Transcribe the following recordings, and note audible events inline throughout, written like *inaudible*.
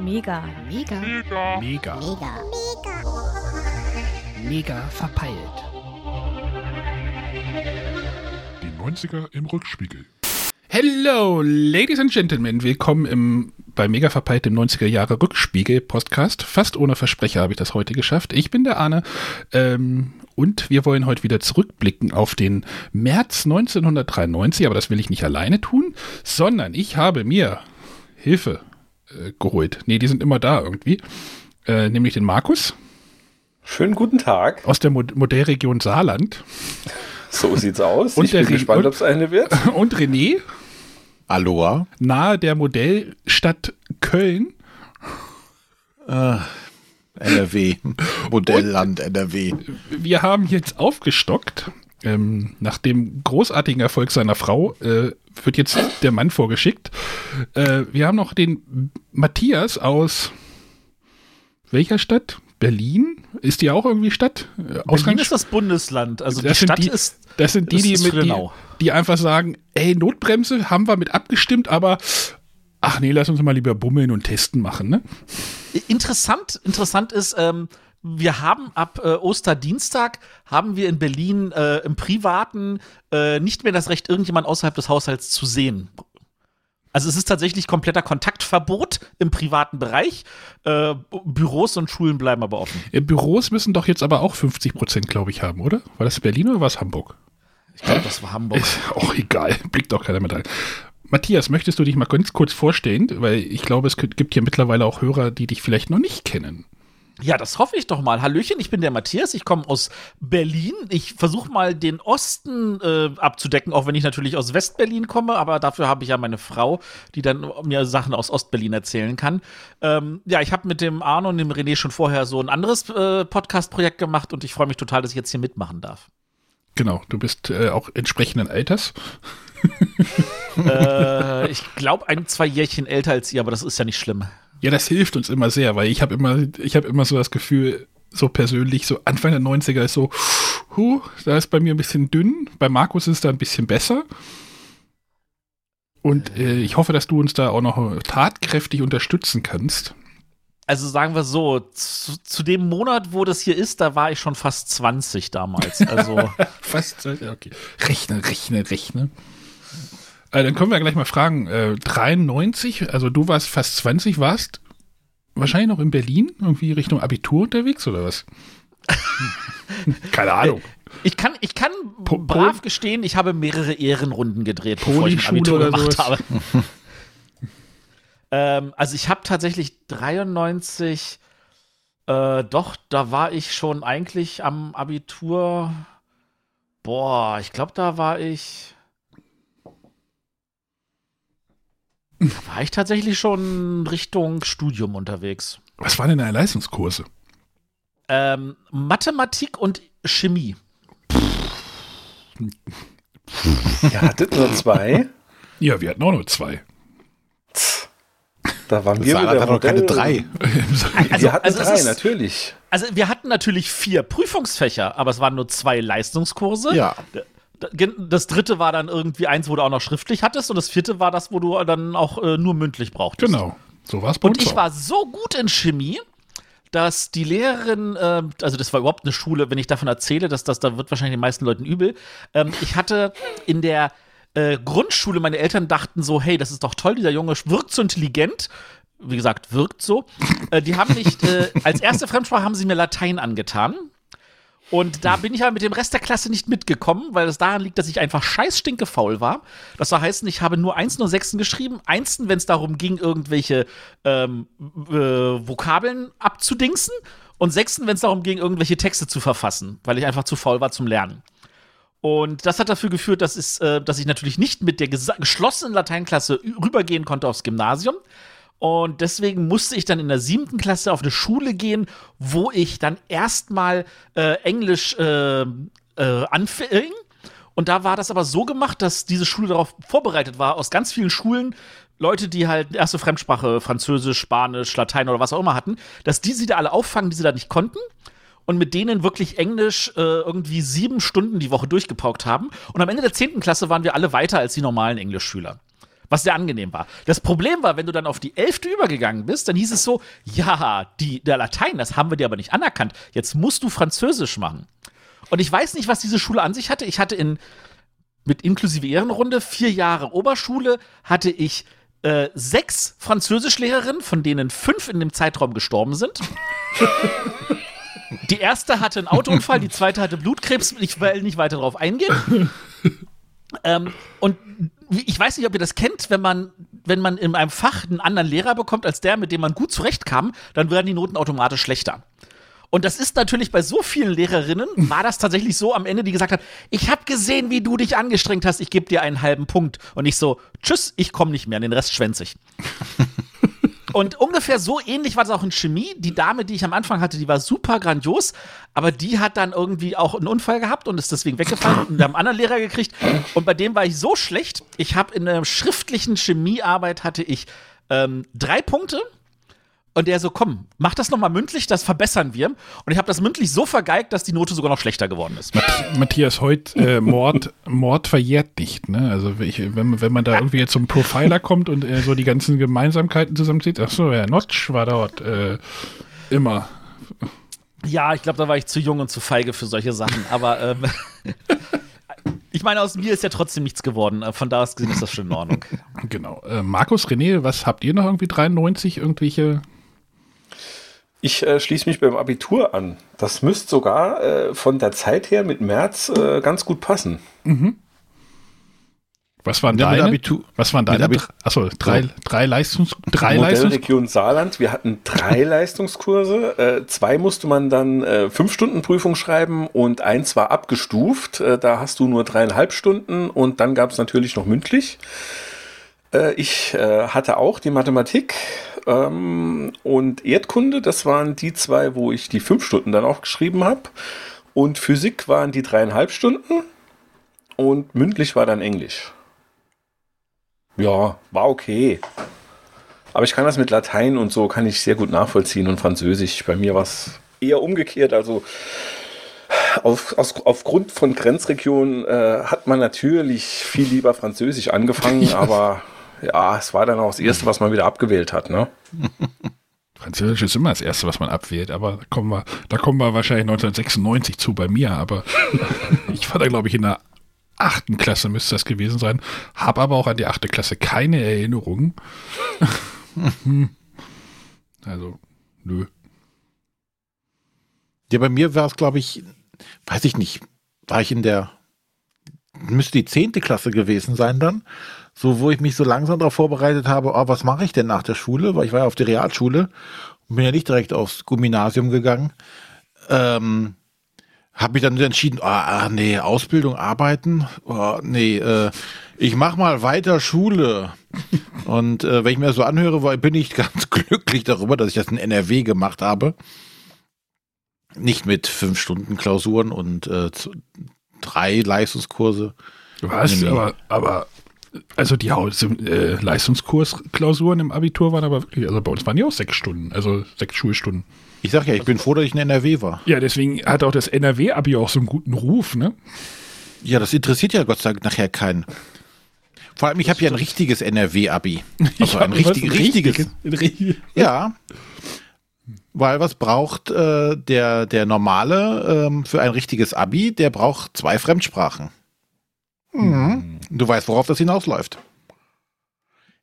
Mega. Mega. Mega. Mega. Mega. Mega verpeilt. Die 90er im Rückspiegel. Hello, Ladies and Gentlemen. Willkommen im, bei Mega verpeilt im 90er Jahre Rückspiegel Podcast. Fast ohne Versprecher habe ich das heute geschafft. Ich bin der Arne ähm, und wir wollen heute wieder zurückblicken auf den März 1993, aber das will ich nicht alleine tun, sondern ich habe mir Hilfe äh, geholt. Nee, die sind immer da irgendwie. Äh, nämlich den Markus Schönen guten Tag. aus der Mo Modellregion Saarland So sieht's aus. Und ich bin Re- gespannt, ob es eine wird. *laughs* und René Aloha. nahe der Modellstadt Köln. NRW. *laughs* Modellland NRW. Wir haben jetzt aufgestockt. Ähm, nach dem großartigen Erfolg seiner Frau äh, wird jetzt der Mann vorgeschickt. Äh, wir haben noch den Matthias aus welcher Stadt? Berlin? Ist die auch irgendwie Stadt? Äh, Berlin ist das Bundesland. Also die Das sind Stadt die- ist. Das sind die, das die, ist mit, die, die einfach sagen, ey, Notbremse haben wir mit abgestimmt, aber ach nee, lass uns mal lieber bummeln und testen machen, ne? Interessant, interessant ist, ähm, wir haben ab äh, Osterdienstag haben wir in Berlin äh, im Privaten äh, nicht mehr das Recht, irgendjemand außerhalb des Haushalts zu sehen. Also es ist tatsächlich kompletter Kontaktverbot im privaten Bereich. Äh, Büros und Schulen bleiben aber offen. Äh, Büros müssen doch jetzt aber auch 50 Prozent, glaube ich, haben, oder? War das Berlin oder war es Hamburg? Ich glaube, das war Hamburg. Ist auch egal, blickt auch keiner mehr rein. Matthias, möchtest du dich mal ganz kurz vorstellen? Weil ich glaube, es gibt hier mittlerweile auch Hörer, die dich vielleicht noch nicht kennen. Ja, das hoffe ich doch mal. Hallöchen, ich bin der Matthias, ich komme aus Berlin. Ich versuche mal den Osten äh, abzudecken, auch wenn ich natürlich aus Westberlin komme, aber dafür habe ich ja meine Frau, die dann mir Sachen aus Ostberlin erzählen kann. Ähm, ja, ich habe mit dem Arno und dem René schon vorher so ein anderes äh, Podcast-Projekt gemacht und ich freue mich total, dass ich jetzt hier mitmachen darf. Genau, du bist äh, auch entsprechenden Alters. *laughs* äh, ich glaube, ein, zwei Jährchen älter als ihr, aber das ist ja nicht schlimm. Ja, das hilft uns immer sehr, weil ich habe immer, ich habe immer so das Gefühl, so persönlich, so Anfang der 90er ist so, huh, da ist bei mir ein bisschen dünn, bei Markus ist es da ein bisschen besser. Und äh, ich hoffe, dass du uns da auch noch tatkräftig unterstützen kannst. Also sagen wir so, zu, zu dem Monat, wo das hier ist, da war ich schon fast 20 damals. Also. *laughs* Fast, okay. Rechne, rechne, rechne. Äh, dann können wir gleich mal fragen, äh, 93, also du warst fast 20, warst wahrscheinlich noch in Berlin, irgendwie Richtung Abitur unterwegs oder was? *laughs* Keine Ahnung. Ich kann, ich kann Po- brav Pol- gestehen, ich habe mehrere Ehrenrunden gedreht, bevor ich ein Ponyschule Abitur gemacht habe. *laughs* ähm, also ich habe tatsächlich 93, äh, doch, da war ich schon eigentlich am Abitur. Boah, ich glaube, da war ich. Da war ich tatsächlich schon Richtung Studium unterwegs. Was waren denn deine Leistungskurse? Ähm, Mathematik und Chemie. Ihr hattet nur zwei. Ja, wir hatten auch nur zwei. Da waren wir wieder hat noch keine drei. *laughs* wir hatten also es drei, ist- natürlich. Also wir hatten natürlich vier Prüfungsfächer, aber es waren nur zwei Leistungskurse. Ja. Das dritte war dann irgendwie eins, wo du auch noch schriftlich hattest und das vierte war das, wo du dann auch äh, nur mündlich brauchtest. Genau. So war es bei Und ich war so gut in Chemie, dass die Lehrerin, äh, also das war überhaupt eine Schule, wenn ich davon erzähle, dass das, da wird wahrscheinlich den meisten Leuten übel. Ähm, ich hatte in der äh, Grundschule, meine Eltern dachten so, hey, das ist doch toll, dieser Junge wirkt so intelligent. Wie gesagt, wirkt so. Äh, die haben nicht, äh, als erste Fremdsprache haben sie mir Latein angetan. Und da bin ich aber mit dem Rest der Klasse nicht mitgekommen, weil es daran liegt, dass ich einfach scheiß stinkefaul war. Das soll heißen, ich habe nur Einsen und Sechsen geschrieben. Einsen, wenn es darum ging, irgendwelche ähm, äh, Vokabeln abzudingsen. Und Sechsten, wenn es darum ging, irgendwelche Texte zu verfassen, weil ich einfach zu faul war zum Lernen. Und das hat dafür geführt, dass, es, äh, dass ich natürlich nicht mit der geschlossenen Lateinklasse rübergehen konnte aufs Gymnasium. Und deswegen musste ich dann in der siebten Klasse auf eine Schule gehen, wo ich dann erstmal äh, Englisch äh, äh, anfing. Und da war das aber so gemacht, dass diese Schule darauf vorbereitet war, aus ganz vielen Schulen Leute, die halt erste Fremdsprache, Französisch, Spanisch, Latein oder was auch immer hatten, dass die sie da alle auffangen, die sie da nicht konnten. und mit denen wirklich Englisch äh, irgendwie sieben Stunden die Woche durchgepaukt haben. Und am Ende der 10. Klasse waren wir alle weiter als die normalen Englischschüler. Was sehr angenehm war. Das Problem war, wenn du dann auf die 11. übergegangen bist, dann hieß es so, ja, die, der Latein, das haben wir dir aber nicht anerkannt. Jetzt musst du Französisch machen. Und ich weiß nicht, was diese Schule an sich hatte. Ich hatte in, mit inklusive Ehrenrunde, vier Jahre Oberschule, hatte ich äh, sechs Französischlehrerinnen, von denen fünf in dem Zeitraum gestorben sind. Die erste hatte einen Autounfall, die zweite hatte Blutkrebs. Ich will nicht weiter darauf eingehen. *laughs* ähm, und ich weiß nicht, ob ihr das kennt, wenn man, wenn man in einem Fach einen anderen Lehrer bekommt als der, mit dem man gut zurechtkam, dann werden die Noten automatisch schlechter. Und das ist natürlich bei so vielen Lehrerinnen, *laughs* war das tatsächlich so am Ende, die gesagt hat, ich habe gesehen, wie du dich angestrengt hast, ich gebe dir einen halben Punkt. Und ich so, tschüss, ich komme nicht mehr, den Rest schwänze ich. *laughs* Und ungefähr so ähnlich war es auch in Chemie. Die Dame, die ich am Anfang hatte, die war super grandios, aber die hat dann irgendwie auch einen Unfall gehabt und ist deswegen weggefallen und wir haben einen anderen Lehrer gekriegt. Und bei dem war ich so schlecht. Ich habe in der schriftlichen Chemiearbeit hatte ich ähm, drei Punkte und der so, komm, mach das noch mal mündlich, das verbessern wir. Und ich habe das mündlich so vergeigt, dass die Note sogar noch schlechter geworden ist. Matthias, heute äh, Mord, Mord verjährt nicht. Ne? Also ich, wenn, wenn man da irgendwie jetzt zum Profiler kommt und äh, so die ganzen Gemeinsamkeiten zusammenzieht, ach so, ja, Notch war dort äh, immer. Ja, ich glaube, da war ich zu jung und zu feige für solche Sachen. Aber ähm, *laughs* ich meine, aus mir ist ja trotzdem nichts geworden. Von da aus gesehen ist das schon in Ordnung. Genau. Äh, Markus, René, was habt ihr noch irgendwie 93 irgendwelche ich äh, schließe mich beim Abitur an. Das müsste sogar äh, von der Zeit her mit März äh, ganz gut passen. Mhm. Was waren Ja, deine? Abitur- was waren deine? Achso, drei, So. drei Leistungs, drei Leistungs, Modellregion Saarland. Wir hatten drei *laughs* Leistungskurse. Äh, zwei musste man dann äh, fünf Stunden Prüfung schreiben und eins war abgestuft. Äh, da hast du nur dreieinhalb Stunden und dann gab es natürlich noch mündlich. Äh, ich äh, hatte auch die Mathematik ähm, und Erdkunde. Das waren die zwei, wo ich die fünf Stunden dann auch geschrieben habe. Und Physik waren die dreieinhalb Stunden und mündlich war dann Englisch. Ja, war okay. Aber ich kann das mit Latein und so kann ich sehr gut nachvollziehen und Französisch. Bei mir war es eher umgekehrt. Also auf, aus, aufgrund von Grenzregionen äh, hat man natürlich viel lieber Französisch angefangen, *laughs* aber ja, es war dann auch das Erste, was man wieder abgewählt hat. Ne? *laughs* Französisch ist immer das Erste, was man abwählt, aber da kommen wir, da kommen wir wahrscheinlich 1996 zu bei mir, aber *laughs* ich war da, glaube ich, in der achten Klasse müsste das gewesen sein, habe aber auch an die achte Klasse keine Erinnerung. *laughs* also, nö. Ja, bei mir war es, glaube ich, weiß ich nicht, war ich in der, müsste die zehnte Klasse gewesen sein dann, so wo ich mich so langsam darauf vorbereitet habe, oh, was mache ich denn nach der Schule, weil ich war ja auf der Realschule und bin ja nicht direkt aufs Gymnasium gegangen. Ähm, habe mich dann entschieden, ah, ah, nee, Ausbildung, arbeiten, oh, nee, äh, ich mach mal weiter Schule. *laughs* Und äh, wenn ich mir das so anhöre, bin ich *laughs* ganz glücklich darüber, dass ich das in NRW gemacht habe. Nicht mit fünf Stunden Klausuren und äh, drei Leistungskurse. Was? Nee, nee. Aber, aber, also die äh, Leistungskursklausuren im Abitur waren aber wirklich, also bei uns waren die auch sechs Stunden, also sechs Schulstunden. Ich sag ja, ich bin froh, dass ich in NRW war. Ja, deswegen hat auch das NRW-Abi auch so einen guten Ruf, ne? Ja, das interessiert ja Gott sei Dank nachher keinen. Vor allem, ich habe ja ein richtiges NRW-Abi. *laughs* Also ein richtig, richtiges. richtiges. Ja. Weil was braucht äh, der, der Normale ähm, für ein richtiges Abi? Der braucht zwei Fremdsprachen. Mhm. Du weißt, worauf das hinausläuft.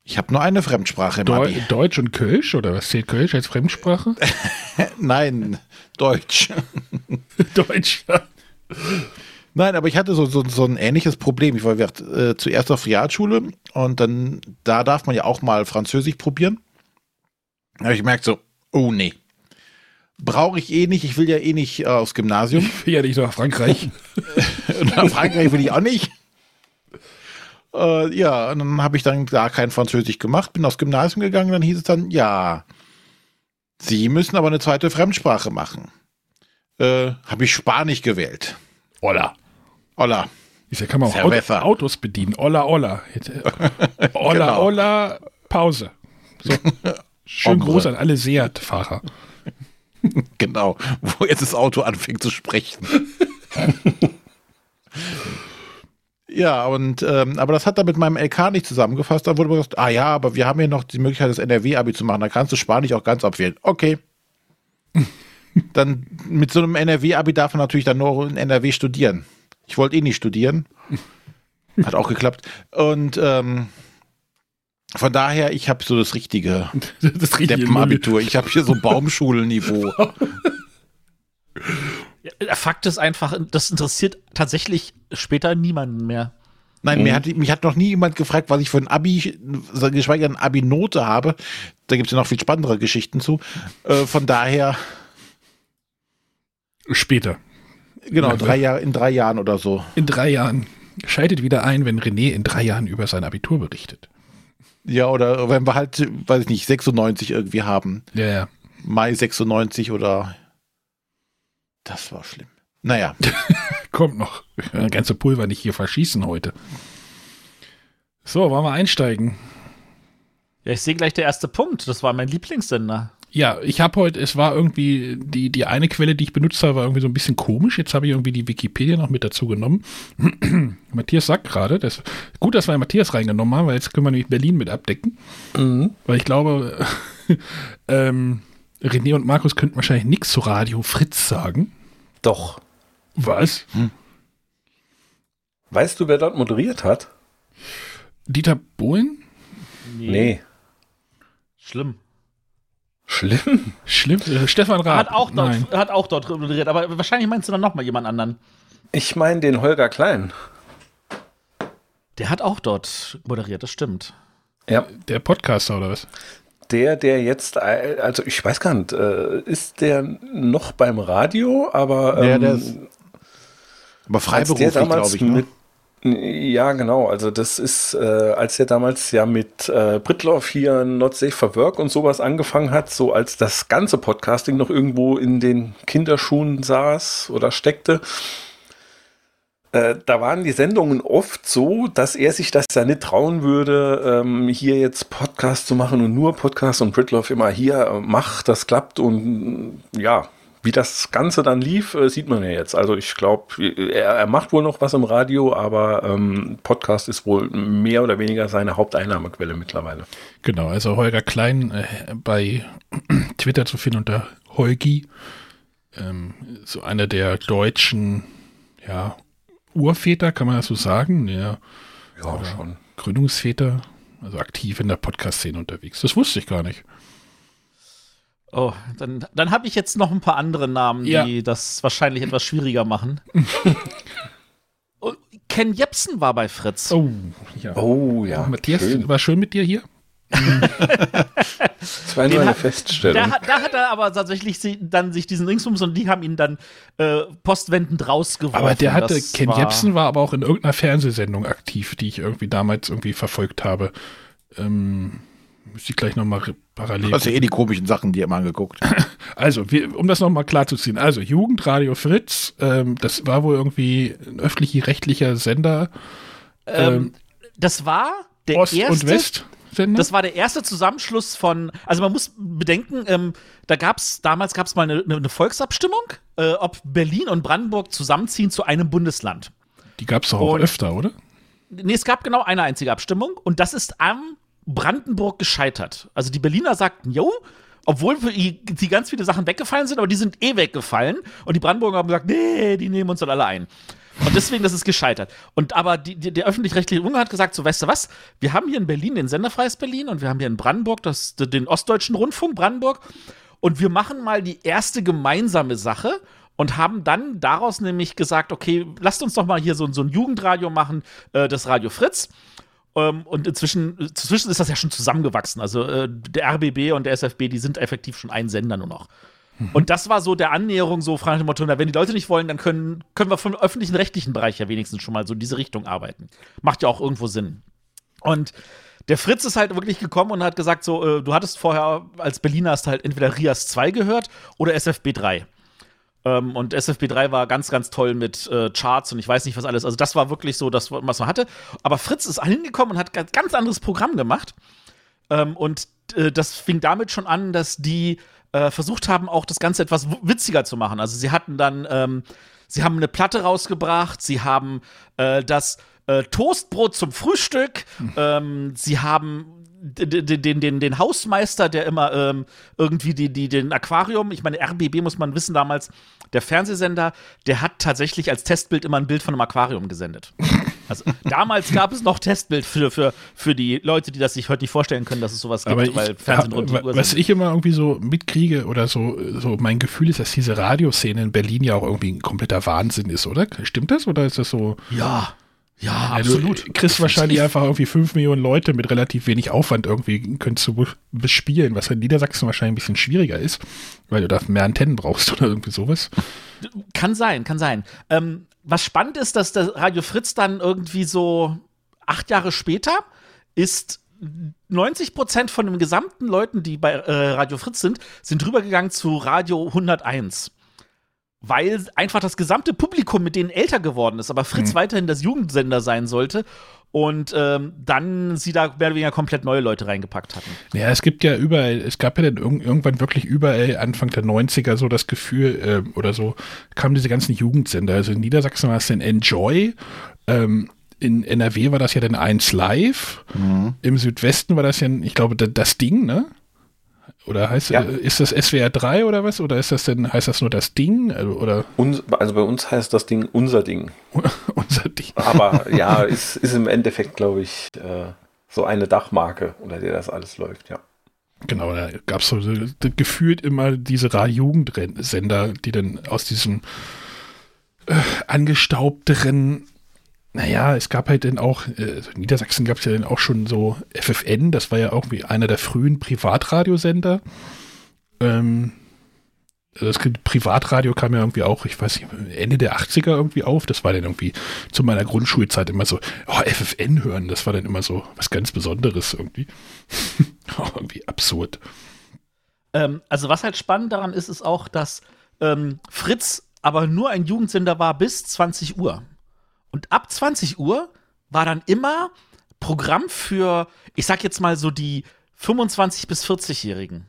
Ich habe nur eine Fremdsprache im Deu. Deutsch und Kölsch oder was zählt Kölsch als Fremdsprache? *laughs* Nein, Deutsch. *laughs* Deutsch. Nein, aber ich hatte so, so, so ein ähnliches Problem. Ich war äh, zuerst auf Realschule und dann, da darf man ja auch mal Französisch probieren. Da habe ich gemerkt so, oh nee. Brauche ich eh nicht, ich will ja eh nicht äh, aufs Gymnasium. Ich will ja nicht nach Frankreich. *laughs* Nach Frankreich will ich auch nicht. Äh, ja, und dann habe ich dann gar kein Französisch gemacht, bin aufs Gymnasium gegangen, dann hieß es dann, ja, Sie müssen aber eine zweite Fremdsprache machen. Äh, habe ich Spanisch gewählt. Olla. Hola. Ich sag, kann man auch Cerveza. Auto, Autos bedienen. Olla, olla. Olla, Genau. olla, Pause. So. *laughs* Schön. Gruß an alle Seat-Fahrer. *laughs* Genau, wo jetzt das Auto anfängt zu sprechen. *laughs* ja, und ähm, aber das hat dann mit meinem LK nicht zusammengefasst. Da wurde mir gesagt, ah ja, aber wir haben hier noch die Möglichkeit, das NRW-Abi zu machen. Da kannst du Spanisch auch ganz abwählen. Okay. *laughs* dann mit so einem NRW-Abi darf man natürlich dann nur in NRW studieren. Ich wollte eh nicht studieren. Hat auch geklappt. Und ähm, von daher, ich habe so das richtige *laughs* Das richtige Deppenabitur. Ich habe hier so Baumschulniveau. *laughs* Fakt ist einfach, das interessiert tatsächlich später niemanden mehr. Nein, mir hat, mich hat noch nie jemand gefragt, was ich für ein Abi, geschweige denn Abi-Note habe. Da gibt es ja noch viel spannendere Geschichten zu. Äh, von daher, Später. genau, Ja, drei Jahre, in drei Jahren oder so. In drei Jahren. Schaltet wieder ein, wenn René in drei Jahren über sein Abitur berichtet. Ja, oder wenn wir halt, weiß ich nicht, 96 irgendwie haben. Ja, ja. Mai 96 oder. Das war schlimm. Naja, *laughs* Kommt noch. Das ganze Pulver nicht hier verschießen heute. So, wollen wir einsteigen? Ja, ich sehe gleich der erste Punkt. Das war mein Lieblingssender. Ja, ich habe heute, es war irgendwie, die, die eine Quelle, die ich benutzt habe, war irgendwie so ein bisschen komisch. Jetzt habe ich irgendwie die Wikipedia noch mit dazu genommen. *clears throat* Matthias sagt gerade, das, gut, dass wir Matthias reingenommen haben, weil jetzt können wir nämlich Berlin mit abdecken. Weil ich glaube, *laughs* ähm, René und Markus könnten wahrscheinlich nichts zu Radio Fritz sagen. Doch. Was? Weißt du, wer dort moderiert hat? Dieter Bohlen? Nee. Schlimm. Schlimm. Schlimm. Äh, Stefan Raab. Hat auch, Nein. dort, hat auch dort moderiert, aber wahrscheinlich meinst du dann nochmal jemand anderen. Ich meine den Holger Klein. Der hat auch dort moderiert, das stimmt. Ja. Der Podcaster oder was? Der, der jetzt, äh, also ich weiß gar nicht, äh, ist der noch beim Radio, aber Ja, ähm, der ist aber freiberuflich, glaube ich. Ne? mit ja, genau. Also das ist, äh, als er damals ja mit äh, Britloff hier for Work und sowas angefangen hat, so als das ganze Podcasting noch irgendwo in den Kinderschuhen saß oder steckte, äh, da waren die Sendungen oft so, dass er sich das ja nicht trauen würde, ähm, hier jetzt Podcast zu machen und nur Podcast und Britloff immer hier, äh, mach, das klappt und äh, ja, wie das Ganze dann lief, äh, sieht man ja jetzt. Also ich glaube, er, er macht wohl noch was im Radio, aber ähm, Podcast ist wohl mehr oder weniger seine Haupteinnahmequelle mittlerweile. Genau, also Holger Klein äh, bei *clears throat* Twitter zu finden unter Holgi. Ähm, so einer der deutschen, ja, Urväter, kann man das so sagen? Ja, Ja, schon. Gründungsväter, also aktiv in der Podcast-Szene unterwegs. Das wusste ich gar nicht. Oh, dann, dann habe ich jetzt noch ein paar andere Namen, die Ja. das wahrscheinlich etwas schwieriger machen. Und *laughs* Ken Jepsen war bei Fritz. Oh, ja. Oh ja. Matthias, schön. war schön mit dir hier? Das war nur eine hat- Feststellung. Da, hat- da hat er aber tatsächlich sie, dann sich diesen Ringsums und die haben ihn dann äh, postwendend rausgeworfen. Aber der hatte, Das Ken war- Jepsen war aber auch in irgendeiner Fernsehsendung aktiv, die ich irgendwie damals irgendwie verfolgt habe. Ähm, müsste ich gleich nochmal parallel. Hast ja eh die komischen Sachen, die immer angeguckt. *laughs* Also, wir, um das nochmal klarzuziehen. Also, Jugendradio Fritz, ähm, das war wohl irgendwie ein öffentlich-rechtlicher Sender. Ähm, das war der Ost- erste. und West-Sender. Das war der erste Zusammenschluss von, also man muss bedenken, ähm, da gab es, damals gab es mal eine, eine Volksabstimmung, äh, ob Berlin und Brandenburg zusammenziehen zu einem Bundesland. Die gab es doch auch und- öfter, oder? Nee, es gab genau eine einzige Abstimmung und das ist am Brandenburg gescheitert. Also die Berliner sagten, jo, obwohl die ganz viele Sachen weggefallen sind, aber die sind eh weggefallen. Und die Brandenburger haben gesagt, nee, die nehmen uns dann alle ein. Und deswegen, das ist gescheitert. Und aber die, die, der öffentlich-rechtliche Ungar hat gesagt, so weißt du was, wir haben hier in Berlin den Senderfreies Berlin und wir haben hier in Brandenburg das, den Ostdeutschen Rundfunk Brandenburg und wir machen mal die erste gemeinsame Sache und haben dann daraus nämlich gesagt, okay, lasst uns doch mal hier so, so ein Jugendradio machen, äh, das Radio Fritz. Ähm, und inzwischen, inzwischen ist das ja schon zusammengewachsen. Also äh, der RBB und der SFB, die sind effektiv schon ein Sender nur noch. Und das war so der Annäherung, so dem Motto, wenn die Leute nicht wollen, dann können, können wir vom öffentlichen rechtlichen Bereich ja wenigstens schon mal so in diese Richtung arbeiten. Macht ja auch irgendwo Sinn. Und der Fritz ist halt wirklich gekommen und hat gesagt, so, äh, du hattest vorher als Berliner hast halt entweder Rias 2 gehört oder SFB 3. Ähm, und SFB 3 war ganz, ganz toll mit äh, Charts und ich weiß nicht was alles. Also das war wirklich so das, was man hatte. Aber Fritz ist hingekommen und hat ganz anderes Programm gemacht. Ähm, und äh, das fing damit schon an, dass die äh, versucht haben, auch das Ganze etwas witziger zu machen. Also sie hatten dann, ähm, sie haben eine Platte rausgebracht, sie haben äh, das äh, Toastbrot zum Frühstück, ähm, sie haben d- d- den, den, den Hausmeister, der immer ähm, irgendwie die, die, den Aquarium, ich meine, RBB muss man wissen damals, der Fernsehsender, der hat tatsächlich als Testbild immer ein Bild von einem Aquarium gesendet. *laughs* Also damals gab es noch Testbild für, für, für die Leute, die das sich heute nicht vorstellen können, dass es sowas gibt, ich, weil Fernsehen rund um die Uhr was sind. ich immer irgendwie so mitkriege oder so, so mein Gefühl ist, dass diese Radioszene in Berlin ja auch irgendwie ein kompletter Wahnsinn ist, oder? Stimmt das oder ist das so? Ja, ja, Ja, du kriegst wahrscheinlich einfach irgendwie fünf Millionen Leute mit relativ wenig Aufwand irgendwie könntest du be- bespielen, was in Niedersachsen wahrscheinlich ein bisschen schwieriger ist, weil du da mehr Antennen brauchst *laughs* oder irgendwie sowas. Kann sein, kann sein. Ähm, was spannend ist, dass der Radio Fritz dann irgendwie so acht Jahre später ist 90 Prozent von den gesamten Leuten, die bei äh, Radio Fritz sind, sind rübergegangen zu Radio 101. Weil einfach das gesamte Publikum mit denen älter geworden ist, aber Fritz weiterhin das Jugendsender sein sollte und ähm, dann sie da mehr oder weniger komplett neue Leute reingepackt hatten. Ja, es gibt ja überall, es gab ja dann irg irgendwann wirklich überall Anfang der 90er so das Gefühl, ähm, oder so, kamen diese ganzen Jugendsender. Also in Niedersachsen war es dann Enjoy, ähm, in NRW war das ja dann 1 Live, im Südwesten war das ja, ich glaube, da- das Ding, ne? Oder heißt Ja. äh, ist das SWR 3 oder was? Oder ist das denn, heißt das nur das Ding? Also, Oder Uns, also bei uns heißt das Ding unser Ding. *laughs* unser Ding? Aber *laughs* ja, ist, ist im Endeffekt, glaube ich, äh, so eine Dachmarke, unter der das alles läuft, ja. Genau, da gab es so gefühlt immer diese Radio-Jugendsender, die dann aus diesem äh, angestaubteren, naja, es gab halt dann auch, äh, also in Niedersachsen gab es ja dann auch schon so FFN, das war ja irgendwie einer der frühen Privatradiosender. Ähm, das Privatradio kam ja irgendwie auch, ich weiß nicht, Ende der 80er irgendwie auf. Das war dann irgendwie zu meiner Grundschulzeit immer so, oh, FFN hören, das war dann immer so was ganz Besonderes irgendwie. *laughs* Oh, irgendwie absurd. Ähm, also was halt spannend daran ist, ist auch, dass ähm, Fritz aber nur ein Jugendsender war bis 20 Uhr. Und ab 20 Uhr war dann immer Programm für, ich sag jetzt mal so die 25 bis 40-Jährigen.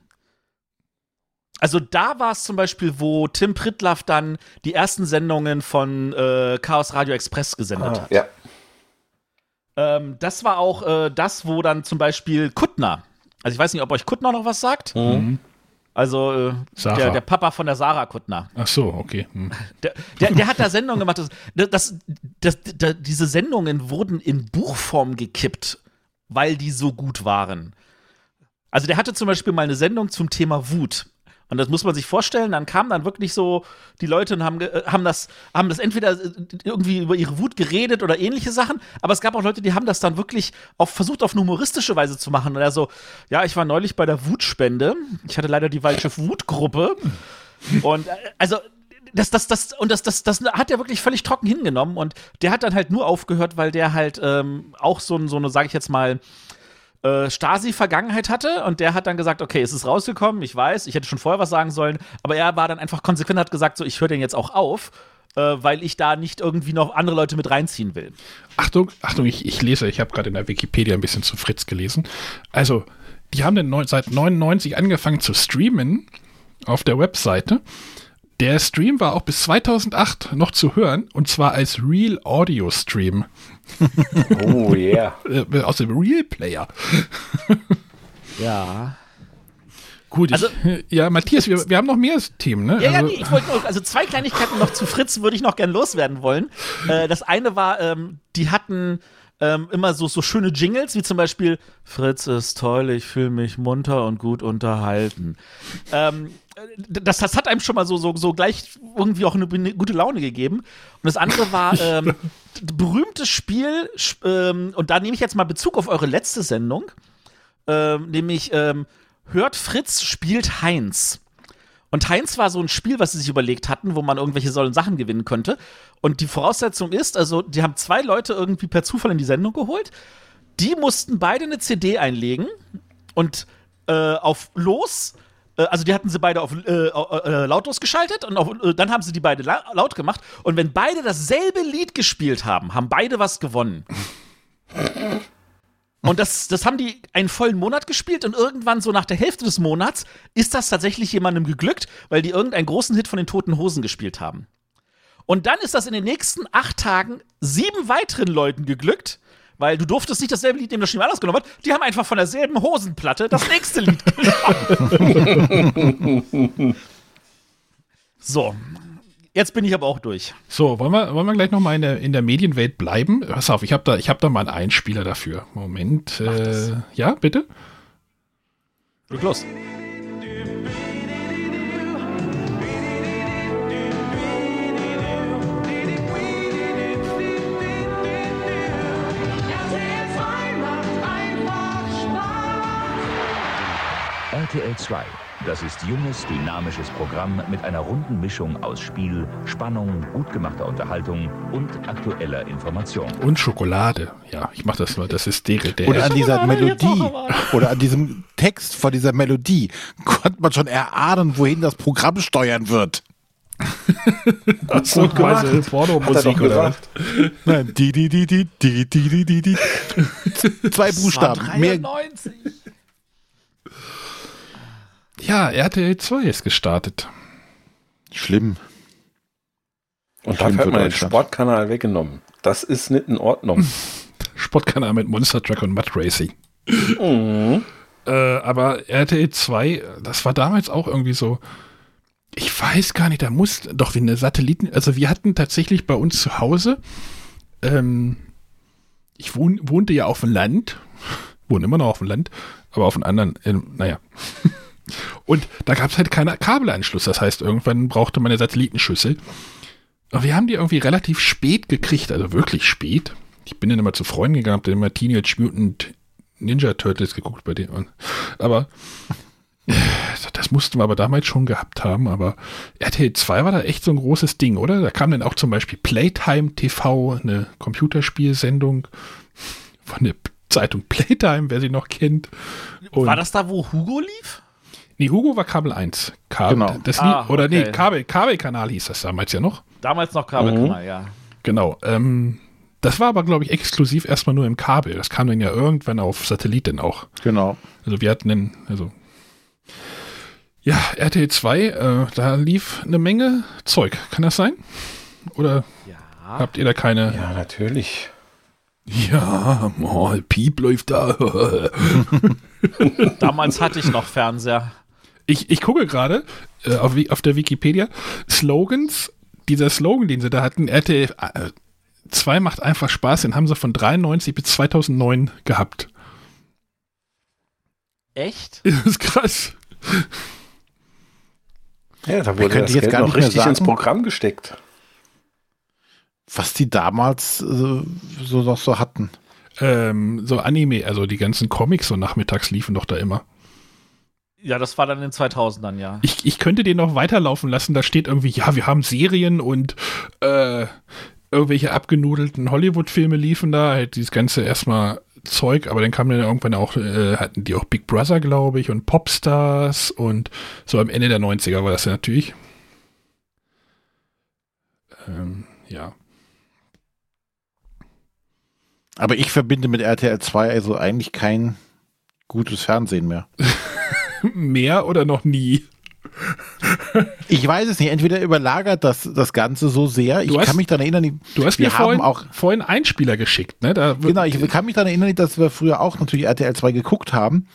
Also da war es zum Beispiel, wo Tim Pritlaff dann die ersten Sendungen von äh, Chaos Radio Express gesendet hat. ja. Ähm, das war auch äh, das, wo dann zum Beispiel Kuttner, also ich weiß nicht, ob euch Kuttner noch was sagt. Mhm. Also äh, der, der Papa von der Sarah Kuttner. Ach so, okay. Hm. Der, der, der hat da Sendungen gemacht. Das, das, das, das, diese Sendungen wurden in Buchform gekippt, weil die so gut waren. Also der hatte zum Beispiel mal eine Sendung zum Thema Wut. Und das muss man sich vorstellen, dann kamen dann wirklich so die Leute und haben, äh, haben, das, haben das entweder äh, irgendwie über ihre Wut geredet oder ähnliche Sachen, aber es gab auch Leute, die haben das dann wirklich auf, versucht, auf eine humoristische Weise zu machen. Und er so, ja, ich war neulich bei der Wutspende. Ich hatte leider die falsche Wutgruppe. Und äh, also das, das, das, und das, das, das hat er wirklich völlig trocken hingenommen und der hat dann halt nur aufgehört, weil der halt ähm, auch so, so eine, sage ich jetzt mal, äh, Stasi-Vergangenheit hatte und der hat dann gesagt, okay, es ist rausgekommen, ich weiß, ich hätte schon vorher was sagen sollen, aber er war dann einfach konsequent, hat gesagt, so, ich höre den jetzt auch auf, äh, weil ich da nicht irgendwie noch andere Leute mit reinziehen will. Achtung, Achtung, ich, ich lese, ich habe gerade in der Wikipedia ein bisschen zu Fritz gelesen. Also, die haben dann seit 99 angefangen zu streamen auf der Webseite. Der Stream war auch bis 2008 noch zu hören und zwar als Real Audio Stream *laughs* Oh yeah. äh, aus dem Real Player. *laughs* Ja. Gut, Also- ich, ja, Matthias, wir, wir haben noch mehr Themen, ne? Ja, ja, Also- nee, ich wollte also zwei Kleinigkeiten noch zu Fritz würde ich noch gern loswerden wollen. Äh, das eine war, ähm, die hatten ähm, immer so, so schöne Jingles, wie zum Beispiel Fritz ist toll, ich fühle mich munter und gut unterhalten. ähm, das, das hat einem schon mal so, so, so gleich irgendwie auch eine, eine gute Laune gegeben. Und das andere war *laughs* ähm, berühmtes Spiel, ähm, und da nehme ich jetzt mal Bezug auf eure letzte Sendung, ähm, nämlich ähm, Hört Fritz spielt Heinz. Und Heinz war so ein Spiel, was sie sich überlegt hatten, wo man irgendwelche sollen Sachen gewinnen könnte. Und die Voraussetzung ist, also die haben zwei Leute irgendwie per Zufall in die Sendung geholt. Die mussten beide eine CD einlegen und äh, auf los, äh, also die hatten sie beide auf äh, äh, lautlos geschaltet und auf, äh, dann haben sie die beide la laut gemacht. Und wenn beide dasselbe Lied gespielt haben, haben beide was gewonnen. *laughs* Und das, das haben die einen vollen Monat gespielt und irgendwann so nach der Hälfte des Monats ist das tatsächlich jemandem geglückt, weil die irgendeinen großen Hit von den Toten Hosen gespielt haben. Und dann ist das in den nächsten acht Tagen sieben weiteren Leuten geglückt, weil du durftest nicht dasselbe Lied nehmen, das schon jemand anders genommen hat. Die haben einfach von derselben Hosenplatte das nächste Lied genommen. *laughs* so. Jetzt bin ich aber auch durch. So, wollen wir, wollen wir gleich nochmal in der, in der Medienwelt bleiben? Pass auf, ich habe da, ich hab da mal einen Einspieler dafür. Moment. Äh, ja, bitte? Leg los. RTL 2. Das ist junges, dynamisches Programm mit einer runden Mischung aus Spiel, Spannung, gut gemachter Unterhaltung und aktueller Information. Und Schokolade. Ja, ich mache das nur. Das ist deren. Der Oder an dieser Schokolade Melodie *laughs* oder an diesem Text vor dieser Melodie konnte man schon erahnen, wohin das Programm steuern wird. *laughs* so quasi Hat er Pornomusik oder. Nein, die, die, die, die, die, die, die, die, die. *laughs* Zwei Buchstaben. Mehr, 93. Ja, RTL 2 ist gestartet. schlimm. Und Schlimm dafür hat man den. Sportkanal weggenommen. Das ist nicht in Ordnung. *laughs* Sportkanal mit Monster Truck und Mud Racing. Mhm. Äh, aber RTL 2, das war damals auch irgendwie so. Ich weiß gar nicht, da muss doch wie eine Satelliten. Also wir hatten tatsächlich bei uns zu Hause. Ähm, ich wohn, wohnte ja auf dem Land, *laughs* wohne immer noch auf dem Land, aber auf einem anderen, ähm, naja. *laughs* Und da gab es halt keinen Kabelanschluss. Das heißt, irgendwann brauchte man eine Satellitenschüssel. Aber wir haben die irgendwie relativ spät gekriegt, also wirklich spät. Ich bin dann immer zu Freunden gegangen, hab dann immer Teenage Mutant Ninja Turtles geguckt bei denen. Aber äh, das mussten wir aber damals schon gehabt haben. Aber RTL 2 war da echt so ein großes Ding, oder? Da kam dann auch zum Beispiel Playtime TV, eine Computerspielsendung von der Zeitung Playtime, wer sie noch kennt. Und War das da, wo Hugo lief? Nee, Hugo war Kabel 1. Kabel, Genau. Das Ah, lief, oder nee, okay. Kabel, Kabelkanal hieß das damals ja noch. Damals noch Kabelkanal, ja. Genau. Ähm, das war aber, glaube ich, exklusiv erstmal nur im Kabel. Das kam dann ja irgendwann auf Satellit dann auch. Genau. Also wir hatten den, also ja, RTL 2, äh, da lief eine Menge Zeug. Kann das sein? Oder Ja. habt ihr da keine? Ja, natürlich. Ja, oh, Piep läuft da. *laughs* Damals hatte ich noch Fernseher. Ich, ich gucke gerade äh, auf, auf der Wikipedia Slogans. Dieser Slogan, den sie da hatten, RTL äh, 2 macht einfach Spaß, den haben sie von 93 bis 2009 gehabt. Echt? *laughs* Das ist krass. Ja, da wurde das jetzt Geld gar noch nicht mehr richtig ins sagen. Programm gesteckt. Was die damals äh, so noch so hatten. Ähm, so Anime, also die ganzen Comics so nachmittags liefen doch da immer. Ja, das war dann in den 2000ern, ja. Ich, ich könnte den noch weiterlaufen lassen. Da steht irgendwie, ja, wir haben Serien und äh, irgendwelche abgenudelten Hollywood-Filme liefen da. Halt dieses ganze erstmal Zeug, aber dann kam dann irgendwann auch, äh, hatten die auch Big Brother, glaube ich, und Popstars und so am Ende der 90er war das ja natürlich. Ähm, ja. Aber ich verbinde mit RTL 2 also eigentlich kein gutes Fernsehen mehr. *laughs* *laughs* Mehr oder noch nie? Ich weiß es nicht. Entweder überlagert das das Ganze so sehr. Ich hast- kann mich daran erinnern, Du hast wir mir vorhin, haben auch vorhin Einspieler geschickt, ne? Da, Genau, ich kann mich daran erinnern, dass wir früher auch natürlich RTL 2 geguckt haben.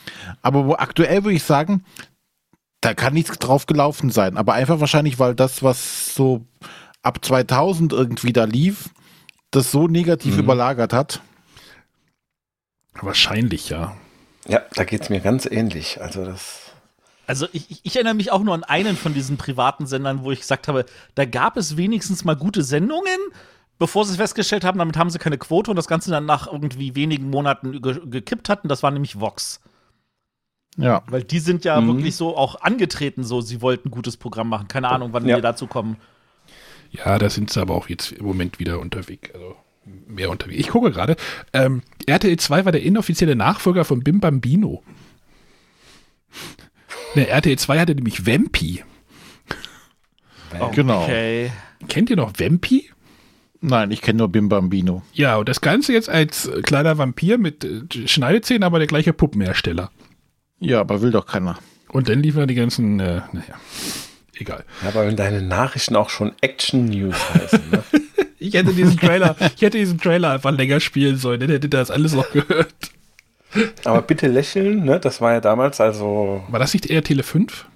Aber wo aktuell würde ich sagen, da kann nichts drauf gelaufen sein. Aber einfach wahrscheinlich, weil das, was so ab 2000 irgendwie da lief, das so negativ überlagert hat. Wahrscheinlich, ja. Ja, da geht es mir ganz ähnlich. Also das. Also ich, ich- erinnere mich auch nur an einen von diesen privaten Sendern, wo ich gesagt habe, da gab es wenigstens mal gute Sendungen, bevor sie festgestellt haben, damit haben sie keine Quote und das Ganze dann nach irgendwie wenigen Monaten ge gekippt hatten. Das war nämlich Vox. Ja. Weil die sind ja Mhm. wirklich so auch angetreten, so sie wollten ein gutes Programm machen. Keine Ahnung, wann Ja. wir dazu kommen. Ja, da sind sie aber auch jetzt im Moment wieder unterwegs. Also mehr unterwegs. Ich gucke gerade. Ähm, RTL 2 war der inoffizielle Nachfolger von Bim Bambino. Der RTL 2 hatte nämlich Vampi. Genau. Okay. Kennt ihr noch Vampi? Nein, ich kenne nur Bim Bambino. Ja, und das Ganze jetzt als kleiner Vampir mit äh, Schneidezähnen, aber der gleiche Puppenhersteller. Ja, aber will doch keiner. Und dann liefen die ganzen, äh, naja, egal. Ja, aber wenn deine Nachrichten auch schon Action News heißen, ne? *laughs* Ich hätte diesen Trailer, ich hätte diesen Trailer einfach länger spielen sollen, dann hätte das alles noch gehört. Aber bitte lächeln, ne? Das war ja damals also. War das nicht eher Tele 5?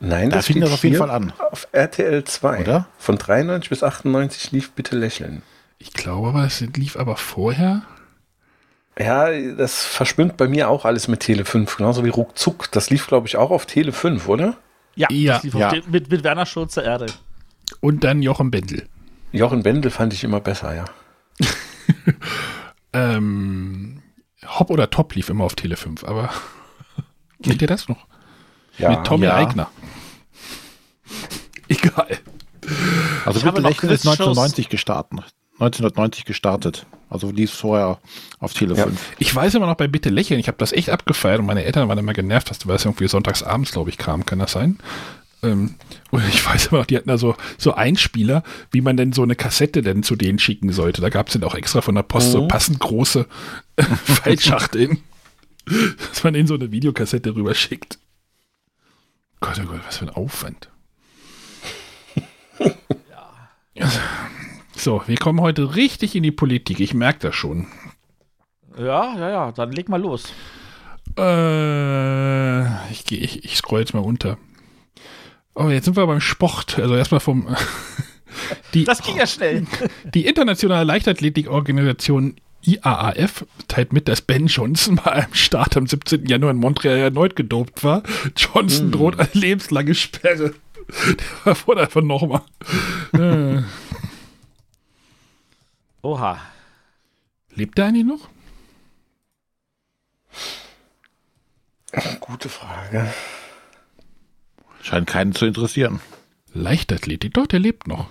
Nein, Da das fing das auf jeden Fall an. Auf RTL 2. Oder? Von 93 bis 98 lief bitte lächeln. Ich glaube aber, es lief aber vorher. Ja, das verschwimmt bei mir auch alles mit Tele 5, genauso wie Ruckzuck. Das lief, glaube ich, auch auf Tele 5, oder? Ja, Ja. das lief auf Ja. mit, mit Werner Schulze Erde. Und dann Jochen Bendel. Jochen Bendel fand ich immer besser, ja. *laughs* Ähm, Hop oder Top lief immer auf Tele 5, aber *laughs* kennt ihr das noch? ja Mit Tommy ja. Eigner. *laughs* Egal. Also Ich noch lächeln ist Quizshows. 1990 gestartet. 1990 gestartet. Also lief vorher auf Tele Ja. 5. Ich weiß immer noch bei Bitte lächeln, ich habe das echt abgefeiert und meine Eltern waren immer genervt, dass weil es irgendwie sonntags abends, glaube ich, kam, kann das sein? Ähm, und ich weiß immer noch, die hatten da so, so Einspieler, wie man denn so eine Kassette denn zu denen schicken sollte. Da gab es dann auch extra von der Post so passend große *laughs* Fallschachteln, dass man in so eine Videokassette rüber schickt. Gott, oh Gott, was für ein Aufwand. So, wir kommen heute richtig in die Politik. Ich merke das schon. Ja, ja, ja, dann leg mal los. Äh, ich, ich, ich scroll jetzt mal unter. Oh, jetzt sind wir beim Sport. Also erstmal vom. *laughs* Die, Das ging ja schnell. *laughs* die internationale Leichtathletikorganisation IAAF teilt mit, dass Ben Johnson bei einem Start am 17. Januar in Montreal erneut gedopt war. Johnson droht eine lebenslange Sperre. *laughs* Der wurde einfach nochmal. Äh, Oha. lebt der eigentlich noch? Gute Frage. Scheint keinen zu interessieren. Leichtathletik, doch, der lebt noch.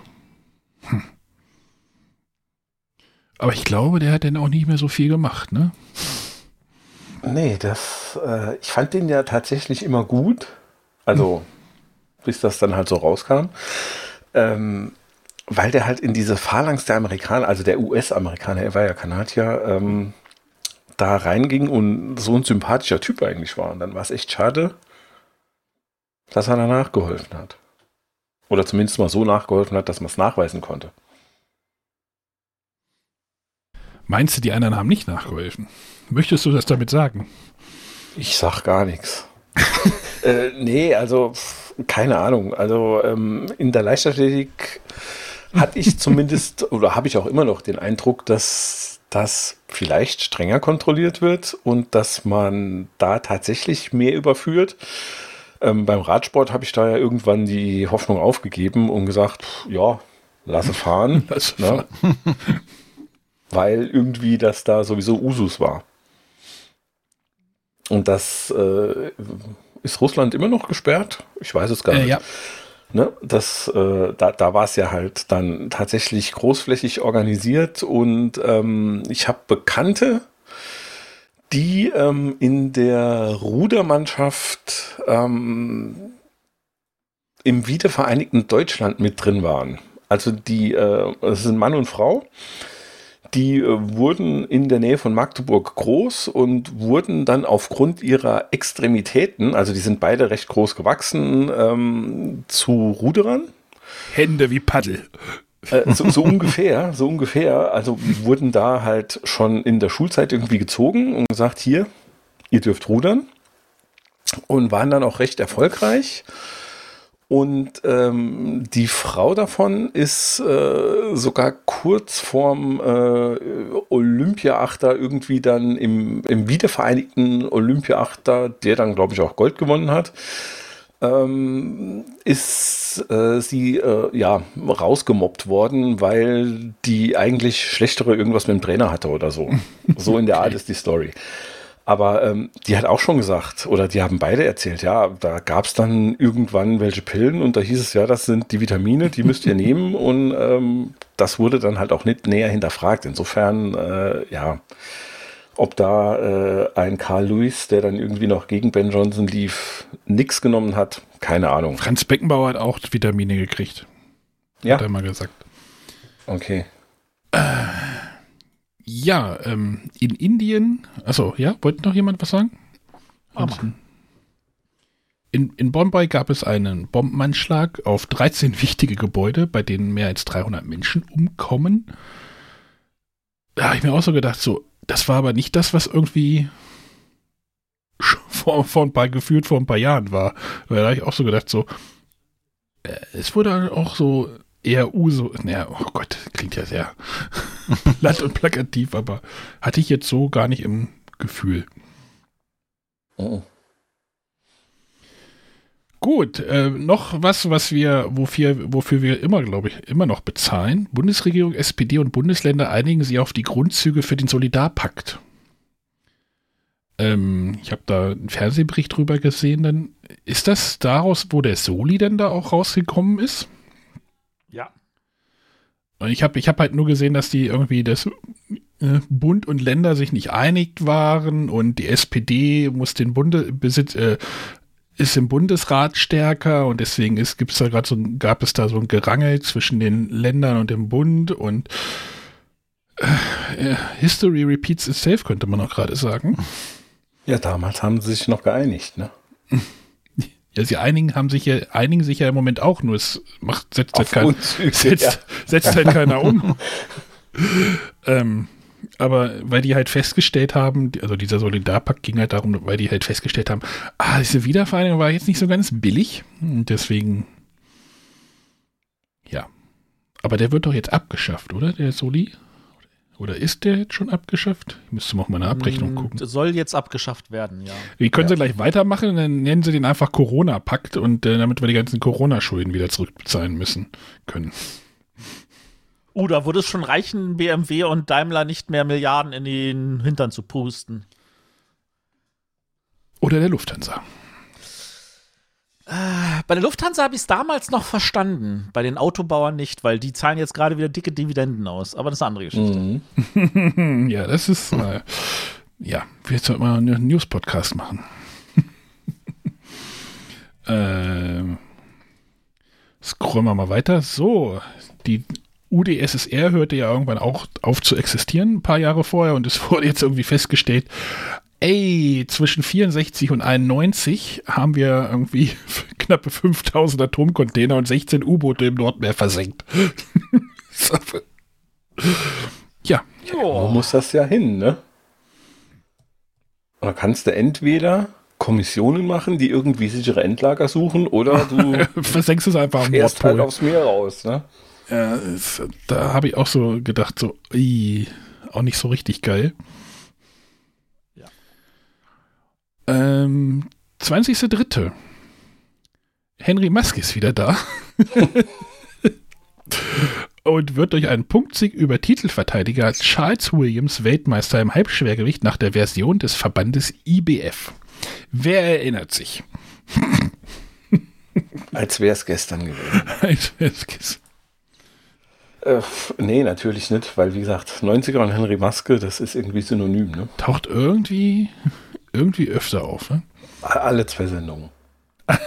Hm. Aber ich glaube, der hat dann auch nicht mehr so viel gemacht, ne? Nee, das, äh, ich fand den ja tatsächlich immer gut. Also, bis das dann halt so rauskam. Ähm, weil der halt in diese Phalanx der Amerikaner, also der US-Amerikaner, er war ja Kanadier, ähm, da reinging und so ein sympathischer Typ eigentlich war. Und dann war es echt schade, dass er danach geholfen hat. Oder zumindest mal so nachgeholfen hat, dass man es nachweisen konnte. Meinst du, die anderen haben nicht nachgeholfen? Möchtest du das damit sagen? Ich sag gar nichts. *laughs* äh, nee, also keine Ahnung. Also ähm, in der Leichtathletik hatte ich zumindest *laughs* oder habe ich auch immer noch den Eindruck, dass das vielleicht strenger kontrolliert wird und dass man da tatsächlich mehr überführt. Ähm, beim Radsport habe ich da ja irgendwann die Hoffnung aufgegeben und gesagt, pf, ja, lasse fahren. *laughs* Lass ne? *laughs* Weil irgendwie das da sowieso Usus war. Und das äh, ist Russland immer noch gesperrt? Ich weiß es gar Äh, nicht. ja. Ne? Das, äh, da, da war es ja halt dann tatsächlich großflächig organisiert und ähm, ich habe Bekannte, die ähm, in der Rudermannschaft ähm, im wiedervereinigten Deutschland mit drin waren. Also die, äh, das sind Mann und Frau, die äh, wurden in der Nähe von Magdeburg groß und wurden dann aufgrund ihrer Extremitäten, also die sind beide recht groß gewachsen, ähm, zu Ruderern. Hände wie Paddel. Äh, so, so ungefähr, so ungefähr. Also wurden da halt schon in der Schulzeit irgendwie gezogen und gesagt, hier, ihr dürft rudern. Und waren dann auch recht erfolgreich. Und ähm, die Frau davon ist äh, sogar kurz vorm äh, Olympiaachter irgendwie dann im, im wiedervereinigten Olympiaachter, der dann, glaube ich, auch Gold gewonnen hat, ähm, ist äh, sie äh, ja rausgemobbt worden, weil die eigentlich schlechtere irgendwas mit dem Trainer hatte oder so. *laughs* So in der Art ist die Story. Aber ähm, die hat auch schon gesagt, oder die haben beide erzählt, ja, da gab es dann irgendwann welche Pillen und da hieß es, ja, das sind die Vitamine, die müsst ihr *laughs* nehmen und ähm, das wurde dann halt auch nicht näher hinterfragt. Insofern, äh, ja, ob da äh, ein Carl Lewis, der dann irgendwie noch gegen Ben Johnson lief, nix genommen hat, keine Ahnung. Franz Beckenbauer hat auch Vitamine gekriegt, Ja, hat er mal gesagt. Okay. Ja, ähm, in Indien, also ja, wollte noch jemand was sagen? Ansonsten- In, in Bombay gab es einen Bombenanschlag auf 13 wichtige Gebäude, bei denen mehr als 300 Menschen umkommen. Da habe ich mir auch so gedacht, so, das war aber nicht das, was irgendwie vor, vor ein paar, gefühlt vor ein paar Jahren war. Da habe ich auch so gedacht, so, äh, es wurde auch so eher Uso, naja, oh Gott, klingt ja sehr *laughs* platt und plakativ, aber hatte ich jetzt so gar nicht im Gefühl. Oh. Gut, äh, noch was, was wir, wofür, wofür wir immer, glaube ich, immer noch bezahlen. Bundesregierung, SPD und Bundesländer einigen sich auf die Grundzüge für den Solidarpakt. Ähm, ich habe da einen Fernsehbericht drüber gesehen. Dann ist das daraus, wo der Soli denn da auch rausgekommen ist? Ja. Ich habe ich hab halt nur gesehen, dass die irgendwie das äh, Bund und Länder sich nicht einig waren und die SPD muss den Bunde besitz, äh, ist im Bundesrat stärker und deswegen ist, gibt's da gerade so gab es da so ein Gerangel zwischen den Ländern und dem Bund und äh, History repeats itself, könnte man auch gerade sagen. Ja, damals haben sie sich noch geeinigt, ne? *laughs* Ja, sie einigen haben sich ja, einigen sich ja im Moment auch, nur es macht, setzt halt, kein, Grundzüge, setzt, ja. setzt halt keiner um. *laughs* ähm, aber weil die halt festgestellt haben, also dieser Solidarpakt ging halt darum, weil die halt festgestellt haben, ah, diese Wiedervereinigung war jetzt nicht so ganz billig. Und deswegen, ja. Aber der wird doch jetzt abgeschafft, oder? Der Soli? Oder ist der jetzt schon abgeschafft? Ich müsste mal auf meine Abrechnung gucken. Das soll jetzt abgeschafft werden, ja. Wie können sie gleich weitermachen? Dann nennen sie den einfach Corona-Pakt und äh, damit wir die ganzen Corona-Schulden wieder zurückbezahlen müssen können. Uh, da würde es schon reichen, BMW und Daimler nicht mehr Milliarden in den Hintern zu pusten. Oder der Lufthansa. Bei der Lufthansa habe ich es damals noch verstanden, bei den Autobauern nicht, weil die zahlen jetzt gerade wieder dicke Dividenden aus. Aber das ist eine andere Geschichte. Mhm. Hm, *laughs* ja, das ist, äh, ja, wir sollten mal einen News-Podcast machen. *laughs* ähm, scrollen wir mal weiter. So, die UdSSR hörte ja irgendwann auch auf zu existieren, ein paar Jahre vorher, und es *laughs* wurde jetzt irgendwie festgestellt, ey, zwischen 64 und 91 haben wir irgendwie *laughs* knappe 5000 Atomcontainer und 16 U-Boote im Nordmeer versenkt. *laughs* Ja, Wo muss das ja hin, ne? Da kannst du entweder Kommissionen machen, die irgendwie sichere Endlager suchen, oder du versenkst es einfach am fährst halt Nordpol. aufs Meer raus, ne? Es, da habe ich auch so gedacht, so, ii, auch nicht so richtig geil. Ja. Ähm, 20.03. Henry Musk ist wieder da. *laughs* Und wird durch einen Punktsieg über Titelverteidiger Charles Williams Weltmeister im Halbschwergewicht nach der Version des Verbandes IBF. Wer erinnert sich? Als wäre es gestern gewesen. *laughs* Als- Äh, nee, natürlich nicht, weil wie gesagt, 90er und Henry Maske, das ist irgendwie synonym, ne? Taucht irgendwie, irgendwie öfter auf. Ne? Alle zwei Sendungen. *laughs*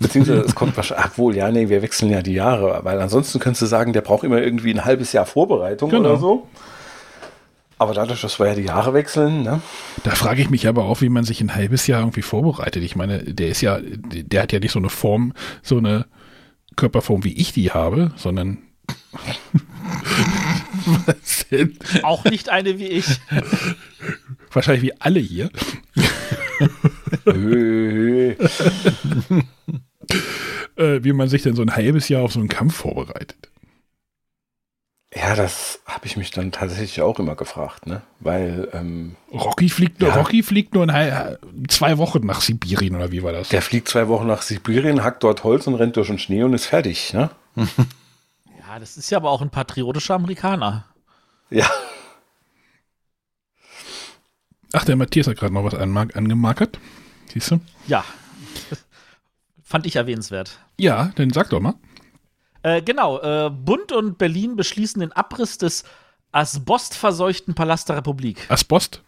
Beziehungsweise es kommt wahrscheinlich, ach wohl, ja, nee, wir wechseln ja die Jahre, weil ansonsten könntest du sagen, der braucht immer irgendwie ein halbes Jahr Vorbereitung Genau. oder so. Aber dadurch, dass wir ja die Jahre wechseln, ne? Da frage ich mich aber auch, wie man sich ein halbes Jahr irgendwie vorbereitet. Ich meine, der ist ja, der hat ja nicht so eine Form, so eine Körperform, wie ich die habe, sondern Was denn? Auch nicht eine wie ich. wahrscheinlich wie alle hier. Äh, wie man sich denn so ein halbes Jahr auf so einen Kampf vorbereitet. ja, das habe ich mich dann tatsächlich auch immer gefragt, ne? Weil ähm, Rocky fliegt nur, Ja. Rocky fliegt nur ein, zwei Wochen nach Sibirien oder wie war das? der fliegt zwei Wochen nach Sibirien, hackt dort Holz und rennt durch den Schnee und ist fertig, ne? *laughs* Ja, das ist ja aber auch ein patriotischer Amerikaner. Ja. Ach, der Matthias hat gerade noch was angemarkert. Siehst du? Ja. *laughs* Fand ich erwähnenswert. Ja, dann sag doch mal. Äh, genau, äh, Bund und Berlin beschließen den Abriss des asbestverseuchten Palast der Republik. Asbost.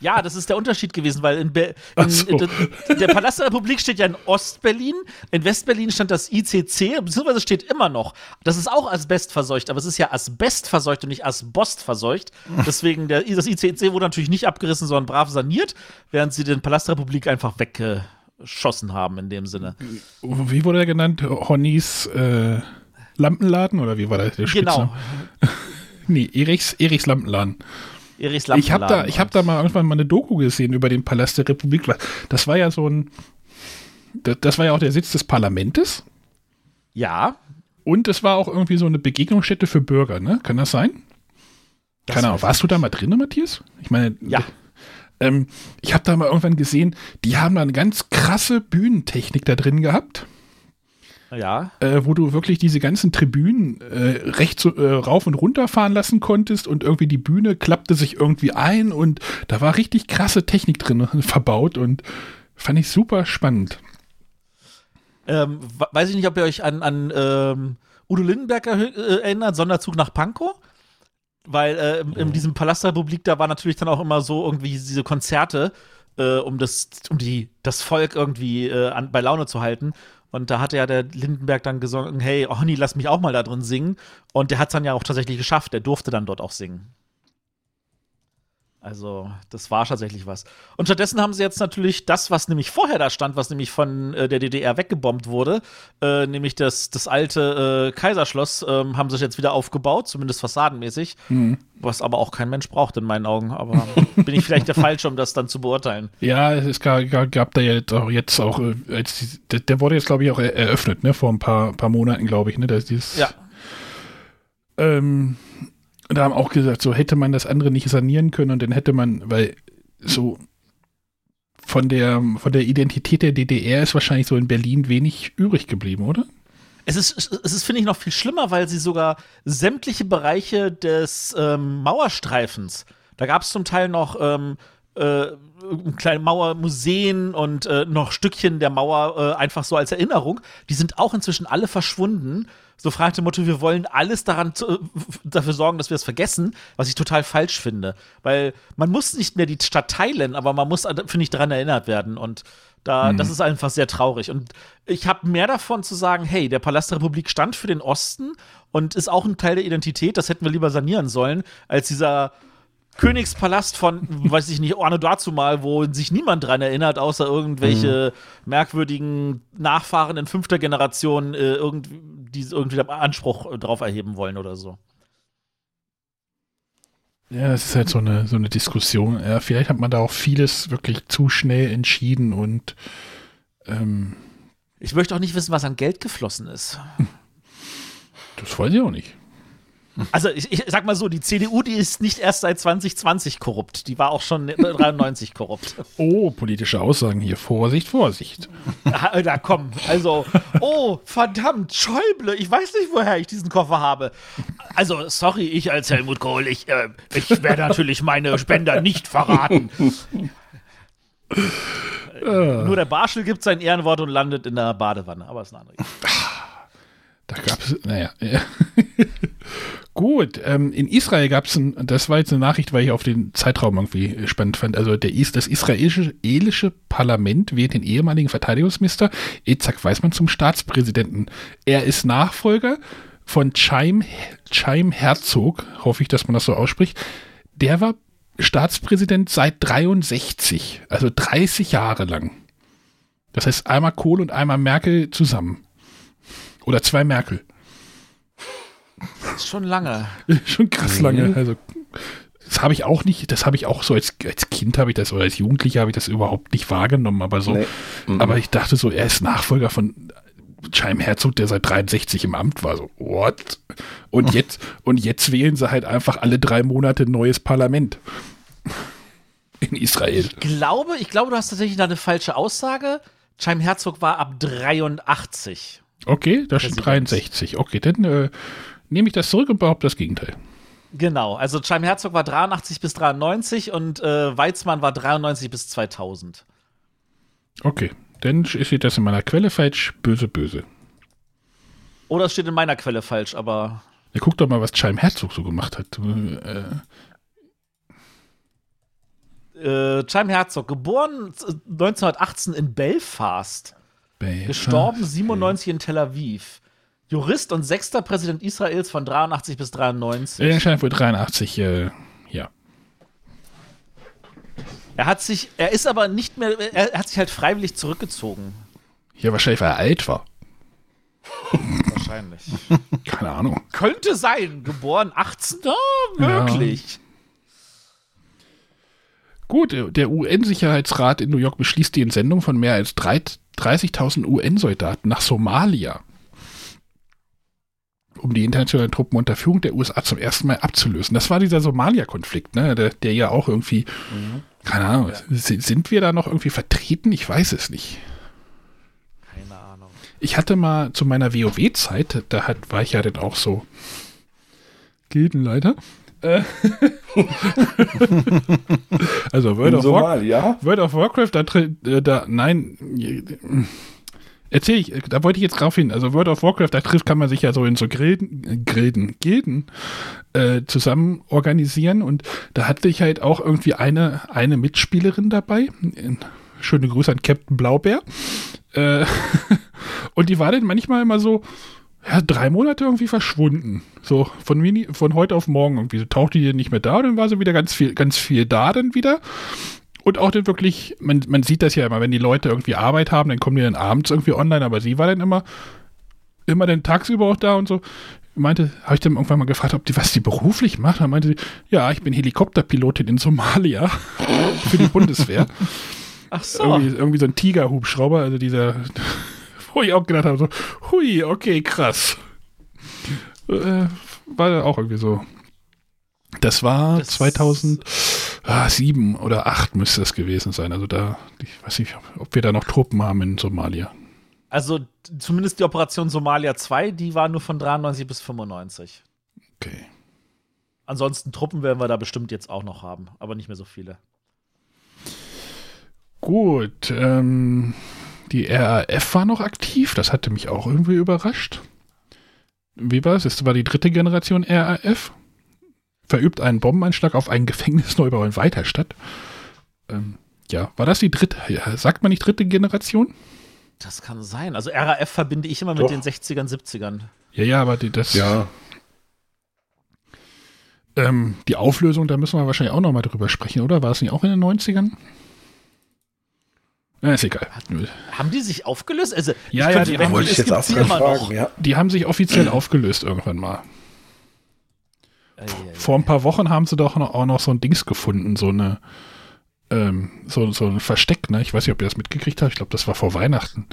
Ja, das ist der Unterschied gewesen, weil in, Be in, so. in, der Palast der Republik steht ja in Ostberlin, in Westberlin stand das ICC, beziehungsweise steht immer noch. Das ist auch asbestverseucht, aber es ist ja asbestverseucht und nicht asbostverseucht. Deswegen, der, das ICC wurde natürlich nicht abgerissen, sondern brav saniert, während sie den Palast der Republik einfach weggeschossen haben in dem Sinne. Wie wurde er genannt? Honnys äh, Lampenladen oder wie war das? Der Genau. Spitzname? *laughs* Nee, Erichs, Erichs Lampenladen. Erichs Ich habe da, ich hab da mal irgendwann mal eine Doku gesehen über den Palast der Republik. Das war ja so ein, das, das war ja auch der Sitz des Parlamentes Ja, und es war auch irgendwie so eine Begegnungsstätte für Bürger, ne? Kann das sein? Das Keine Ahnung. Warst du da mal drin, Matthias? Ich meine, Ja. Ähm, ich habe da mal irgendwann gesehen, die haben da eine ganz krasse Bühnentechnik da drin gehabt. Ja. äh, wo du wirklich diese ganzen Tribünen äh, rechts äh, rauf und runter fahren lassen konntest und irgendwie die Bühne klappte sich irgendwie ein und da war richtig krasse Technik drin *laughs* verbaut und fand ich super spannend. Ähm, we- weiß ich nicht, ob ihr euch an, an ähm, Udo Lindenberg äh, erinnert, Sonderzug nach Pankow? Weil äh, in, in diesem Palast der Republik, da war natürlich dann auch immer so irgendwie diese Konzerte, äh, um das, um die, das Volk irgendwie äh, an, bei Laune zu halten. Und da hatte ja der Lindenberg dann gesungen, hey, Honey, lass mich auch mal da drin singen. Und der hat es dann ja auch tatsächlich geschafft. Der durfte dann dort auch singen. Also, das war tatsächlich was. Und stattdessen haben sie jetzt natürlich das, was nämlich vorher da stand, was nämlich von äh, der DDR weggebombt wurde, äh, nämlich das, das alte äh, Kaiserschloss, ähm, haben sie jetzt wieder aufgebaut, zumindest fassadenmäßig, was aber auch kein Mensch braucht in meinen Augen. Aber *laughs* bin ich vielleicht der Falsche, um das dann zu beurteilen? Ja, es gab, gab, da jetzt auch jetzt auch, äh, als, die- der, wurde jetzt glaube ich auch er, eröffnet, ne, vor ein paar, paar Monaten, glaube ich, ne, dass dieses, Ja. Ähm, da haben auch gesagt, so hätte man das andere nicht sanieren können und dann hätte man, weil so von der, von der Identität der DDR ist wahrscheinlich so in Berlin wenig übrig geblieben, oder? Es ist, es ist finde ich, noch viel schlimmer, weil sie sogar sämtliche Bereiche des ähm, Mauerstreifens, da gab es zum Teil noch ähm, äh, kleine Mauermuseen und äh, noch Stückchen der Mauer äh, einfach so als Erinnerung. Die sind auch inzwischen alle verschwunden. So fragte Motto, wir wollen alles daran zu, äh, dafür sorgen, dass wir es vergessen, was ich total falsch finde. Weil man muss nicht mehr die Stadt teilen, aber man muss, äh, finde ich, daran erinnert werden. Und da, das ist einfach sehr traurig. Und ich habe mehr davon zu sagen, hey, der Palast der Republik stand für den Osten und ist auch ein Teil der Identität, das hätten wir lieber sanieren sollen, als dieser Königspalast von, weiß ich nicht, Orne dazu mal, wo sich niemand dran erinnert, außer irgendwelche merkwürdigen Nachfahren in fünfter Generation, äh, irgend, die irgendwie Anspruch äh, drauf erheben wollen oder so. Ja, es ist halt so eine, so eine Diskussion. Ja, vielleicht hat man da auch vieles wirklich zu schnell entschieden und ähm, Ich möchte auch nicht wissen, was an Geld geflossen ist. das weiß ich auch nicht. Also ich, ich sag mal so, die CDU, die ist nicht erst seit 2020 korrupt. Die war auch schon 93 korrupt. Oh, politische Aussagen hier. Vorsicht, Vorsicht. Da komm, also, oh, verdammt, Schäuble, ich weiß nicht, woher ich diesen Koffer habe. Also, sorry, ich als Helmut Kohl, ich, äh, ich werde natürlich meine Spender nicht verraten. Nur der Barschel gibt sein Ehrenwort und landet in der Badewanne, aber ist eine andere. Da gab es, naja. Gut, ähm, in Israel gab es, das war jetzt eine Nachricht, weil ich auf den Zeitraum irgendwie spannend fand. Also der, Is- das israelische Parlament wählt den ehemaligen Verteidigungsminister Itzhak Weizmann zum Staatspräsidenten. Er ist Nachfolger von Chaim, Chaim Herzog, hoffe ich, dass man das so ausspricht. Der war Staatspräsident seit 63, also 30 Jahre lang. Das heißt einmal Kohl und einmal Merkel zusammen. Oder zwei Merkel. Das ist schon lange. *laughs* Schon krass lange. Also, das habe ich auch nicht, das habe ich auch so als, als Kind habe ich das oder als Jugendlicher habe ich das überhaupt nicht wahrgenommen, aber so. Nee. Mhm. Aber ich dachte so, er ist Nachfolger von Chaim Herzog, der seit 63 im Amt war. So, what? Und jetzt, und jetzt wählen sie halt einfach alle drei Monate ein neues Parlament. In Israel. Glaube, ich glaube, du hast tatsächlich da eine falsche Aussage. Chaim Herzog war ab 83. Okay, das ist Präsident. 63. Okay, dann äh, nehme ich das zurück und behaupte das Gegenteil. Genau, also Chaim Herzog war 83 bis 93 und äh, Weizmann war 93 bis 2000. Okay, dann steht das in meiner Quelle falsch. Böse, böse. Oder es steht in meiner Quelle falsch, aber Ja, guck doch mal, was Chaim Herzog so gemacht hat. Äh, Äh, Chaim Herzog, geboren 1918 in Belfast, gestorben 97 in Tel Aviv. Jurist und sechster Präsident Israels von 83 bis 93. Er scheint wohl 83, äh, ja. Er hat sich, er ist aber nicht mehr, er hat sich halt freiwillig zurückgezogen. Ja, wahrscheinlich, weil er alt war. Wahrscheinlich. *laughs* Keine Ahnung. Könnte sein. Geboren 18. Ja, möglich. Gut, der UN-Sicherheitsrat in New York beschließt die Entsendung von mehr als 30.000 UN-Soldaten nach Somalia, um die internationalen Truppen unter Führung der USA zum ersten Mal abzulösen. Das war dieser Somalia-Konflikt, ne? der, der ja auch irgendwie, keine Ahnung, sind, sind wir da noch irgendwie vertreten? Ich weiß es nicht. Keine Ahnung. Ich hatte mal zu meiner WoW-Zeit, da hat, war ich ja dann auch so Gildenleiter. Äh, *laughs* also World In of, War Somalia? World of Warcraft, da, äh, da nein, erzähle ich, da wollte ich jetzt drauf hin. Also World of Warcraft, da trifft, kann man sich ja so in so äh, Gilden, Gilden äh, zusammen organisieren und da hatte ich halt auch irgendwie eine, eine Mitspielerin dabei. Schöne Grüße an Captain Blaubeer. Äh, *laughs* und die war dann manchmal immer so, ja, drei Monate irgendwie verschwunden. So von, Mini, von heute auf morgen irgendwie. So tauchte die nicht mehr da und dann war sie wieder ganz viel, ganz viel da dann wieder. Und auch dann wirklich, man, man sieht das ja immer, wenn die Leute irgendwie Arbeit haben, dann kommen die dann abends irgendwie online, aber sie war dann immer, immer dann tagsüber auch da und so. Meinte, habe ich dann irgendwann mal gefragt, ob die, was die beruflich macht. Dann meinte sie, ja, ich bin Helikopterpilotin in Somalia *laughs* für die Bundeswehr. Ach so. Irgendwie, irgendwie so ein Tiger-Hubschrauber, also dieser, *laughs* wo ich auch gedacht habe, so, hui, okay, krass. Äh, war auch irgendwie so. Das war Das- 2007 oder 2008 müsste es gewesen sein. Also da, ich weiß nicht, ob wir da noch Truppen haben in Somalia. Also zumindest die Operation Somalia 2, die war nur von 93 bis 95. Okay. Ansonsten Truppen werden wir da bestimmt jetzt auch noch haben, aber nicht mehr so viele. Gut, ähm, die RAF war noch aktiv, das hatte mich auch irgendwie überrascht. Wie war es? Es war die dritte Generation RAF. Verübt einen Bombenanschlag auf einen *laughs* Gefängnisneubau in Weiterstadt. Ähm, ja, war das die dritte? Ja, sagt man nicht dritte Generation? Das kann sein. Also RAF verbinde ich immer mit Doch. den 60ern, 70ern. Ja, ja, aber die, das, Ja. ähm, die Auflösung, da müssen wir wahrscheinlich auch nochmal drüber sprechen, oder? War es nicht auch in den 90ern? Ja, ist egal. Haben die sich aufgelöst? Also, Ja, ich ja, könnte die haben- Wollte ich es jetzt auch gibt sie dran immer fragen, noch. ja. Die haben sich offiziell *clears throat* aufgelöst irgendwann mal. Vor ein paar Wochen haben sie doch noch, auch noch so ein Dings gefunden, so eine, ähm, so, so ein Versteck, ne? Ich weiß nicht, ob ihr das mitgekriegt habt. Ich glaube, das war vor Weihnachten,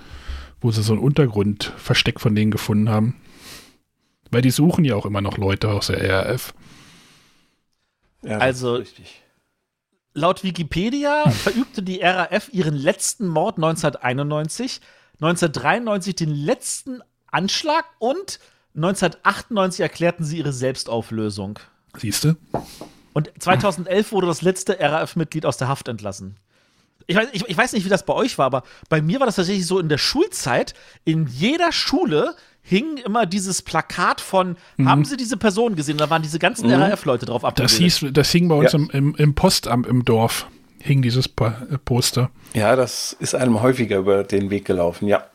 wo sie so ein Untergrundversteck von denen gefunden haben. Weil die suchen ja auch immer noch Leute aus der RAF. Ja, Also- richtig. Laut Wikipedia *laughs* verübte die RAF ihren letzten Mord 1991, 1993 den letzten Anschlag und 1998 erklärten sie ihre Selbstauflösung. Siehst du? Und 2011 wurde das letzte RAF-Mitglied aus der Haft entlassen. Ich weiß, ich, ich weiß nicht, wie das bei euch war, aber bei mir war das tatsächlich so in der Schulzeit. In jeder Schule hing immer dieses Plakat von, haben Sie diese Person gesehen? Da waren diese ganzen RAF-Leute drauf Das abgebildet. hieß, das hing bei uns Ja. im, im, im Postamt im Dorf, hing dieses Poster. Ja, das ist einem häufiger über den Weg gelaufen, ja.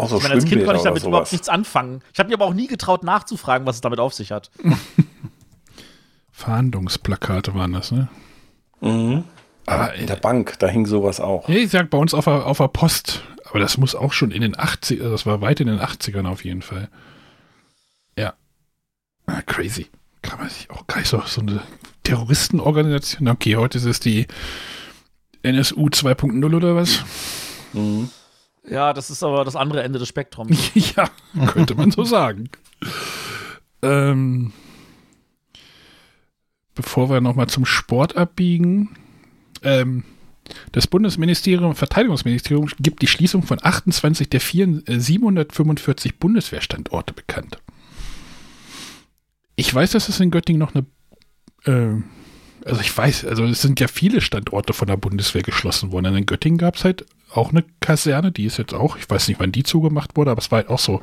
Auch so Ich meine, als Kind konnte ich damit überhaupt nichts anfangen. Ich habe mir aber auch nie getraut, nachzufragen, was es damit auf sich hat. *laughs* Fahndungsplakate waren das, ne? Mhm. Aber In der Bank, da hing sowas auch. Ja, ich sag bei uns auf der, auf der Post. Aber das muss auch schon in den 80 das war weit in den 80ern auf jeden Fall. Ja. Ah, crazy. Kann man sich auch gleich so, so eine Terroristenorganisation. Okay, heute ist es die NSU 2.0 oder was? Mhm. Ja, das ist aber das andere Ende des Spektrums. *laughs* ja, könnte man so sagen. Ähm, bevor wir nochmal zum Sport abbiegen. Ähm, das Bundesministerium, Verteidigungsministerium gibt die Schließung von 28 der vier, äh, 745 Bundeswehrstandorte bekannt. Ich weiß, dass es in Göttingen noch eine, äh, also ich weiß, also es sind ja viele Standorte von der Bundeswehr geschlossen worden. In Göttingen gab es halt auch eine Kaserne, die ist jetzt auch, ich weiß nicht, wann die zugemacht wurde, aber es war halt auch so,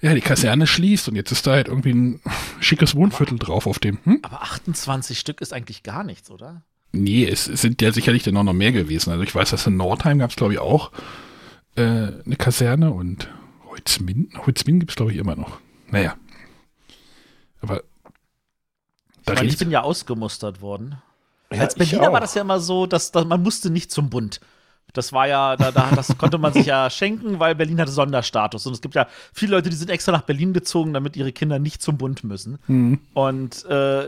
ja, die Kaserne schließt und jetzt ist da halt irgendwie ein schickes Wohnviertel drauf auf dem, hm? Aber 28 Stück ist eigentlich gar nichts, oder? Nee, es, es sind ja sicherlich dann auch noch mehr gewesen. Also ich weiß, dass in Nordheim gab es, glaube ich, auch äh, eine Kaserne und Holzmin, Holzmin gibt es, glaube ich, immer noch. Naja. Aber da Ich, meine, ich bin ja ausgemustert worden. Ja, Als Berliner war das ja immer so, dass, dass man musste nicht zum Bund. Das war ja, da, da, das konnte man sich ja *laughs* schenken, weil Berlin hatte Sonderstatus. Und es gibt ja viele Leute, die sind extra nach Berlin gezogen, damit ihre Kinder nicht zum Bund müssen. Mhm. Und äh,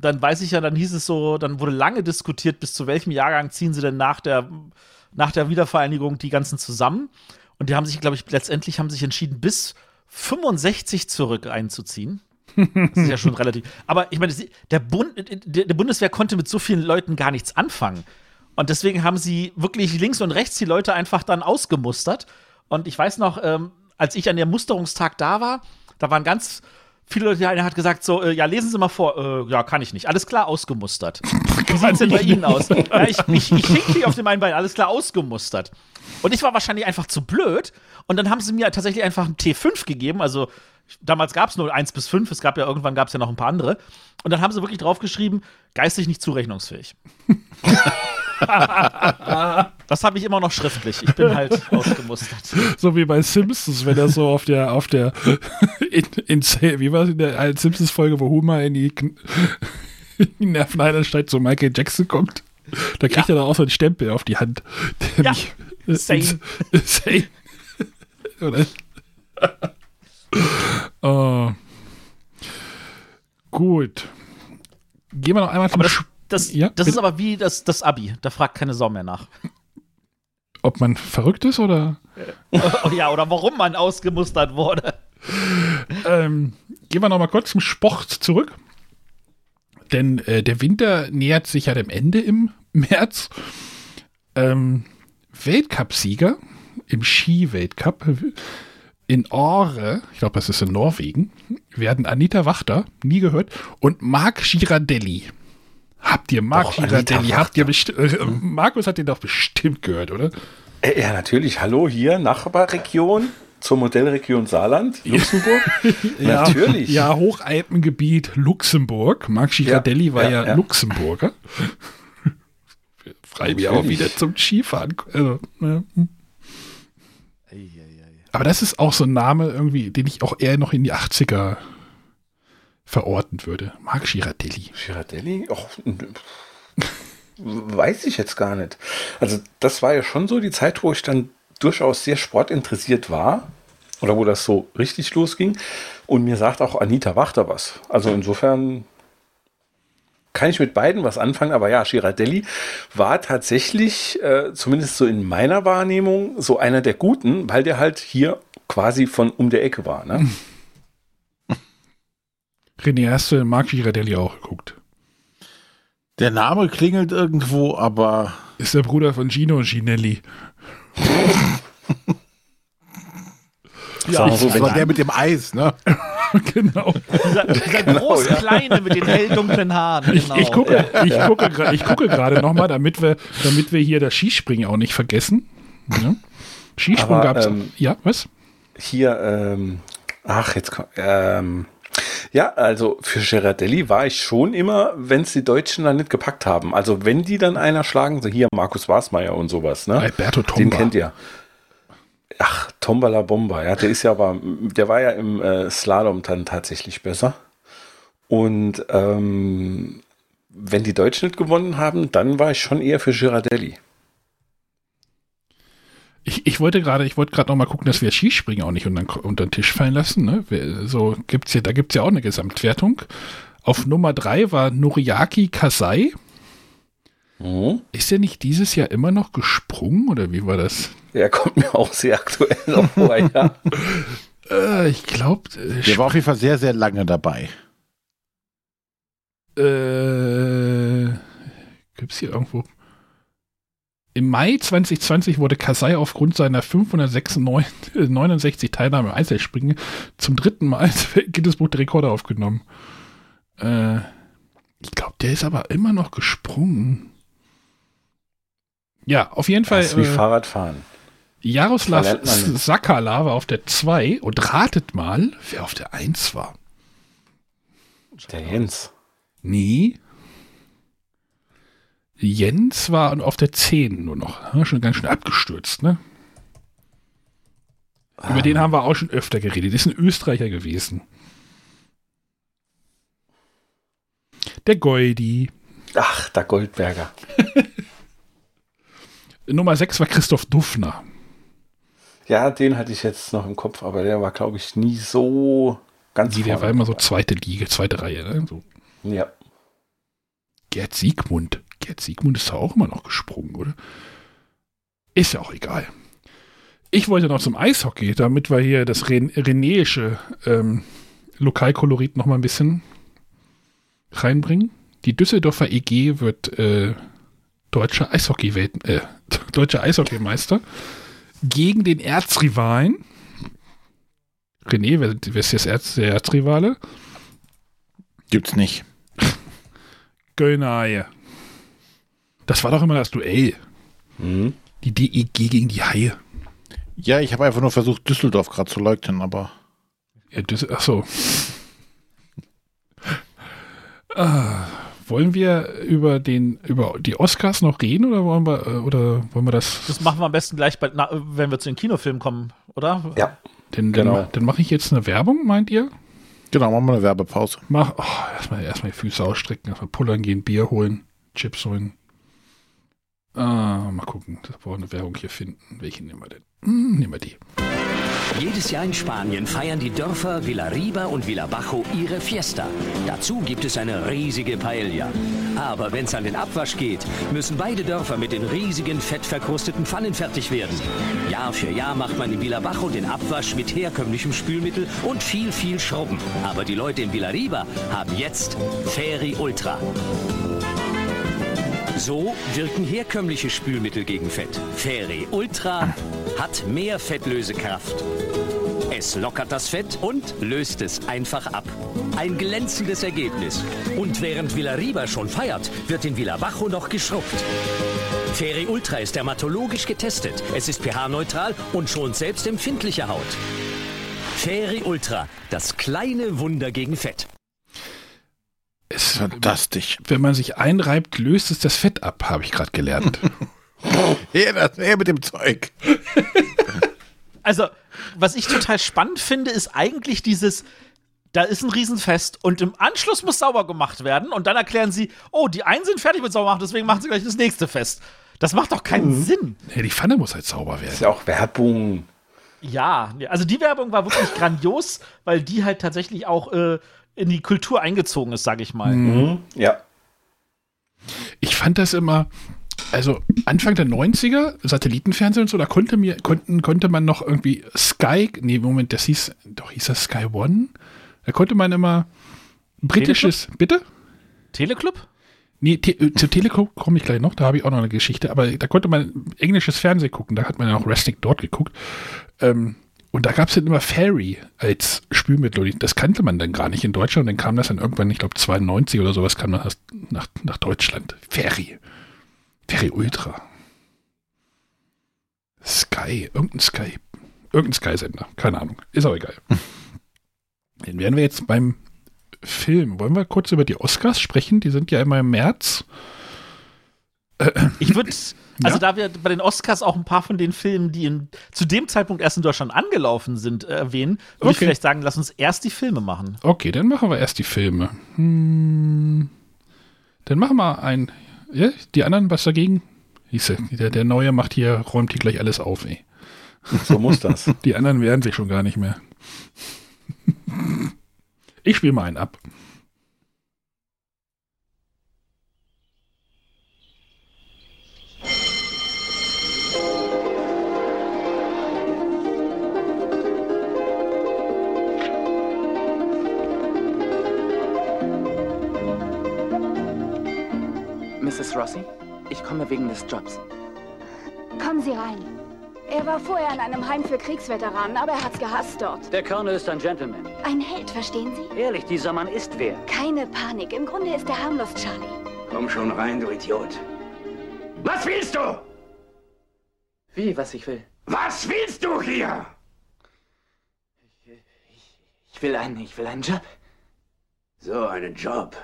dann weiß ich ja, dann hieß es so, dann wurde lange diskutiert, bis zu welchem Jahrgang ziehen sie denn nach der, nach der Wiedervereinigung die ganzen zusammen. Und die haben sich, glaube ich, letztendlich haben sich entschieden, bis 65 zurück einzuziehen. Das ist ja schon *laughs* relativ. Aber ich meine, der, Bund, der Bundeswehr konnte mit so vielen Leuten gar nichts anfangen. Und deswegen haben sie wirklich links und rechts die Leute einfach dann ausgemustert. Und ich weiß noch, ähm, als ich an dem Musterungstag da war, da waren ganz viele Leute, der eine hat gesagt so, äh, ja, lesen Sie mal vor. Äh, ja, kann ich nicht. Alles klar, ausgemustert. *laughs* Wie sieht's denn bei Ihnen aus? Ja, ich ich, ich hinkte auf dem einen Bein, alles klar, ausgemustert. Und ich war wahrscheinlich einfach zu blöd. Und dann haben sie mir tatsächlich einfach ein T5 gegeben. Also damals gab es nur 1 bis 5, es gab ja irgendwann gab es ja noch ein paar andere. Und dann haben sie wirklich draufgeschrieben, geistig nicht zurechnungsfähig. *laughs* das habe ich immer noch schriftlich. Ich bin halt *laughs* ausgemustert. so wie bei Simpsons, wenn er so auf der, auf der, in, in, wie war es in der alten Simpsons-Folge, wo Homer in die, *laughs* in die Nervenheilanstalt zu Michael Jackson kommt. Da kriegt er dann auch so einen Stempel auf die Hand. Ja, äh, sane. sane. Oder? oh. Gut. Gehen wir noch einmal zum Aber das, das, Ja, das ist aber wie das, das Abi. Da fragt keine Sau mehr nach. ob man verrückt ist oder *laughs* oh ja, oder warum man ausgemustert wurde. ähm, gehen wir noch mal kurz zum Sport zurück. Denn äh, der Winter nähert sich ja dem Ende im *laughs* März. Ähm, Weltcupsieger im Ski-Weltcup in Åre, ich glaube, das ist in Norwegen, werden Anita Wachter, nie gehört, und Marc Girardelli. Habt ihr Marc Doch, Anita Girardelli? Habt ihr bestimmt. Äh, Markus hat den doch bestimmt gehört, oder? Äh, Ja, natürlich. Hallo, hier, Nachbarregion zur Modellregion Saarland, Luxemburg. *laughs* Natürlich. Ja, Hochalpengebiet Luxemburg. Marc Girardelli war ja, ja, ja. Luxemburger. *laughs* Frei mich auch wieder zum Skifahren. Also, ja. Aber das ist auch so ein Name irgendwie, den ich auch eher noch in die 80er verorten würde. Marc Girardelli. Girardelli? Och, weiß ich jetzt gar nicht. Also das war ja schon so die Zeit, wo ich dann durchaus sehr sportinteressiert war. Oder wo das so richtig losging. Und mir sagt auch Anita Wachter was. Also insofern kann ich mit beiden was anfangen. Aber ja, Girardelli war tatsächlich, äh, zumindest so in meiner Wahrnehmung, so einer der Guten, weil der halt hier quasi von um der Ecke war. Ne? *laughs* René, hast du Marc Girardelli auch geguckt? Der Name klingelt irgendwo, aber Ist der Bruder von Gino Ginelli. So, das wenn war der mit dem Eis, ne? *laughs* genau. Dieser, dieser große Kleine mit den helldunklen Haaren. Ich, Genau. ich gucke, ich gucke, gra- ich gucke gerade noch mal, damit wir, damit wir hier das Skispringen auch nicht vergessen. Ja. Skisprung Aber, gab es. ähm, ja, was? hier, ähm, ach, jetzt kommt, ähm, ja, also für Girardelli war ich schon immer, wenn es die Deutschen dann nicht gepackt haben. Also wenn die dann einer schlagen, so hier Markus Wasmeier und sowas, ne? Alberto Den Tomba. kennt ihr. Ach, Tombala Bomba, ja, der ist ja aber, der war ja im äh, Slalom dann tatsächlich besser. Und ähm, wenn die Deutschen nicht gewonnen haben, dann war ich schon eher für Girardelli. Ich, ich wollte gerade, ich wollte gerade noch mal gucken, dass wir Skispringen auch nicht unter, unter den Tisch fallen lassen. Ne? Wir- So gibt's ja, da gibt's ja auch eine Gesamtwertung. Auf Nummer drei war Noriaki Kasai. Mhm. Ist er nicht dieses Jahr immer noch gesprungen oder wie war das? Der kommt mir auch sehr aktuell vor, ja. *laughs* Äh, ich glaube, äh, Der war auf jeden Fall sehr, sehr lange dabei. Äh, gibt's hier irgendwo? Im Mai 2020 wurde Kasai aufgrund seiner 569 Teilnahme im Einzelspringen zum dritten Mal ins Guinness Buch der Rekorde aufgenommen. Äh, ich glaube, der ist aber immer noch gesprungen. Ja, auf jeden Fall. Das ist wie Äh, Fahrradfahren. Jaroslav. Sakala war auf der 2 und ratet mal, wer auf der 1 war. Der Jens. Nee. Jens war auf der 10 nur noch. ne? Schon ganz schön abgestürzt, ne? Über den haben wir auch schon öfter geredet. Ist ein Österreicher gewesen. Der Goldi. Ach, der Goldberger. *laughs* Nummer 6 war Christoph Duffner. Ja, den hatte ich jetzt noch im Kopf, aber der war, glaube ich, nie so ganz Die, der war immer so zweite Liga, zweite Reihe. Ne? So. Ja. Gerd Siegmund. Gerd Siegmund ist da auch immer noch gesprungen, oder? Ist ja auch egal. Ich wollte noch zum Eishockey, damit wir hier das Ren Renéische ähm, Lokalkolorit noch mal ein bisschen reinbringen. Die Düsseldorfer EG wird äh, deutscher Eishockey äh, *laughs* deutscher Eishockeymeister gegen den Erzrivalen. René, wer, wer ist jetzt Erz, der Erzrivale? Gibt's nicht. Göllner Das war doch immer das Duell. Mhm. Die DEG gegen die Haie. Ja, ich habe einfach nur versucht, Düsseldorf gerade zu leugnen, aber Ja, das, ach so. ah, wollen wir über den über die Oscars noch reden oder wollen wir äh, oder wollen wir das? Das machen wir am besten gleich, bei, na, wenn wir zu den Kinofilmen kommen, oder? Ja. Denn, genau. Dann, dann mache ich jetzt eine Werbung, meint ihr? genau, machen wir eine Werbepause. Mach oh, erstmal erstmal die Füße ausstrecken, erstmal pullern gehen, Bier holen, Chips holen. Ah, mal gucken, dass wir auch eine Werbung hier finden. Welche nehmen wir denn? Hm, nehmen wir die. Jedes Jahr in Spanien feiern die Dörfer Villarriba und Villabajo ihre Fiesta. Dazu gibt es eine riesige Paella. Aber wenn es an den Abwasch geht, müssen beide Dörfer mit den riesigen, fettverkrusteten Pfannen fertig werden. Jahr für Jahr macht man in Villabajo den Abwasch mit herkömmlichem Spülmittel und viel, viel Schrubben. Aber die Leute in Villarriba haben jetzt Feri Ultra. So wirken herkömmliche Spülmittel gegen Fett. Fairy Ultra hat mehr Fettlösekraft. Es lockert das Fett und löst es einfach ab. Ein glänzendes Ergebnis. Und während Villarriba schon feiert, wird in Villabajo noch geschrubbt. Fairy Ultra ist dermatologisch getestet. Es ist pH-neutral und schont selbst empfindliche Haut. Fairy Ultra, das kleine Wunder gegen Fett. Es, Fantastisch. wenn man sich einreibt, löst es das Fett ab, habe ich gerade gelernt. *laughs* Her, das, her mit dem Zeug. *laughs* Also, was ich total spannend finde, ist eigentlich dieses, da ist ein Riesenfest und im Anschluss muss sauber gemacht werden und dann erklären sie, oh, die einen sind fertig mit sauber machen, deswegen machen sie gleich das nächste Fest. Das macht doch keinen Sinn. ja, die Pfanne muss halt sauber Ist werden. ja auch Werbung. Ja, also die Werbung war wirklich grandios, weil die halt tatsächlich auch äh, in die Kultur eingezogen ist, sage ich mal. Mhm. Ja. Ich fand das immer, also Anfang der 90er, Satellitenfernsehen und so, da konnte mir, konnten, konnte man noch irgendwie Sky, nee, Moment, das hieß, doch hieß das Sky One? Da konnte man immer britisches, bitte? Teleclub? Nee, te, äh, zu Telekom komme ich gleich noch, da habe ich auch noch eine Geschichte, aber da konnte man englisches Fernsehen gucken, da hat man ja auch Wrestling dort geguckt. Ähm, und da gab es dann immer Fairy als Spülmittel. Das kannte man dann gar nicht in Deutschland. Und dann kam das dann irgendwann, ich glaube 92 oder sowas, kam das nach, nach Deutschland. Fairy. Fairy Ultra. Sky, irgendein Sky. Irgendein Sky-Sender, keine Ahnung. Ist auch egal. *laughs* Dann wären wir jetzt beim Film. Wollen wir kurz über die Oscars sprechen? Die sind ja immer im März. Ich würde, also Ja? da wir bei den Oscars auch ein paar von den Filmen, die in, zu dem Zeitpunkt erst in Deutschland angelaufen sind, äh, erwähnen, würde ich Okay. vielleicht sagen, lass uns erst die Filme machen. Okay, dann machen wir erst die Filme. Hm, dann machen wir ein. Ja, die anderen, was dagegen? Hieße, der, der Neue macht hier, räumt hier gleich alles auf, ey. So muss das. *laughs* Die anderen wehren sich schon gar nicht mehr. Ich spiele mal einen ab. Mrs. Rossi, ich komme wegen des Jobs. Kommen Sie rein. Er war vorher in einem Heim für Kriegsveteranen, aber er hat's gehasst dort. Der Colonel ist ein Gentleman. Ein Held, verstehen Sie? Ehrlich, dieser Mann ist wer. Keine Panik. Im Grunde ist er harmlos, Charlie. Komm schon rein, du Idiot. Was willst du? Wie, was ich will? Was willst du hier? Ich will einen, ich will einen Job. So einen Job.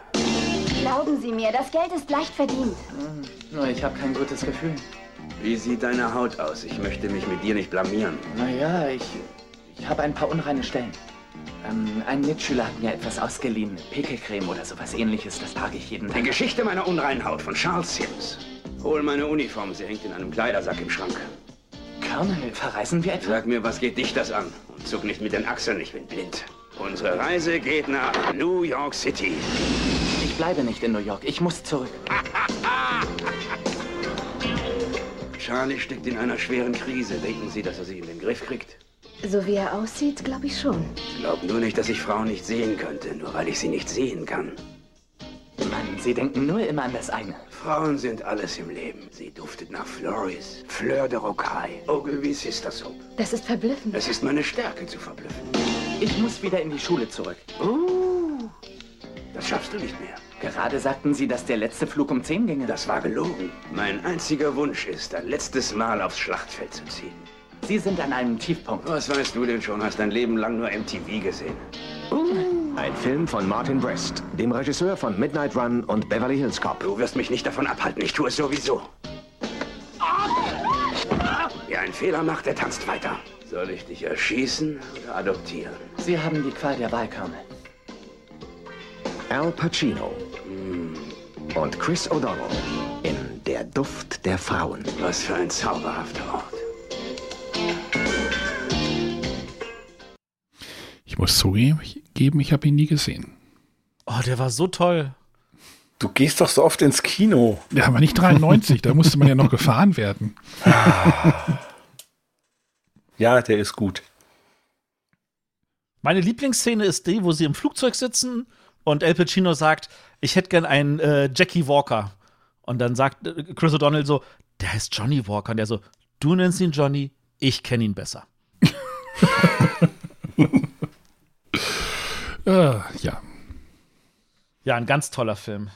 Glauben Sie mir, das Geld ist leicht verdient. Nur ich habe kein gutes Gefühl. Wie sieht deine Haut aus? Ich möchte mich mit dir nicht blamieren. Naja, ich, ich habe ein paar unreine Stellen. Ähm, ein Mitschüler hat mir etwas ausgeliehen. Pickelcreme oder sowas ähnliches, das trage ich jeden Die Tag. Geschichte meiner unreinen Haut von Charles Sims. Hol meine Uniform, sie hängt in einem Kleidersack im Schrank. Colonel, verreisen wir etwa? Sag mir, was geht dich das an? Und zuck nicht mit den Achseln, ich bin blind. Unsere Reise geht nach New York City. Ich bleibe nicht in New York. Ich muss zurück. *laughs* Charlie steckt in einer schweren Krise. Denken Sie, dass er sie in den Griff kriegt? So wie er aussieht, glaube ich schon. Glaub nur nicht, dass ich Frauen nicht sehen könnte, nur weil ich sie nicht sehen kann. Mann, Sie denken nur immer an das eine. Frauen sind alles im Leben. Sie duftet nach Floris, Fleur de Rocaille, Ogilvy Sister Soap. Das ist verblüffend. Es ist meine Stärke zu verblüffen. Ich muss wieder in die Schule zurück. Uh, das schaffst du nicht mehr. Gerade sagten Sie, dass der letzte Flug um 10 ginge. Das war gelogen. Mein einziger Wunsch ist, ein letztes Mal aufs Schlachtfeld zu ziehen. Sie sind an einem Tiefpunkt. Was weißt du denn schon? Hast dein Leben lang nur MTV gesehen. Ein Film von Martin Brest, dem Regisseur von Midnight Run und Beverly Hills Cop. Du wirst mich nicht davon abhalten. Ich tue es sowieso. Wer einen Fehler macht, der tanzt weiter. Soll ich dich erschießen oder adoptieren? Sie haben die Qual der Wahl, Colonel. Al Pacino und Chris O'Donnell in Der Duft der Frauen. Was für ein zauberhafter Ort. Ich muss zugeben, ich habe ihn nie gesehen. Oh, der war so toll. Du gehst doch so oft ins Kino. Ja, aber nicht 93, da musste man ja noch gefahren werden. Ja, der ist gut. Meine Lieblingsszene ist die, wo sie im Flugzeug sitzen und El Pacino sagt, ich hätte gern einen äh, Jackie Walker. Und dann sagt äh, Chris O'Donnell so, der heißt Johnny Walker. Und der so, du nennst ihn Johnny, ich kenne ihn besser. Äh, *laughs* ja, Ja, ein ganz toller Film.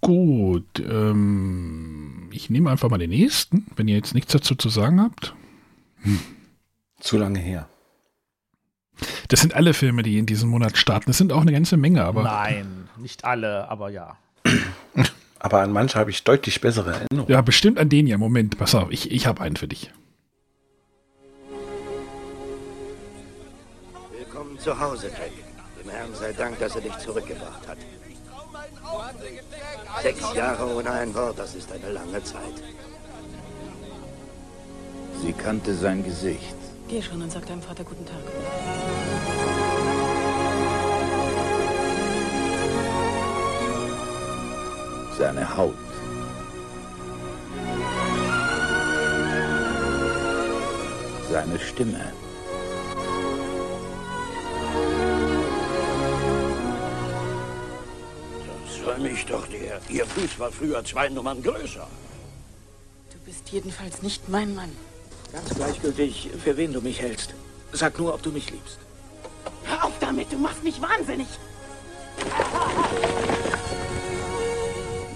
gut. Ähm, ich nehme einfach mal den nächsten, wenn ihr jetzt nichts dazu zu sagen habt. Zu lange her. Das sind alle Filme, die in diesem Monat starten. Das sind auch eine ganze Menge, aber Nein, nicht alle, aber ja. *clears throat* Aber an manche habe ich deutlich bessere Erinnerungen. ja, bestimmt an den ja. Moment, pass auf, ich, ich habe einen für dich. Willkommen zu Hause, Jack. Dem Herrn sei Dank, dass er dich zurückgebracht hat. Sechs Jahre ohne ein Wort, das ist eine lange Zeit. Sie kannte sein Gesicht. Geh schon und sag deinem Vater guten Tag. Seine Haut. Seine Stimme. Das war mich doch der. Ihr Fuß war früher zwei Nummern größer. Du bist jedenfalls nicht mein Mann. Ganz gleichgültig, für wen du mich hältst. Sag nur, ob du mich liebst. Hör auf damit, du machst mich wahnsinnig.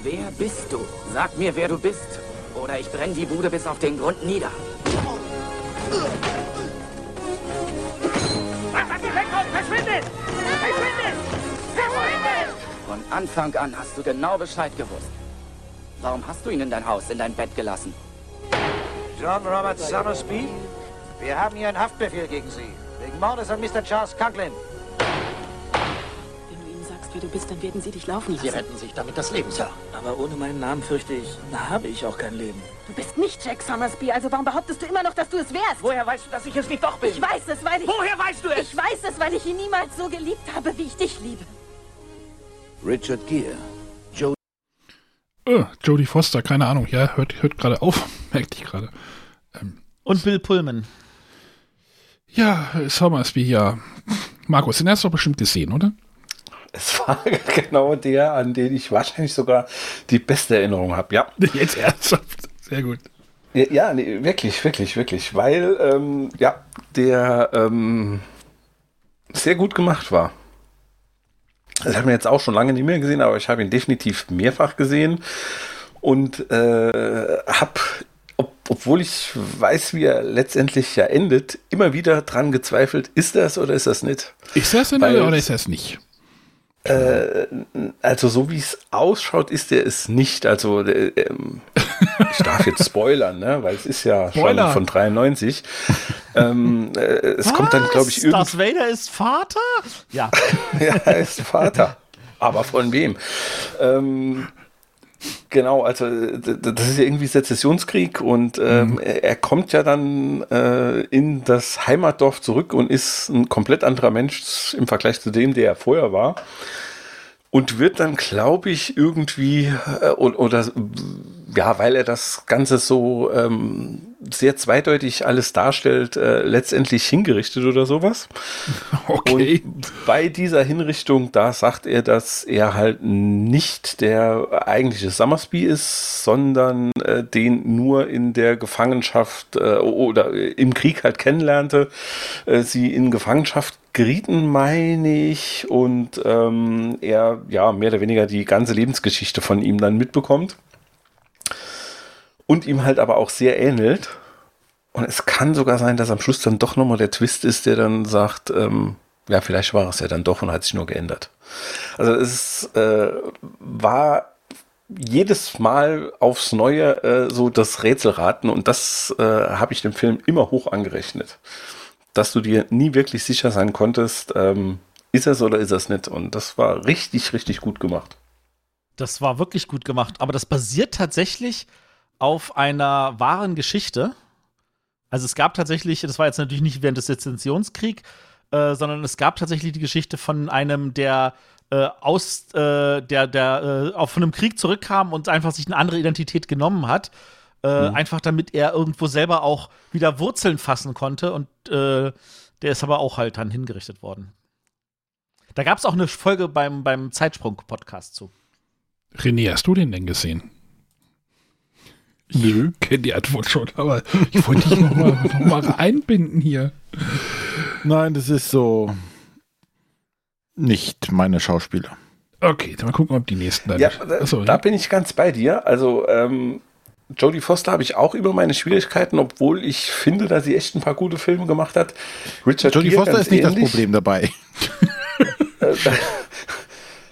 Wer bist du? Sag mir, wer du bist. Oder ich brenne die Bude bis auf den Grund nieder. Verschwindet! Verschwindet! Verschwindet! Von Anfang an hast du genau Bescheid gewusst. Warum hast du ihn in dein Haus, in dein Bett gelassen? John Robert Summersby, wir haben hier einen Haftbefehl gegen Sie. Wegen Mordes an Mr. Charles Conklin. Wenn du ihnen sagst, wer du bist, dann werden sie dich laufen lassen. Sie retten sich damit das Leben, Sir. Aber ohne meinen Namen fürchte ich, da habe ich auch kein Leben. Du bist nicht Jack Summersby, also warum behauptest du immer noch, dass du es wärst? Woher weißt du, dass ich es nicht doch bin? Ich weiß es, weil ich... Woher weißt du es? Ich weiß es, weil ich ihn niemals so geliebt habe, wie ich dich liebe. Richard Gere. Äh, Jodie Foster, keine Ahnung. Ja, hört, hört gerade auf, *laughs* merkte ich gerade. Und Bill Pullman. Ja, Summersby, ja. Markus, den hast du doch bestimmt gesehen, oder? Es war *laughs* genau der, an den ich wahrscheinlich sogar die beste Erinnerung habe. Ja. *laughs* Jetzt ernsthaft. Sehr gut. Ja, ja nee, wirklich, wirklich, wirklich. Weil, ähm, ja, der ähm, sehr gut gemacht war. Das hat man jetzt auch schon lange nicht mehr gesehen, aber ich habe ihn definitiv mehrfach gesehen und äh, habe, ob, obwohl ich weiß, wie er letztendlich ja endet, immer wieder dran gezweifelt, ist das oder ist das nicht? Ist das denn Weil- oder ist das nicht? Äh, also so wie es ausschaut, ist er es nicht. Also äh, ähm, *laughs* ich darf jetzt spoilern, ne? weil es ist ja Spoiler. schon von 93. ähm, äh, es kommt dann, glaube ich, Was? irgendwie. Darth Vader ist Vater? Ja. *laughs* ja, er ist Vater. Aber von wem? Ähm, genau, also das ist ja irgendwie Sezessionskrieg und ähm, er er kommt ja dann äh, in das Heimatdorf zurück und ist ein komplett anderer Mensch im Vergleich zu dem, der er vorher war. Und wird dann, glaube ich, irgendwie, äh, oder, oder ja, weil er das Ganze so ähm, sehr zweideutig alles darstellt, äh, letztendlich hingerichtet oder sowas. *laughs* Okay. Und bei dieser Hinrichtung, da sagt er, dass er halt nicht der eigentliche Summersby ist, sondern äh, den nur in der Gefangenschaft äh, oder im Krieg halt kennenlernte. Äh, sie in Gefangenschaft gerieten, meine ich, und ähm, er ja mehr oder weniger die ganze Lebensgeschichte von ihm dann mitbekommt. Und ihm halt aber auch sehr ähnelt. Und es kann sogar sein, dass am Schluss dann doch nochmal der Twist ist, der dann sagt, ähm, ja, vielleicht war es ja dann doch und hat sich nur geändert. Also es äh, war jedes Mal aufs Neue äh, so das Rätselraten und das äh, habe ich dem Film immer hoch angerechnet. Dass du dir nie wirklich sicher sein konntest, ähm, ist es oder ist es nicht. Und das war richtig, richtig gut gemacht. Das war wirklich gut gemacht, aber das basiert tatsächlich auf einer wahren Geschichte. Also es gab tatsächlich, das war jetzt natürlich nicht während des Sezessionskriegs, äh, sondern es gab tatsächlich die Geschichte von einem, der äh, aus äh, der der äh, von einem Krieg zurückkam und einfach sich eine andere Identität genommen hat, äh, Mhm. einfach damit er irgendwo selber auch wieder Wurzeln fassen konnte und äh, der ist aber auch halt dann hingerichtet worden. Da gab es auch eine Folge beim beim Zeitsprung-Podcast zu. René, hast du den denn gesehen? Nö, *laughs* kenn die Antwort schon, aber *laughs* ich wollte dich noch mal, noch mal einbinden hier. Nein, das ist so nicht meine Schauspieler. Okay, dann mal gucken, ob die nächsten dann. Ja, da, Achso, da ja. bin ich ganz bei dir. Also ähm, Jodie Foster habe ich auch über meine Schwierigkeiten, obwohl ich finde, dass sie echt ein paar gute Filme gemacht hat. Richard Jodie Gere Foster ist nicht das ähnlich. Problem dabei. *laughs*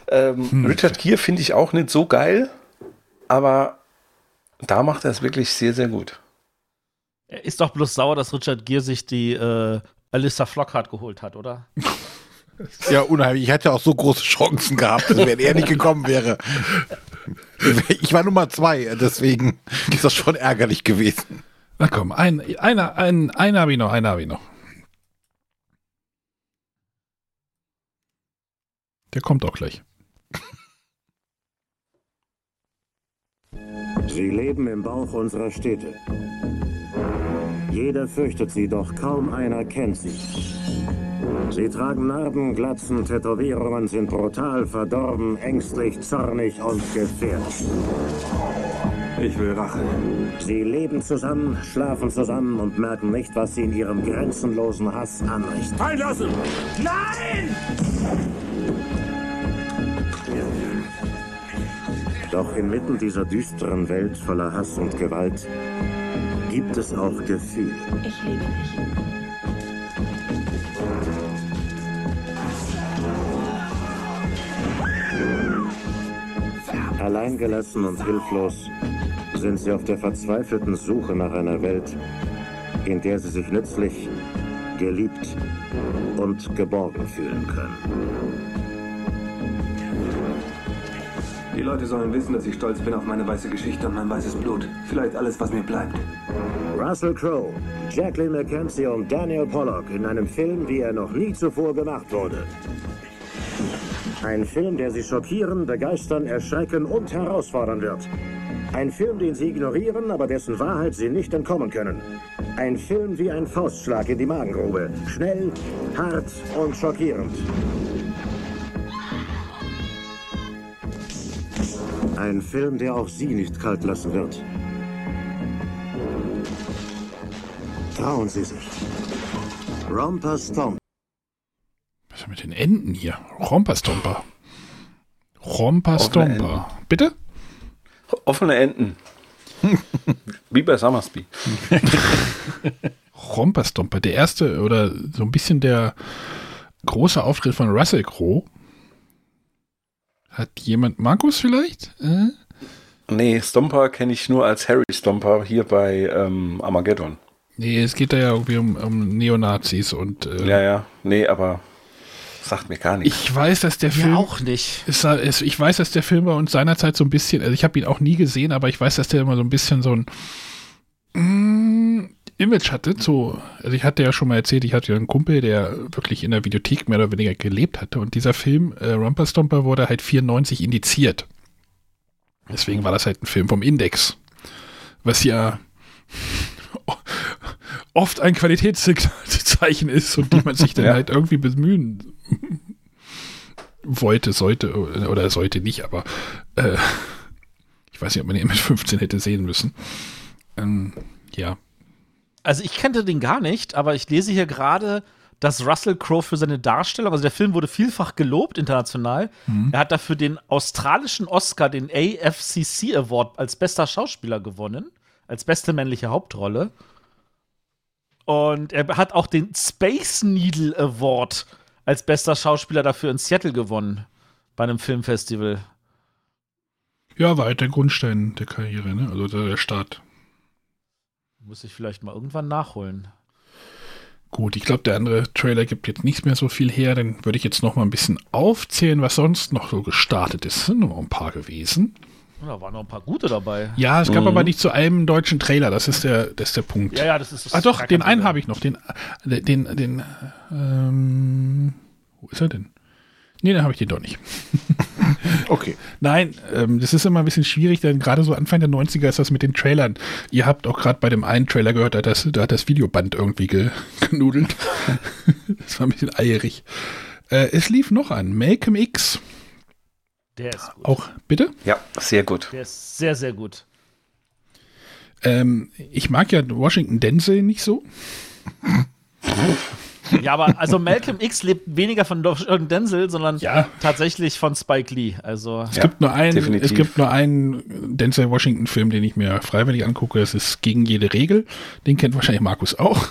Ähm, Hm. Richard Gere finde ich auch nicht so geil, aber da macht er es wirklich sehr, sehr gut. Er ist doch bloß sauer, dass Richard Gere sich die äh, Alyssa Flockhart geholt hat, oder? *laughs* Ja, unheimlich. Ich hatte auch so große Chancen gehabt, wenn er nicht gekommen wäre. Ich war Nummer zwei, deswegen ist das schon ärgerlich gewesen. Na komm, ein, einer, ein, einen habe ich noch, einen habe ich noch. Der kommt auch gleich. Sie leben im Bauch unserer Städte. Jeder fürchtet sie, doch kaum einer kennt sie. Sie tragen Narben, Glatzen, Tätowierungen, sind brutal, verdorben, ängstlich, zornig und gefährlich. Ich will Rache. Sie leben zusammen, schlafen zusammen und merken nicht, was sie in ihrem grenzenlosen Hass anrichten. Einlassen! Nein! Doch inmitten dieser düsteren Welt voller Hass und Gewalt gibt es auch Gefühle. Ich liebe dich. Alleingelassen und hilflos sind sie auf der verzweifelten Suche nach einer Welt, in der sie sich nützlich, geliebt und geborgen fühlen können. Die Leute sollen wissen, dass ich stolz bin auf meine weiße Geschichte und mein weißes Blut. Vielleicht alles, was mir bleibt. Russell Crowe, Jacqueline McKenzie und Daniel Pollock in einem Film, wie er noch nie zuvor gemacht wurde. Ein Film, der Sie schockieren, begeistern, erschrecken und herausfordern wird. Ein Film, den Sie ignorieren, aber dessen Wahrheit Sie nicht entkommen können. Ein Film wie ein Faustschlag in die Magengrube. Schnell, hart und schockierend. Ein Film, der auch Sie nicht kalt lassen wird. Trauen Sie sich. Romper Stomp. Was ist mit den Enten hier? Romperstomper. Romperstomper. Bitte? Offene Enden. Wie *laughs* bei Summersby. *laughs* Romperstomper. Der erste oder so ein bisschen der große Auftritt von Russell Crowe. Hat jemand, Markus vielleicht? Äh? Nee, Stomper kenne ich nur als Harry Stomper hier bei ähm, Armageddon. Nee, es geht da ja irgendwie um, um Neonazis und. Äh, Ja, ja. Nee, aber sagt mir gar nichts. Ich weiß, dass der Film. auch nicht. Ist, ist, ich weiß, dass der Film bei uns seinerzeit so ein bisschen, also ich habe ihn auch nie gesehen, aber ich weiß, dass der immer so ein bisschen so ein mm, Image hatte. So, also ich hatte ja schon mal erzählt, ich hatte ja einen Kumpel, der wirklich in der Videothek mehr oder weniger gelebt hatte. Und dieser Film, äh, Rumper Stomper, wurde halt 94 indiziert. Deswegen war das halt ein Film vom Index. Was ja *laughs* oft ein Qualitätszeichen ist und die man sich *laughs* dann Ja. halt irgendwie bemühen wollte, sollte oder sollte nicht, aber äh, ich weiß nicht, ob man den mit 15 hätte sehen müssen. Ähm, ja. Also ich kannte den gar nicht, aber ich lese hier gerade, dass Russell Crowe für seine Darstellung, also der Film wurde vielfach gelobt international. Mhm. Er hat dafür den australischen Oscar, den AFCC Award als bester Schauspieler gewonnen, als beste männliche Hauptrolle. Und er hat auch den Space Needle Award als bester Schauspieler dafür in Seattle gewonnen bei einem Filmfestival. Ja, war halt der Grundstein der Karriere, ne? Also der, der Start. Muss ich vielleicht mal irgendwann nachholen. Gut, ich glaube, der andere Trailer gibt jetzt nicht mehr so viel her. Dann würde ich jetzt noch mal ein bisschen aufzählen, was sonst noch so gestartet ist. Sind noch ein paar gewesen. Da waren noch ein paar gute dabei. Ja, es gab Mhm. aber nicht zu einem deutschen Trailer. Das ist der, das ist der Punkt. Ja, ja, das ist das Ah, doch, den einen habe ich noch. Den, den, den, ähm, wo ist er denn? Nee, dann habe ich den doch nicht. *laughs* okay. Nein, ähm, das ist immer ein bisschen schwierig, denn gerade so Anfang der 90er ist das mit den Trailern. Ihr habt auch gerade bei dem einen Trailer gehört, da hat das, da hat das Videoband irgendwie ge, *laughs* genudelt. *laughs* das war ein bisschen eierig. Äh, es lief noch an. Malcolm X. Der ist gut. Auch, bitte? Ja, sehr gut. Der ist sehr, sehr gut. Ähm, ich mag ja Washington Denzel nicht so. Ja, aber also Malcolm X lebt weniger von Washington Denzel, sondern tatsächlich von Spike Lee. Also Es gibt nur einen, es gibt nur einen Denzel Washington Film, den ich mir freiwillig angucke. Das ist gegen jede Regel. Den kennt wahrscheinlich Markus auch.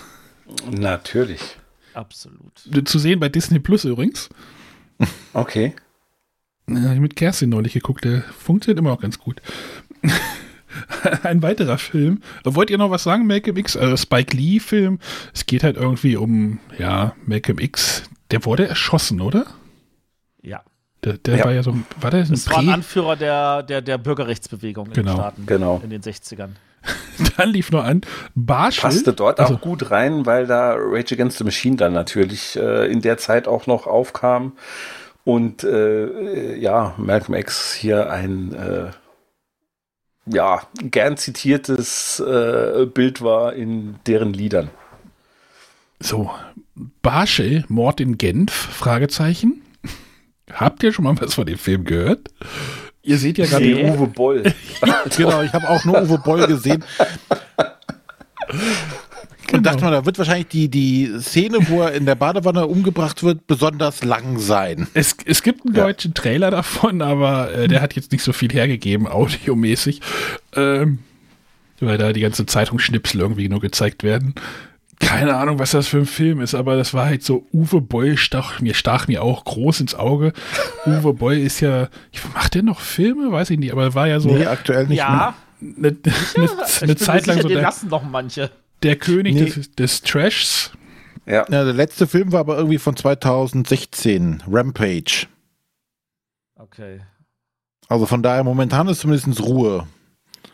Natürlich. Absolut. Zu sehen bei Disney Plus übrigens. Okay. Mit Kerstin neulich geguckt, der funktioniert immer noch ganz gut. *laughs* Ein weiterer Film. Wollt ihr noch was sagen, Malcolm X? Also Spike Lee-Film. Es geht halt irgendwie um, ja, Malcolm X. Der wurde erschossen, oder? Ja. Der, der Ja. war ja so, ein- war der ein Das war ein Prä? Anführer der, der, der Bürgerrechtsbewegung in Genau, den Staaten genau. in den 60ern. *laughs* Dann lief noch an Barschel. Passte dort Also- auch gut rein, weil da Rage Against the Machine dann natürlich äh, in der Zeit auch noch aufkam. Und äh, ja, Malcolm X hier ein äh, ja, gern zitiertes äh, Bild war in deren Liedern. So, Barschel, Mord in Genf, Fragezeichen. Habt ihr schon mal was von dem Film gehört? Ihr seht ja gerade Nee. Uwe Boll. *laughs* genau, ich habe auch nur Uwe Boll gesehen. Und dachte mal, da wird wahrscheinlich die, die Szene, wo er in der Badewanne umgebracht wird, besonders lang sein. Es, es gibt einen deutschen Trailer davon, aber äh, der hat jetzt nicht so viel hergegeben, audiomäßig. Ähm, weil da die ganze Zeitungsschnipsel irgendwie nur gezeigt werden. Keine Ahnung, was das für ein Film ist, aber das war halt so, Uwe Boll stach mir, stach mir auch groß ins Auge. Uwe Boll ist ja, ich, macht der noch Filme? Weiß ich nicht, aber war ja so. Nee, aktuell nicht Ja. Eine, eine, Ich eine bin Zeit lang sicher, so den der, lassen noch manche. Der König Nee. des, des Trashs. Ja. Ja, der letzte Film war aber irgendwie von 2016, Rampage. Okay. Also von daher momentan ist zumindest Ruhe.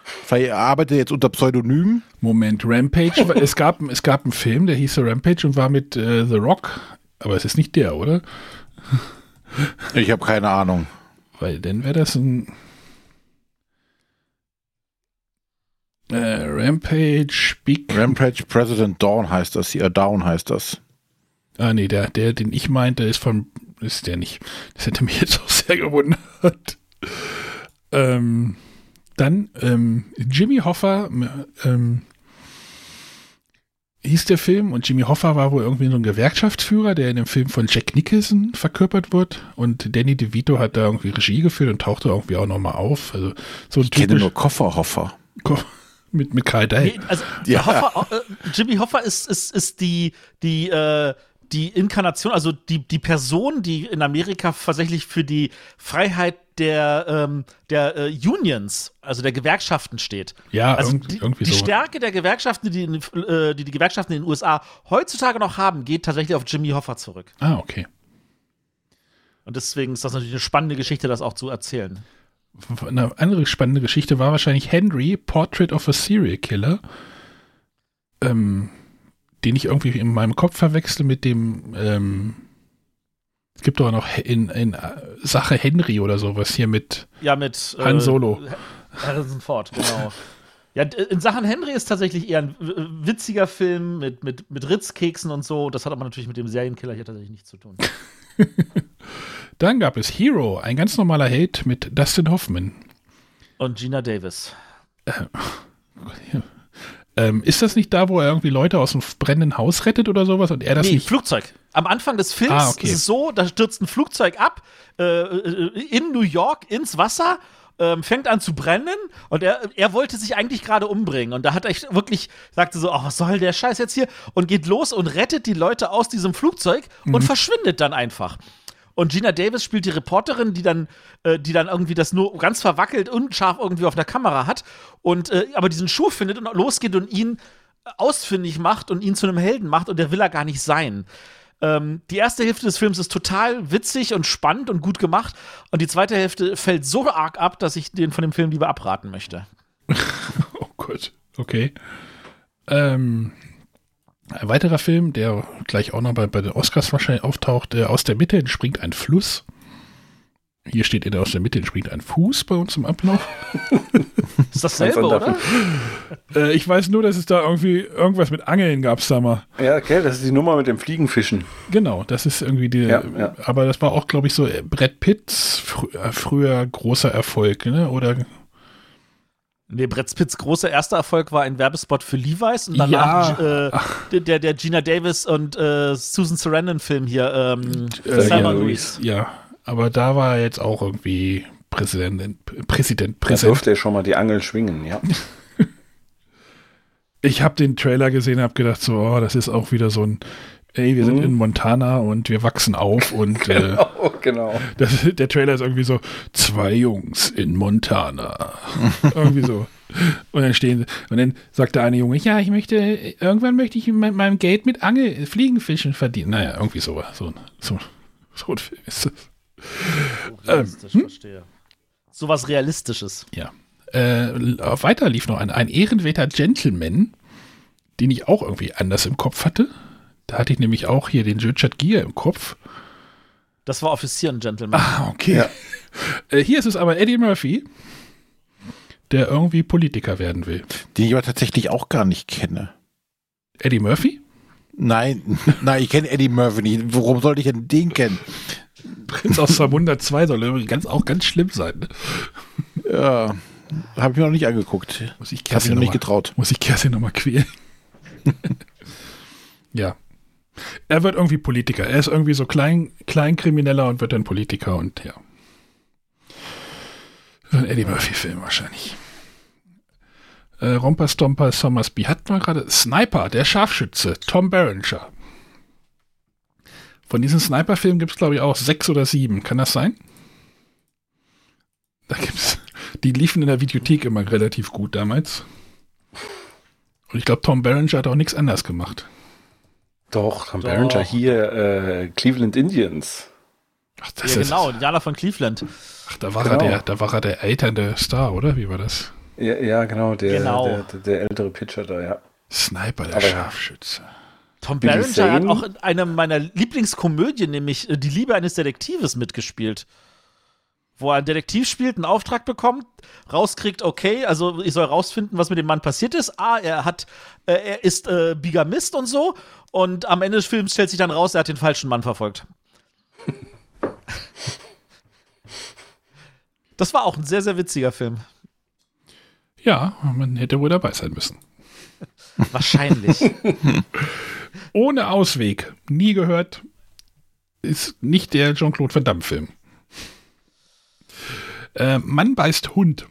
Vielleicht arbeitet er jetzt unter Pseudonym. Moment, Rampage. es, gab, es gab einen Film, der hieß Rampage und war mit äh, The Rock. Aber es ist nicht der, oder? Ich habe keine Ahnung. Weil dann wäre das ein äh, Rampage Big. Rampage President Dawn heißt das hier. Down heißt das. Ah, nee, der, der, den ich meinte, ist von. Ist der nicht. Das hätte mich jetzt *laughs* auch sehr gewundert. Ähm, dann ähm, Jimmy Hoffa. Ähm, hieß der Film und Jimmy Hoffa war wohl irgendwie so ein Gewerkschaftsführer, der in dem Film von Jack Nicholson verkörpert wird und Danny DeVito hat da irgendwie Regie geführt und tauchte irgendwie auch nochmal auf. Also so ein Ich kenne nur Kofferhoffer. Mit, mit Dall. Nee, also Ja. Hoffa, äh, Jimmy Hoffa ist, ist, ist die, die, äh, die Inkarnation, also die, die Person, die in Amerika tatsächlich für die Freiheit der, ähm, der äh, Unions, also der Gewerkschaften steht. Ja, also irgendwie, die, irgendwie die so. Stärke der Gewerkschaften, die, äh, die die Gewerkschaften in den USA heutzutage noch haben, geht tatsächlich auf Jimmy Hoffa zurück. Ah, okay. Und deswegen ist das natürlich eine spannende Geschichte, das auch zu erzählen. Eine andere spannende Geschichte war wahrscheinlich Henry, Portrait of a Serial Killer, ähm, den ich irgendwie in meinem Kopf verwechsel mit dem, ähm, es gibt doch noch in, in Sache Henry oder sowas hier mit Ja, mit äh, Han Solo. Harrison Ford, genau. Ja, in Sachen Henry ist tatsächlich eher ein witziger Film mit, mit, mit Ritzkeksen und so. Das hat aber natürlich mit dem Serienkiller hier tatsächlich nichts zu tun. *laughs* Dann gab es Hero, ein ganz normaler Held mit Dustin Hoffman. Und Gina Davis. Ähm, ist das nicht da, wo er irgendwie Leute aus einem brennenden Haus rettet oder sowas und er das nee, nicht? Flugzeug. Am Anfang des Films Ah, okay. ist es so, da stürzt ein Flugzeug ab äh, äh, in New York ins Wasser. Ähm, fängt an zu brennen und er, er wollte sich eigentlich gerade umbringen. Und da hat er wirklich, sagte so, oh, was soll der Scheiß jetzt hier? Und geht los und rettet die Leute aus diesem Flugzeug und Mhm. verschwindet dann einfach. Und Gina Davis spielt die Reporterin, die dann, äh, die dann irgendwie das nur ganz verwackelt, unscharf irgendwie auf der Kamera hat und äh, aber diesen Schuh findet und losgeht und ihn ausfindig macht und ihn zu einem Helden macht und der will er gar nicht sein. Ähm, die erste Hälfte des Films ist total witzig und spannend und gut gemacht und die zweite Hälfte fällt so arg ab, dass ich den von dem Film lieber abraten möchte. *laughs* Oh Gott, okay. Ähm, ein weiterer Film, der gleich auch noch bei, bei den Oscars wahrscheinlich auftaucht, äh, aus der Mitte entspringt ein Fluss. Hier steht in der aus der Mitte entspringt ein Fuß bei uns im Ablauf. *laughs* Ist dasselbe, oder? *laughs* äh, ich weiß nur, dass es da irgendwie irgendwas mit Angeln gab es da mal. Ja, okay, das ist die Nummer mit dem Fliegenfischen. Genau, das ist irgendwie die. Ja, ja. Aber das war auch, glaube ich, so Brett Pitts frü äh, früher großer Erfolg, ne? Oder Nee, Brett Spitz großer erster Erfolg war ein Werbespot für Levi's und danach Ja. äh, der, der Gina Davis und äh, Susan Sarandon-Film hier, ähm, äh, Selma ja, Louise. Ja, aber da war er jetzt auch irgendwie Präsident, Präsident, Da Präsident. durfte er schon mal die Angel schwingen, ja. *laughs* Ich habe den Trailer gesehen, habe gedacht, so, oh, das ist auch wieder so ein, ey, wir sind Mhm. in Montana und wir wachsen auf *laughs* und äh, Genau, genau. das, der Trailer ist irgendwie so, zwei Jungs in Montana. *laughs* irgendwie so. Und dann stehen und dann sagt der eine Junge, ja, ich möchte, irgendwann möchte ich mit meinem Geld mit Angel, Fliegenfischen verdienen. Naja, irgendwie so, so, so, so ein Film ist das. Realistisch, Ähm, verstehe. Sowas Realistisches. Ja. Äh, weiter lief noch ein, ein ehrenwerter Gentleman, den ich auch irgendwie anders im Kopf hatte. Da hatte ich nämlich auch hier den Richard Gere im Kopf. Das war Offizier und Gentleman. Ah, okay. *laughs* Äh, hier ist es aber Eddie Murphy, der irgendwie Politiker werden will. Den ich aber tatsächlich auch gar nicht kenne. Eddie Murphy? Nein, *laughs* nein, ich kenne Eddie Murphy nicht. Warum sollte ich denn den kennen? Prinz aus Zamunda 2 soll übrigens ganz, auch ganz schlimm sein. Ne? Ja, habe ich mir noch nicht angeguckt. Muss ich Kerstin noch noch nicht mal- getraut. Muss ich Kerstin nochmal quälen. *laughs* ja. Er wird irgendwie Politiker. Er ist irgendwie so klein, Kleinkrimineller und wird dann Politiker und ja. Ein Eddie Murphy-Film wahrscheinlich. Äh, Romper Stomper Sommersby hat man gerade. Sniper, der Scharfschütze, Tom Berenger. Von diesen Sniper-Filmen gibt es, glaube ich, auch sechs oder sieben. Kann das sein? Da gibt's. Die liefen in der Videothek immer relativ gut damals. Und ich glaube, Tom Berenger hat auch nichts anders gemacht. Doch, Tom Doch. Berenger hier, äh, Cleveland Indians. Ach, ja, genau, Indianer von Cleveland. Ach, da war, Genau. er der, da war er der alternde Star, oder? Wie war das? Ja, ja genau, der, Genau. Der, der, der ältere Pitcher da, ja. Sniper, der Aber- Scharfschütze. Tom Berenger hat auch in einer meiner Lieblingskomödien, nämlich äh, Die Liebe eines Detektives, mitgespielt. Wo er einen Detektiv spielt, einen Auftrag bekommt, rauskriegt, okay, also ich soll rausfinden, was mit dem Mann passiert ist. Ah, er hat, äh, er ist äh, Bigamist und so. Und am Ende des Films stellt sich dann raus, er hat den falschen Mann verfolgt. *laughs* Das war auch ein sehr, sehr witziger Film. Ja, man hätte wohl dabei sein müssen. *laughs* Wahrscheinlich. *laughs* Ohne Ausweg. Nie gehört. Ist nicht der Jean-Claude Van Damme-Film. Äh, Mann beißt Hund.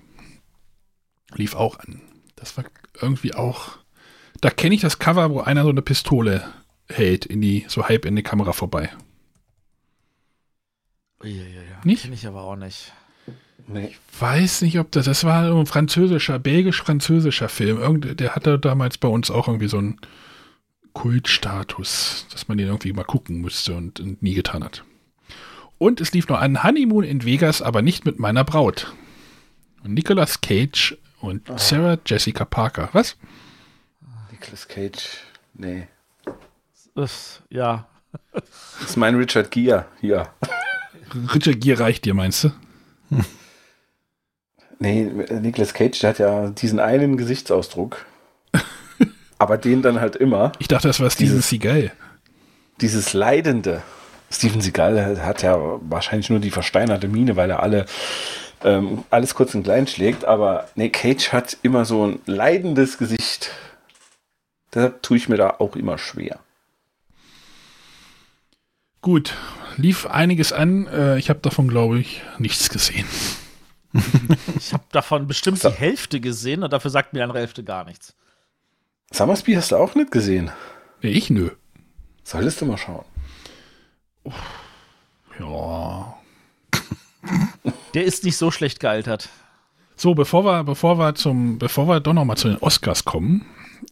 Lief auch an. Das war irgendwie auch. Da kenne ich das Cover, wo einer so eine Pistole hält, in die, so halb in die Kamera vorbei. Uiuiui, Nicht? Kenn ich aber auch nicht. Nee. weiß nicht, ob das, das war ein französischer, belgisch-französischer Film. Irgend, der hatte damals bei uns auch irgendwie so einen Kultstatus, dass man den irgendwie mal gucken müsste und, und nie getan hat. Und es lief noch ein Honeymoon in Vegas, aber nicht mit meiner Braut. Und Nicolas Cage und Sarah Jessica Parker. Was? Nicolas Cage. Nee. Das, ja. Das ist mein Richard Gere hier. *laughs* Richard Gere reicht dir, meinst du? *laughs* Nee, Nicolas Cage, der hat ja diesen einen Gesichtsausdruck. *laughs* aber den dann halt immer. Ich dachte, das war Steven Dieses- Seagal. Dieses Leidende. Steven Seagal hat ja wahrscheinlich nur die versteinerte Miene, weil er alle ähm, alles kurz und klein schlägt. Aber nee, Cage hat immer so ein leidendes Gesicht. Deshalb tue ich mir da auch immer schwer. Gut, lief einiges an. Äh, ich habe davon, glaube ich, nichts gesehen. *laughs* Ich habe davon bestimmt die Hälfte gesehen und dafür sagt mir die andere Hälfte gar nichts. Summersby hast du auch nicht gesehen. Nee, ich nö. Solltest du mal schauen. Ja. Der ist nicht so schlecht gealtert. So, bevor wir, bevor wir zum, bevor wir doch noch mal zu den Oscars kommen,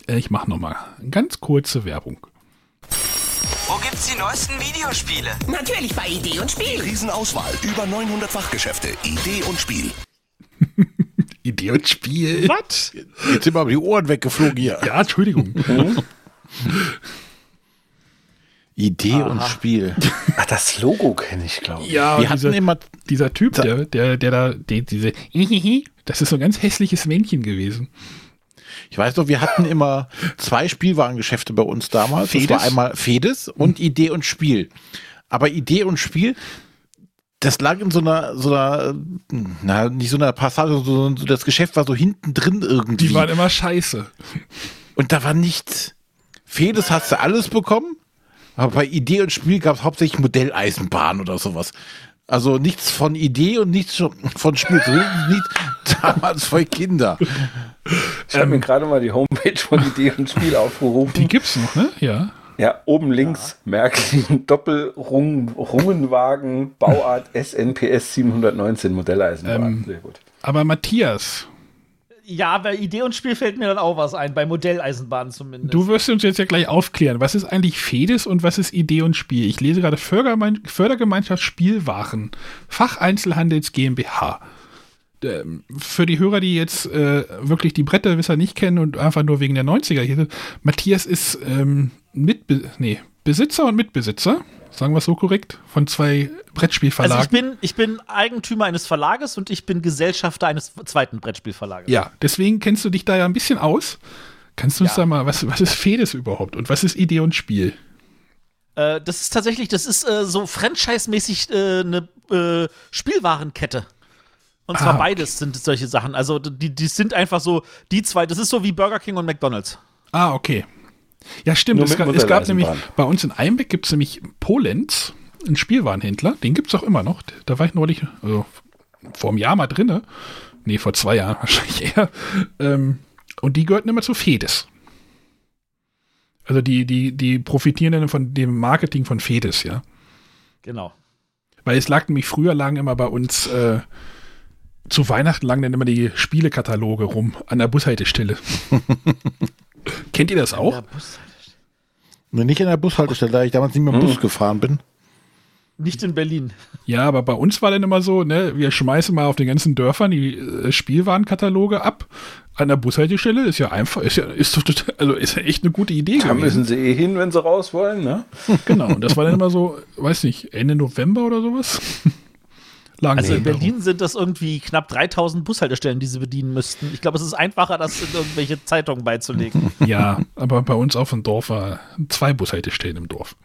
äh, ich mache noch mal eine ganz kurze Werbung. Wo gibt's die neuesten Videospiele? Natürlich bei Idee und Spiel. Riesenauswahl, über 900 Fachgeschäfte, Idee und Spiel. *laughs* Idee und Spiel. Was? Jetzt sind mir aber die Ohren weggeflogen hier. Ja, Entschuldigung. Idee und Aha. Spiel. *laughs* Ach, das Logo kenne ich, glaube ich. Ja, Wir und hatten dieser, immer- dieser Typ, der, der, der da, die, diese, das ist so ein ganz hässliches Männchen gewesen. Ich weiß noch, wir hatten immer zwei Spielwarengeschäfte bei uns damals. Das war Fedes? einmal Fedes und Idee und Spiel. Aber Idee und Spiel, das lag in so einer, so einer, na, nicht so einer Passage, sondern so das Geschäft war so hinten drin irgendwie. Die waren immer scheiße. Und da war nichts. Fedes hast du alles bekommen, aber bei Idee und Spiel gab es hauptsächlich Modelleisenbahn oder sowas. Also nichts von Idee und nichts von Spiel. Nicht *laughs* damals für Kinder. Ich habe mir gerade mal die Homepage von Idee und Spiel aufgerufen. Die gibt's noch, ne? Ja. Ja, oben links Märklin *laughs* Doppelrungenwagen Bauart SNPS 719 Modelleisenbahn. Ähm, Sehr gut. Aber Matthias, Ja, bei Idee und Spiel fällt mir dann auch was ein, bei Modelleisenbahnen zumindest. du wirst uns jetzt ja gleich aufklären. Was ist eigentlich Fedes und was ist Idee und Spiel? Ich lese gerade Fördergemein Fördergemeinschaft Spielwaren, Facheinzelhandels GmbH. Ähm, Für die Hörer, die jetzt äh, wirklich die Bretterwisser nicht kennen und einfach nur wegen der 90er hier sind, Matthias ist ähm, Mitbe nee, Besitzer und Mitbesitzer, sagen wir es so korrekt, von zwei Brettspielverlagen. Also ich bin, ich bin Eigentümer eines Verlages und ich bin Gesellschafter eines zweiten Brettspielverlages. Ja, deswegen kennst du dich da ja ein bisschen aus. Kannst du uns da mal, was, was ist Fedes überhaupt und was ist Idee und Spiel? Äh, das ist tatsächlich, das ist äh, so franchise-mäßig äh, eine äh, Spielwarenkette. Und zwar Ah, okay. beides sind solche Sachen. Also die, die sind einfach so, die zwei, das ist so wie Burger King und McDonalds. Ah, okay. Ja, stimmt. Es gab, es gab nämlich, bei uns in Einbeck gibt es nämlich Polenz, einen Spielwarenhändler. Den gibt es auch immer noch. Da war ich neulich, also vor einem Jahr mal drinne. Nee, vor zwei Jahren *laughs* wahrscheinlich eher. Ähm, und die gehörten immer zu Fedes. Also die, die, die profitieren dann von dem Marketing von Fedes, ja. Genau. Weil es lag nämlich früher lagen immer bei uns äh, zu Weihnachten lagen dann immer die Spielekataloge rum an der Bushaltestelle. *laughs* Kennt ihr das auch? Nur nicht in der Bushaltestelle, da ich damals nicht mehr Hm. Bus gefahren bin. Nicht in Berlin. Ja, aber bei uns war dann immer so, ne, wir schmeißen mal auf den ganzen Dörfern die äh, Spielwarenkataloge ab. An der Bushaltestelle ist ja einfach, ist ja, ist, total- also ist ja echt eine gute Idee Da müssen gewesen. sie eh hin, wenn sie raus wollen, ne? Genau, und das war dann immer so, weiß nicht, Ende November oder sowas. Lagen Also in da rum. Berlin sind das irgendwie knapp 3000 Bushaltestellen, die sie bedienen müssten. Ich glaube, es ist einfacher, das in irgendwelche Zeitungen beizulegen. *laughs* Ja, aber bei uns auf dem Dorf war zwei Bushaltestellen im Dorf.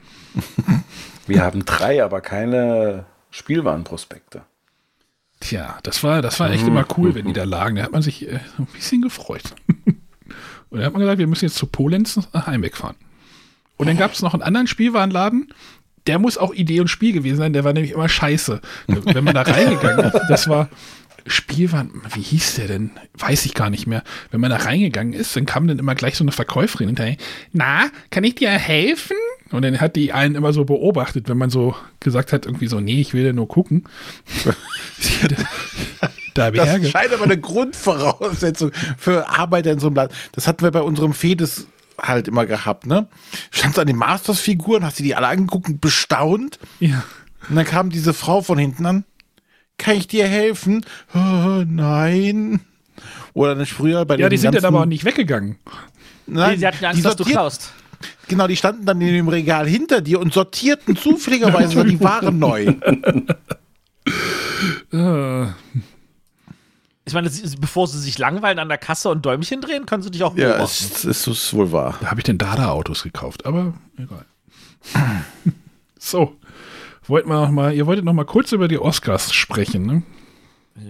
Wir haben drei, aber keine Spielwarenprospekte. Tja, das war, das war echt immer cool, wenn die da lagen. Da hat man sich äh, so ein bisschen gefreut. *laughs* Und dann hat man gesagt, wir müssen jetzt zu Polenz nach Heimweg fahren. Und dann gab es noch einen anderen Spielwarenladen, der muss auch Idee und Spiel gewesen sein, der war nämlich immer scheiße. Wenn man da reingegangen ist, das war Spielwaren, wie hieß der denn? Weiß ich gar nicht mehr. Wenn man da reingegangen ist, dann kam dann immer gleich so eine Verkäuferin hinterher. Na, kann ich dir helfen? Und dann hat die einen immer so beobachtet, wenn man so gesagt hat, irgendwie so, nee, ich will ja nur gucken. *laughs* Da das scheint aber eine Grundvoraussetzung für Arbeiter in so einem Land. Das hatten wir bei unserem Fedes halt immer gehabt, ne? Standst an den Masters-Figuren, hast du die alle angeguckt und bestaunt. Ja. Und dann kam diese Frau von hinten an. Kann ich dir helfen? Oh, nein. Oder nicht früher bei Ja, den die sind dann aber auch nicht weggegangen. Nein, Nee, sie hatten Angst, dass du klaust. Genau, die standen dann in dem Regal hinter dir und sortierten zufälligerweise *laughs* die Ware neu. Ich meine, sie- bevor sie sich langweilen an der Kasse und Däumchen drehen, können sie dich auch Ja, beobachten. es, es ist wohl wahr. Da habe ich den Dada-Autos gekauft, aber egal. *laughs* so. Wollten wir noch mal, ihr wolltet noch mal kurz über die Oscars sprechen, ne?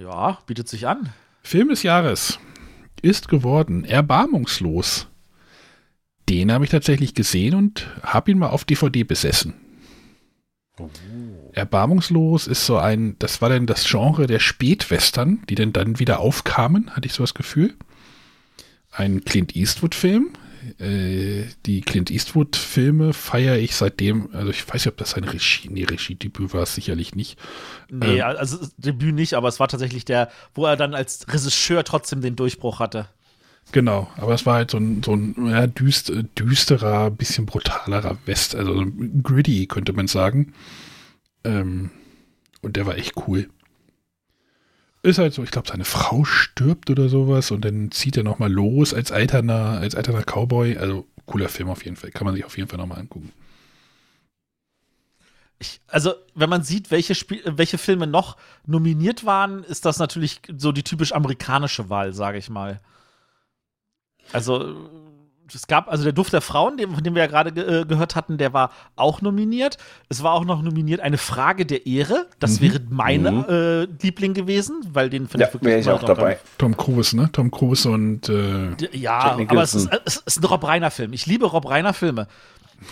Ja, bietet sich an. Film des Jahres ist geworden Erbarmungslos. Den habe ich tatsächlich gesehen und habe ihn mal auf DVD besessen. Erbarmungslos ist so ein, das war dann das Genre der Spätwestern, die denn dann wieder aufkamen, hatte ich so das Gefühl. Ein Clint Eastwood-Film. Äh, die Clint Eastwood-Filme feiere ich seitdem, also ich weiß nicht, ob das sein Regie, nee, Regiedebüt war es sicherlich nicht. Nee, Ähm, also Debüt nicht, aber es war tatsächlich der, wo er dann als Regisseur trotzdem den Durchbruch hatte. Genau, aber es war halt so ein, so ein ja, düst, düsterer, bisschen brutalerer West, also gritty, könnte man sagen. Ähm, und der war echt cool. Ist halt so, ich glaube, seine Frau stirbt oder sowas und dann zieht er nochmal los als alterner, als alterner Cowboy. Also cooler Film auf jeden Fall. Kann man sich auf jeden Fall nochmal angucken. Ich, also, wenn man sieht, welche, welche Filme noch nominiert waren, ist das natürlich so die typisch amerikanische Wahl, sage ich mal. Also, es gab, also der Duft der Frauen, den, von dem wir ja gerade ge äh, gehört hatten, der war auch nominiert. Es war auch noch nominiert eine Frage der Ehre. Das Mhm. wäre meine Mhm. äh, Liebling gewesen, weil den finde Ja, ich wirklich ich auch dabei. Tom Cruise, ne? Tom Cruise und äh, Ja, aber es ist, es ist ein Rob Reiner Film. Ich liebe Rob Reiner Filme.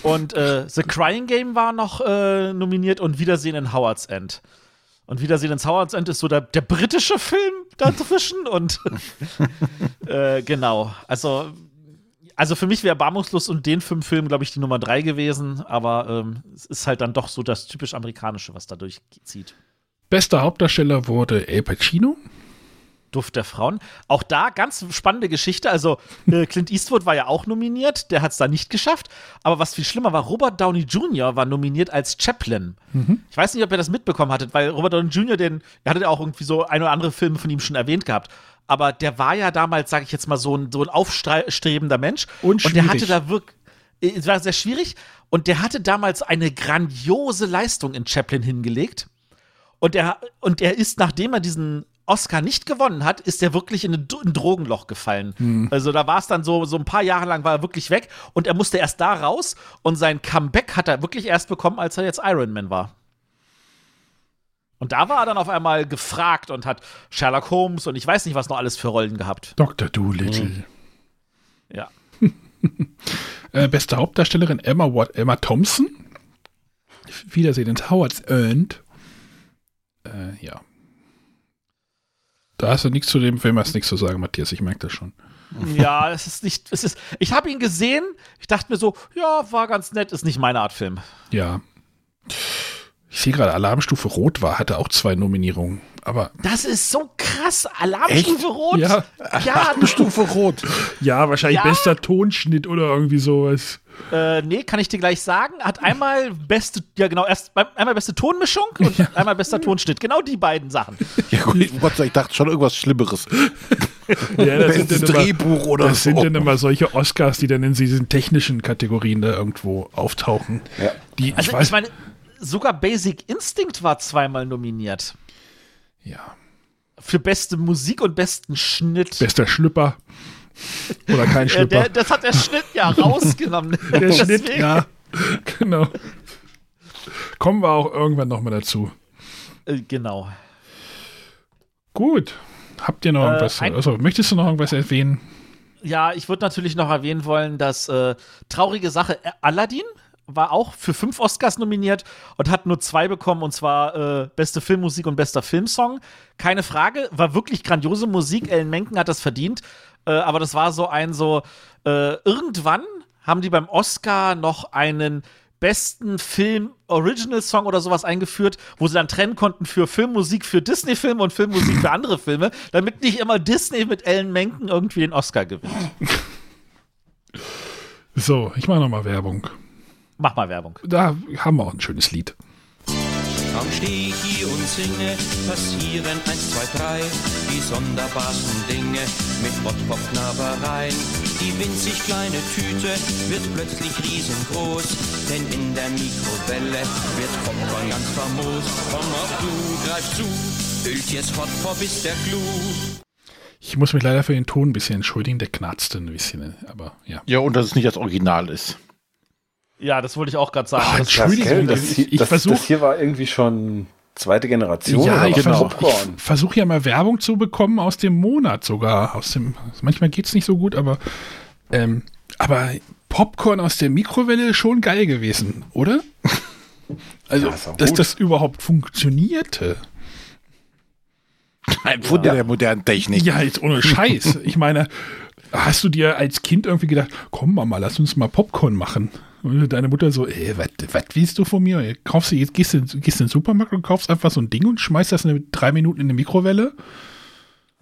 Und äh, The Crying Game war noch äh, nominiert und Wiedersehen in Howard's End. Und Wiedersehen in Howard's End ist so der, der britische Film dazwischen und *laughs* äh, genau. Also, also für mich wäre Barmungslos und den fünf Filmen, glaube ich, die Nummer drei gewesen, aber ähm, es ist halt dann doch so das typisch amerikanische, was da durchzieht. bester Hauptdarsteller wurde El Pacino. Duft der Frauen. Auch da ganz spannende Geschichte. Also äh, Clint Eastwood war ja auch nominiert, der hat es da nicht geschafft. Aber was viel schlimmer war, Robert Downey Jr. war nominiert als Chaplin. Mhm. Ich weiß nicht, ob ihr das mitbekommen hattet, weil Robert Downey Jr., den, ihr hattet ja auch irgendwie so ein oder andere Filme von ihm schon erwähnt gehabt. Aber der war ja damals, sage ich jetzt mal, so ein, so ein aufstrebender Mensch. Und Und der hatte da wirklich, es war sehr schwierig. Und der hatte damals eine grandiose Leistung in Chaplin hingelegt. Und er, und er ist, nachdem er diesen Oscar nicht gewonnen hat, ist er wirklich in ein, Drogenloch gefallen. Hm. Also da war es dann so, so ein paar Jahre lang war er wirklich weg und er musste erst da raus und sein Comeback hat er wirklich erst bekommen, als er jetzt Iron Man war. Und da war er dann auf einmal gefragt und hat Sherlock Holmes und ich weiß nicht, was noch alles für Rollen gehabt. Dr. Doolittle. Ja. *laughs* Äh, beste Hauptdarstellerin Emma, Wat Emma Thompson. Wiedersehen ins Howard's Earned. Äh, ja. Da hast du nichts zu dem Film, hast nichts zu sagen, Matthias. Ich merke das schon. Ja, es ist nicht, es ist, ich habe ihn gesehen, ich dachte mir so, ja, war ganz nett, ist nicht meine Art Film. Ja. Ich sehe gerade, Alarmstufe Rot war, hatte auch zwei Nominierungen. Aber Das ist so krass. Alarmstufe Rot. Ja. ja *laughs* Stufe Rot. ja, wahrscheinlich Ja. bester Tonschnitt oder irgendwie sowas. Äh, nee, kann ich dir gleich sagen. Hat einmal beste, ja genau, erst einmal beste Tonmischung und einmal bester Tonschnitt. Genau die beiden Sachen. Ja, gut, ich dachte schon irgendwas Schlimmeres. Ja, das sind, Bestes dann immer, Drehbuch oder das so. sind dann immer solche Oscars, die dann in diesen technischen Kategorien da irgendwo auftauchen. Die, ich Also weiß, ich meine, sogar Basic Instinct war zweimal nominiert. Ja. Für beste Musik und besten Schnitt. bester Schlüpper. Oder kein Äh, Schlüpper. der, das hat der Schnitt ja rausgenommen. *laughs* Der Schnitt, ja. Genau. Kommen wir auch irgendwann nochmal dazu. Äh, genau. Gut. Habt ihr noch Äh, irgendwas? ein- Also, möchtest du noch irgendwas erwähnen? Ja, ich würde natürlich noch erwähnen wollen, dass äh, traurige Sache äh, Aladdin war auch für fünf Oscars nominiert und hat nur zwei bekommen, und zwar äh, beste Filmmusik und bester Filmsong. Keine Frage, war wirklich grandiose Musik. Ellen Menken hat das verdient, äh, aber das war so ein so, äh, irgendwann haben die beim Oscar noch einen besten Film Original Song oder sowas eingeführt, wo sie dann trennen konnten für Filmmusik für Disney-Filme und Filmmusik für andere Filme, damit nicht immer Disney mit Ellen Menken irgendwie den Oscar gewinnt. So, ich mache nochmal Werbung. Mach mal Werbung. Da haben wir auch ein schönes Lied. Kaum steh ich hier und singe, passieren eins, zwei, drei, die sonderbarsten Dinge mit Bottrop-Knabbereien. Die winzig kleine Tüte wird plötzlich riesengroß, denn in der Mikrowelle wird Popcorn ganz famos. Komm auch du, greif zu, Öltjes Hotpop ist der Clou. Ich muss mich leider für den Ton ein bisschen entschuldigen, der knarzte ein bisschen, aber ja. Ja, und dass es nicht das Original ist. Ja, das wollte ich auch gerade sagen. Ach, Das- krass, gell? das, ich- hier- ich das, versuch- das hier war irgendwie schon zweite Generation. Ja, ich versuche versuch ja mal Werbung zu bekommen aus dem Monat sogar. Aus dem, manchmal geht es nicht so gut, aber, ähm, aber Popcorn aus der Mikrowelle ist schon geil gewesen, oder? *laughs* Also, Ja, dass gut. das überhaupt funktionierte. Ein Wunder der modernen Technik. Ja, jetzt ohne Scheiß. *laughs* Ich meine, hast du dir als Kind irgendwie gedacht, komm Mama, lass uns mal Popcorn machen? Und deine Mutter so, ey, was willst du von mir? Kaufst du jetzt, gehst du, gehst in den Supermarkt und kaufst einfach so ein Ding und schmeißt das in drei Minuten in eine Mikrowelle?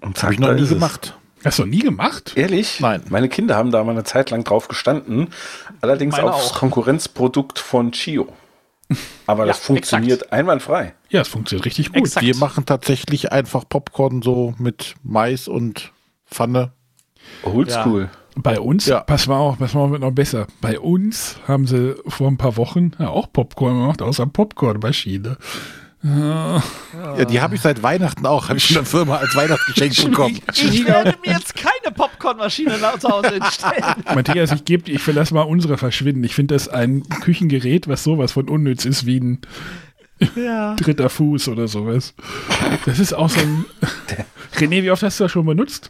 Und Habe ich noch nie es. gemacht. Hast du nie gemacht? Ehrlich? Nein. Meine Kinder haben da mal eine Zeit lang drauf gestanden. Allerdings Meine aufs auch. Konkurrenzprodukt von Chio. Aber das Ja, funktioniert einwandfrei. Ja, es funktioniert richtig gut. Exakt. Wir machen tatsächlich einfach Popcorn so mit Mais und Pfanne. Oldschool. Bei uns, Ja. pass mal auf, pass mal auf, wird noch besser. Bei uns haben sie vor ein paar Wochen ja, auch Popcorn gemacht, außer Popcornmaschine. Ja, die habe ich seit Weihnachten auch. Habe ich von der Firma als Weihnachtsgeschenk bekommen. *laughs* Ich werde mir jetzt keine Popcornmaschine nach zu Hause hinstellen. *laughs* Matthias, ich gebe, ich verlasse mal unsere verschwinden. Ich finde das ein Küchengerät, was sowas von unnütz ist wie ein Ja. dritter Fuß oder sowas. Das ist auch so ein. *laughs* René, wie oft hast du das schon benutzt?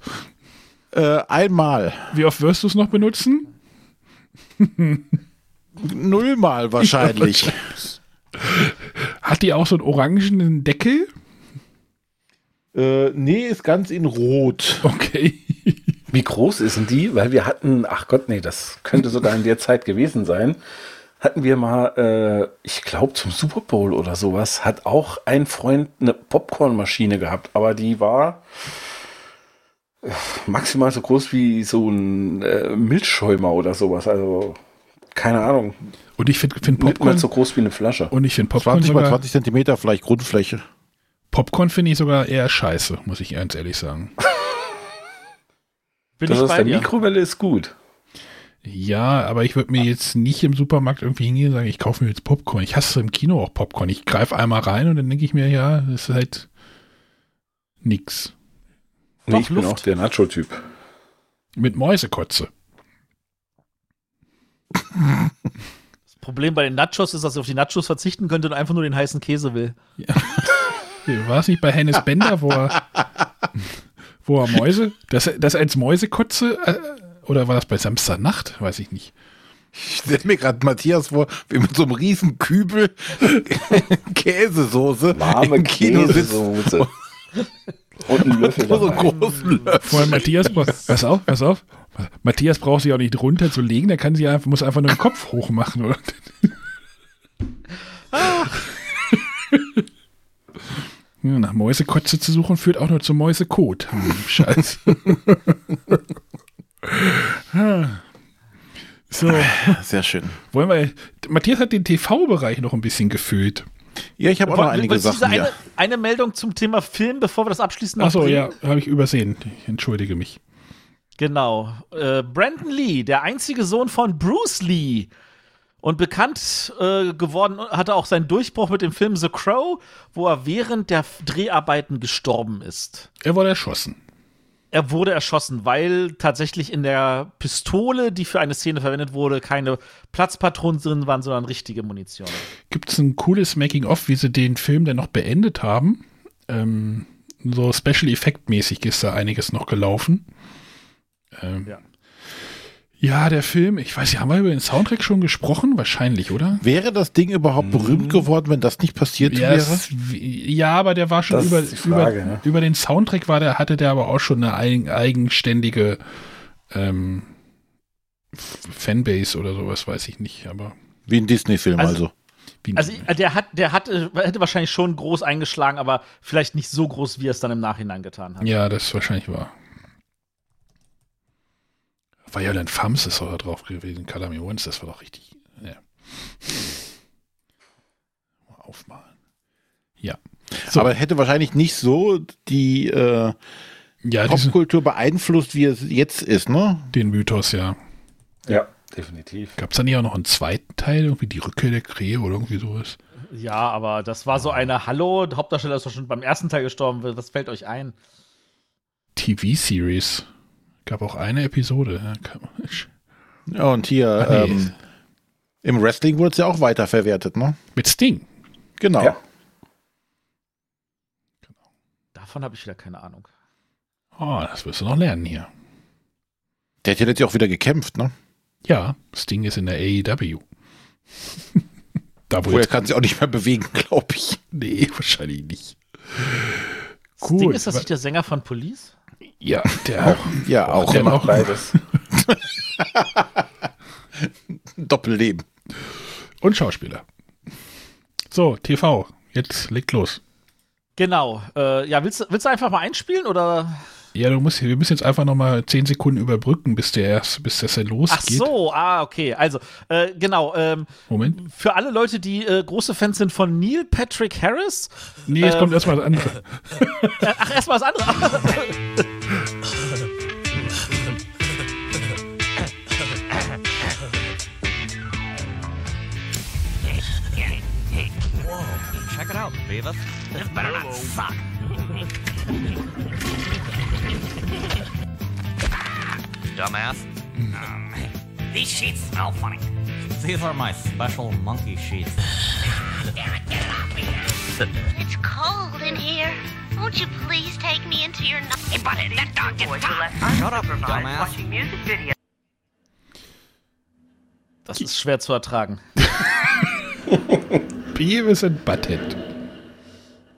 Äh, einmal. Wie oft wirst du es noch benutzen? *laughs* Nullmal wahrscheinlich. Hat die auch so einen orangenen Deckel? äh, nee, ist ganz in Rot. Okay. *laughs* Wie groß ist denn die? Weil wir hatten, ach Gott, nee, das könnte sogar in der Zeit gewesen sein. Hatten wir mal, äh, ich glaube zum Super Bowl oder sowas, hat auch ein Freund eine Popcornmaschine gehabt, aber die war maximal so groß wie so ein äh, Milchschäumer oder sowas. Also keine Ahnung. Und ich finde find Nicht mal Popcorn. so groß wie eine Flasche. Und ich finde Popcorn 20 mal sogar, 20 Zentimeter vielleicht Grundfläche. Popcorn finde ich sogar eher scheiße, muss ich ganz ehrlich sagen. *laughs* Bin das ich bei der dir. Mikrowelle ist gut. Ja, aber ich würde mir jetzt nicht im Supermarkt irgendwie hingehen und sagen, ich kaufe mir jetzt Popcorn. Ich hasse im Kino auch Popcorn. Ich greife einmal rein und dann denke ich mir, ja, das ist halt nix. Nee, Doch, ich bin Luft. auch der Nacho-Typ. Mit Mäusekotze. Das Problem bei den Nachos ist, dass er auf die Nachos verzichten könnte und einfach nur den heißen Käse will. *laughs* War es nicht bei Hennes Bender, wo er, wo er Mäuse, das, das als Mäusekotze, äh, oder war das bei Samstagnacht? Weiß ich nicht. Ich stelle mir gerade Matthias vor, wie mit so einem riesen Kübel *laughs* Käsesoße Warme im Kino sitzt. Und einen Löffel *laughs* So großen Löffel. Vor allem Matthias, *laughs* pass auf, pass auf. Matthias braucht sich auch nicht drunter zu legen, der kann sich einfach, muss einfach nur den Kopf hoch machen, oder? *laughs* Ja, nach Mäusekotze zu suchen führt auch nur zu Mäusekot. Hm, Scheiße. Ah. so, Sehr schön. wollen wir. Matthias hat den TV-Bereich noch ein bisschen gefüllt. Ja, ich habe auch noch einige Sachen eine, eine Meldung zum Thema Film, bevor wir das abschließen. Achso, ja, habe ich übersehen. Ich entschuldige mich. Genau. Äh, Brandon Lee, der einzige Sohn von Bruce Lee. Und bekannt äh, geworden hatte auch seinen Durchbruch mit dem Film The Crow, wo er während der Dreharbeiten gestorben ist. Er wurde erschossen. Er wurde erschossen, weil tatsächlich in der Pistole, die für eine Szene verwendet wurde, keine Platzpatronen drin waren, sondern richtige Munition. Gibt es ein cooles Making-of, wie sie den Film dann noch beendet haben? Ähm, so Special Effect-mäßig ist da einiges noch gelaufen. Ähm, Ja. Ja, der Film, ich weiß nicht, haben wir über den Soundtrack schon gesprochen? Wahrscheinlich, oder? Wäre das Ding überhaupt berühmt geworden, wenn das nicht passiert Ja, wäre? es- ja, aber der war schon Das über, Frage, über, ne? über den Soundtrack war der, hatte der aber auch schon eine eigen, eigenständige ähm, Fanbase oder sowas, weiß ich nicht, aber Wie ein Disney-Film also. Also der hat, der hat, äh, hätte wahrscheinlich schon groß eingeschlagen, aber vielleicht nicht so groß, wie er es dann im Nachhinein getan hat. Ja, das ist wahrscheinlich wahr. Violent Femmes ist doch da drauf gewesen. Me Once, das war doch richtig. Ja. Mal Aufmalen. Ja. So. Aber hätte wahrscheinlich nicht so die äh, Ja, Popkultur beeinflusst, wie es jetzt ist, ne? Den Mythos, ja. Ja, definitiv. Gab es da nicht auch noch einen zweiten Teil, irgendwie die Rückkehr der Krähe oder irgendwie sowas? Ja, aber das war so eine Hallo, der Hauptdarsteller ist doch schon beim ersten Teil gestorben. Was fällt euch ein? TV-Series. Gab auch eine Episode. Ja, kann man- Ja, und hier Ach nee. ähm, im Wrestling wurde es ja auch weiterverwertet, ne? Mit Sting. Genau. Ja. Davon habe ich wieder keine Ahnung. Oh, das wirst du noch lernen hier. Der hat ja jetzt auch wieder gekämpft, ne? Ja, Sting ist in der AEW. *laughs* da wo er jetzt- kann sich auch nicht mehr bewegen, glaube ich. Nee, wahrscheinlich nicht. Sting Gut. ist das nicht der Sänger von Police? Ja, der auch. Ja, auch. Der Macht auch. beides. *laughs* Doppelleben. Und Schauspieler. So, TV. Jetzt legt los. Genau. Äh, ja, willst, du- willst du einfach mal einspielen oder? Ja, du musst, wir müssen jetzt einfach noch mal zehn Sekunden überbrücken, bis der erst, bis das dann Ach losgeht. so, ah, okay. Also, äh, genau. Ähm, Moment. für alle Leute, die äh, große Fans sind von Neil Patrick Harris. Nee, jetzt ähm, kommt erstmal das andere. äh, *laughs* Ach, erstmal das andere. Check it out, Beavis. This better not suck. Dumbass. These sheets smell funny. These are my special monkey sheets. It's cold in here. Won't you please take me into your night? Hey, buddy, that dog gets hot. Shut up, dumbass. Watching music videos. Das ist schwer zu ertragen. *laughs* Beavis and Butthead.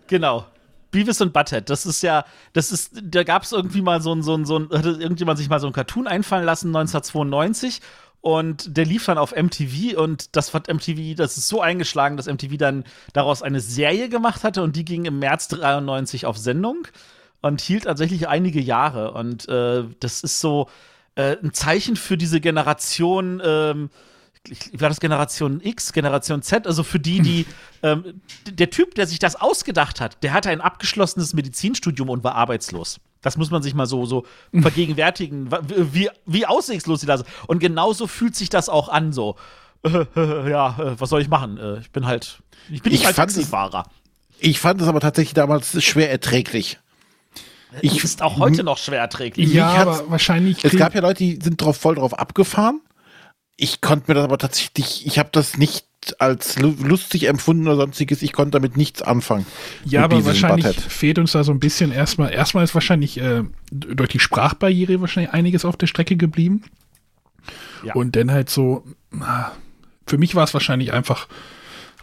Genau. Beavis und Butthead, das ist ja, das ist, da gab es irgendwie mal so ein, so ein, so ein, hatte irgendjemand sich mal so ein Cartoon einfallen lassen, 1992. Und der lief dann auf MTV und das hat MTV, das ist so eingeschlagen, dass MTV dann daraus eine Serie gemacht hatte und die ging im März 93 auf Sendung und hielt tatsächlich einige Jahre. Und äh, das ist so äh, ein Zeichen für diese Generation, ähm, ich- war das Generation X, Generation Z, also für die, die, *laughs* ähm, der Typ, der sich das ausgedacht hat, der hatte ein abgeschlossenes Medizinstudium und war arbeitslos. Das muss man sich mal so, so vergegenwärtigen, wa- wie, wie aussichtslos sie da sind. Und genauso fühlt sich das auch an, so. Äh, äh, ja, äh, was soll ich machen? Äh, ich bin halt, ich bin nicht Ich halt Taxifahrer. Ich fand es aber tatsächlich damals schwer erträglich. Ich ist auch heute noch schwer erträglich. Ja, aber wahrscheinlich. Es gab ja Leute, die sind drauf, voll drauf abgefahren. Ich konnte mir das aber tatsächlich, ich habe das nicht als lu- lustig empfunden oder sonstiges. Ich konnte damit nichts anfangen. Ja, aber wahrscheinlich Butthead. fehlt uns da so ein bisschen erstmal. Erstmal ist wahrscheinlich äh, durch die Sprachbarriere wahrscheinlich einiges auf der Strecke geblieben. Ja. Und dann halt so, ah, für mich war es wahrscheinlich einfach,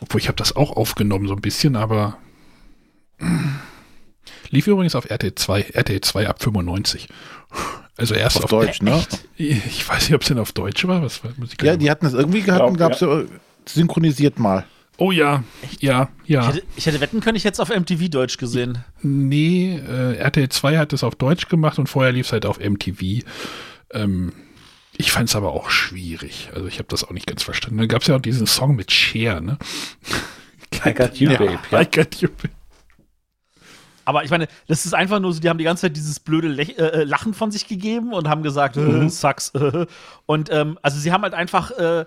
obwohl ich habe das auch aufgenommen so ein bisschen, aber mm, lief übrigens auf RTL 2, RTL 2 ab 95. Also erst Auf auf, Deutsch, ne? Ich weiß nicht, ob es denn auf Deutsch war. Was muss ich Ja, die hatten es irgendwie gehabt und Ja, gab es ja. synchronisiert mal. oh ja, ja, ja. Ich hätte, ich hätte wetten können, ich hätte es auf MTV Deutsch gesehen. Nee, äh, RTL 2 hat es auf Deutsch gemacht und vorher lief es halt auf MTV. Ähm, ich fand es aber auch schwierig. Also ich habe das auch nicht ganz verstanden. Dann gab es ja auch diesen Song mit Cher, ne? I got you, babe. Ja. I got you, babe. Aber ich meine, das ist einfach nur so, die haben die ganze Zeit dieses blöde Lech äh, äh, Lachen von sich gegeben und haben gesagt, Mhm. äh, sucks. Äh. Und ähm, also sie haben halt einfach äh,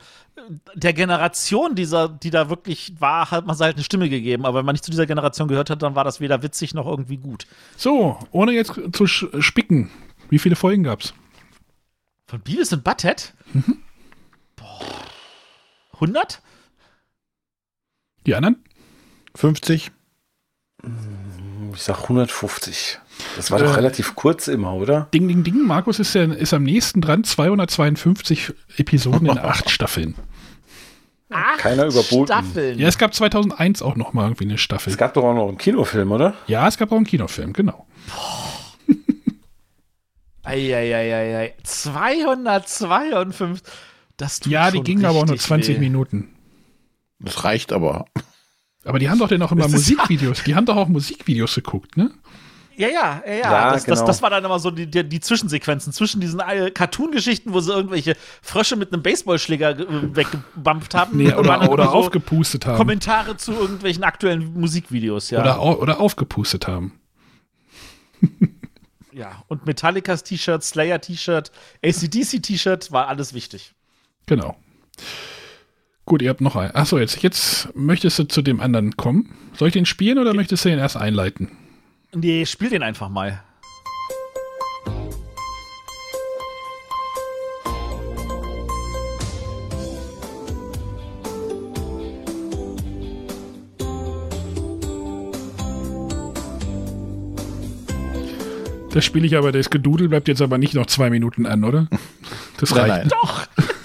der Generation, dieser, die da wirklich war, hat man halt eine Stimme gegeben. Aber wenn man nicht zu dieser Generation gehört hat, dann war das weder witzig noch irgendwie gut. So, ohne jetzt zu sch- spicken. Wie viele Folgen gab's? Von Beavis und Butthead? Mhm. Boah. 100? Die anderen? 50. Ich sag 150. Das war Äh. doch relativ kurz immer, oder? Ding, ding, ding. Markus ist, ja, ist am nächsten dran. 252 Episoden in *laughs* acht Staffeln. Acht Keiner überboten. Staffeln. Ja, es gab 2001 auch noch mal irgendwie eine Staffel. Es gab doch auch noch einen Kinofilm, oder? ja, es gab auch einen Kinofilm, genau. Eieieiei. 252. Das tut Ja, die gingen aber auch nur richtig 20 weh. Minuten. Das reicht aber. Aber die haben doch dann auch immer Das Musikvideos. *laughs* Die haben doch auch Musikvideos geguckt, ne? Ja, ja, ja, ja. Ja, das, das, genau. das war dann immer so die, die, die Zwischensequenzen zwischen diesen Cartoon-Geschichten, wo sie irgendwelche Frösche mit einem Baseballschläger äh, weggebumpft haben. Nee, oder, oder so aufgepustet haben. Kommentare zu irgendwelchen aktuellen Musikvideos, ja. Oder, oder aufgepustet haben. *laughs* ja. Und Metallicas T-Shirt, Slayer T-Shirt, ACDC T-Shirt, war alles wichtig. Genau. Gut, ihr habt noch einen. Achso, jetzt, jetzt möchtest du zu dem anderen kommen. Soll ich den spielen oder möchtest du den erst einleiten? Nee, spiel den einfach mal. Das spiele ich aber, das Gedudel bleibt jetzt aber nicht noch zwei Minuten an, oder? *laughs* Das Nein, reicht. nein. Doch! *laughs*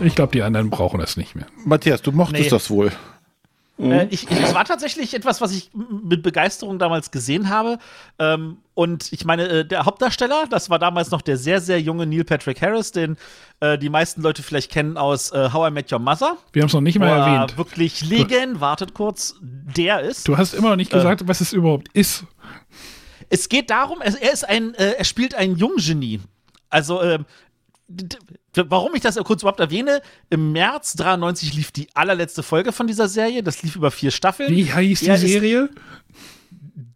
Ich glaube, die anderen brauchen das nicht mehr. Matthias, du mochtest Nee. das wohl. Äh, ich, ich, es war tatsächlich etwas, was ich mit Begeisterung damals gesehen habe. Ähm, und ich meine, äh, der Hauptdarsteller, das war damals noch der sehr, sehr junge Neil Patrick Harris, den äh, die meisten Leute vielleicht kennen aus How I Met Your Mother. Wir haben es noch nicht mal er erwähnt. wirklich Legend, wartet kurz, der ist. Du hast immer noch nicht gesagt, was es überhaupt ist. Es geht darum, er, ist ein, er spielt ein Junggenie. Also, ähm, warum ich das kurz überhaupt erwähne, im März 93 lief die allerletzte Folge von dieser Serie. Das lief über vier Staffeln. Wie heißt die Er Serie?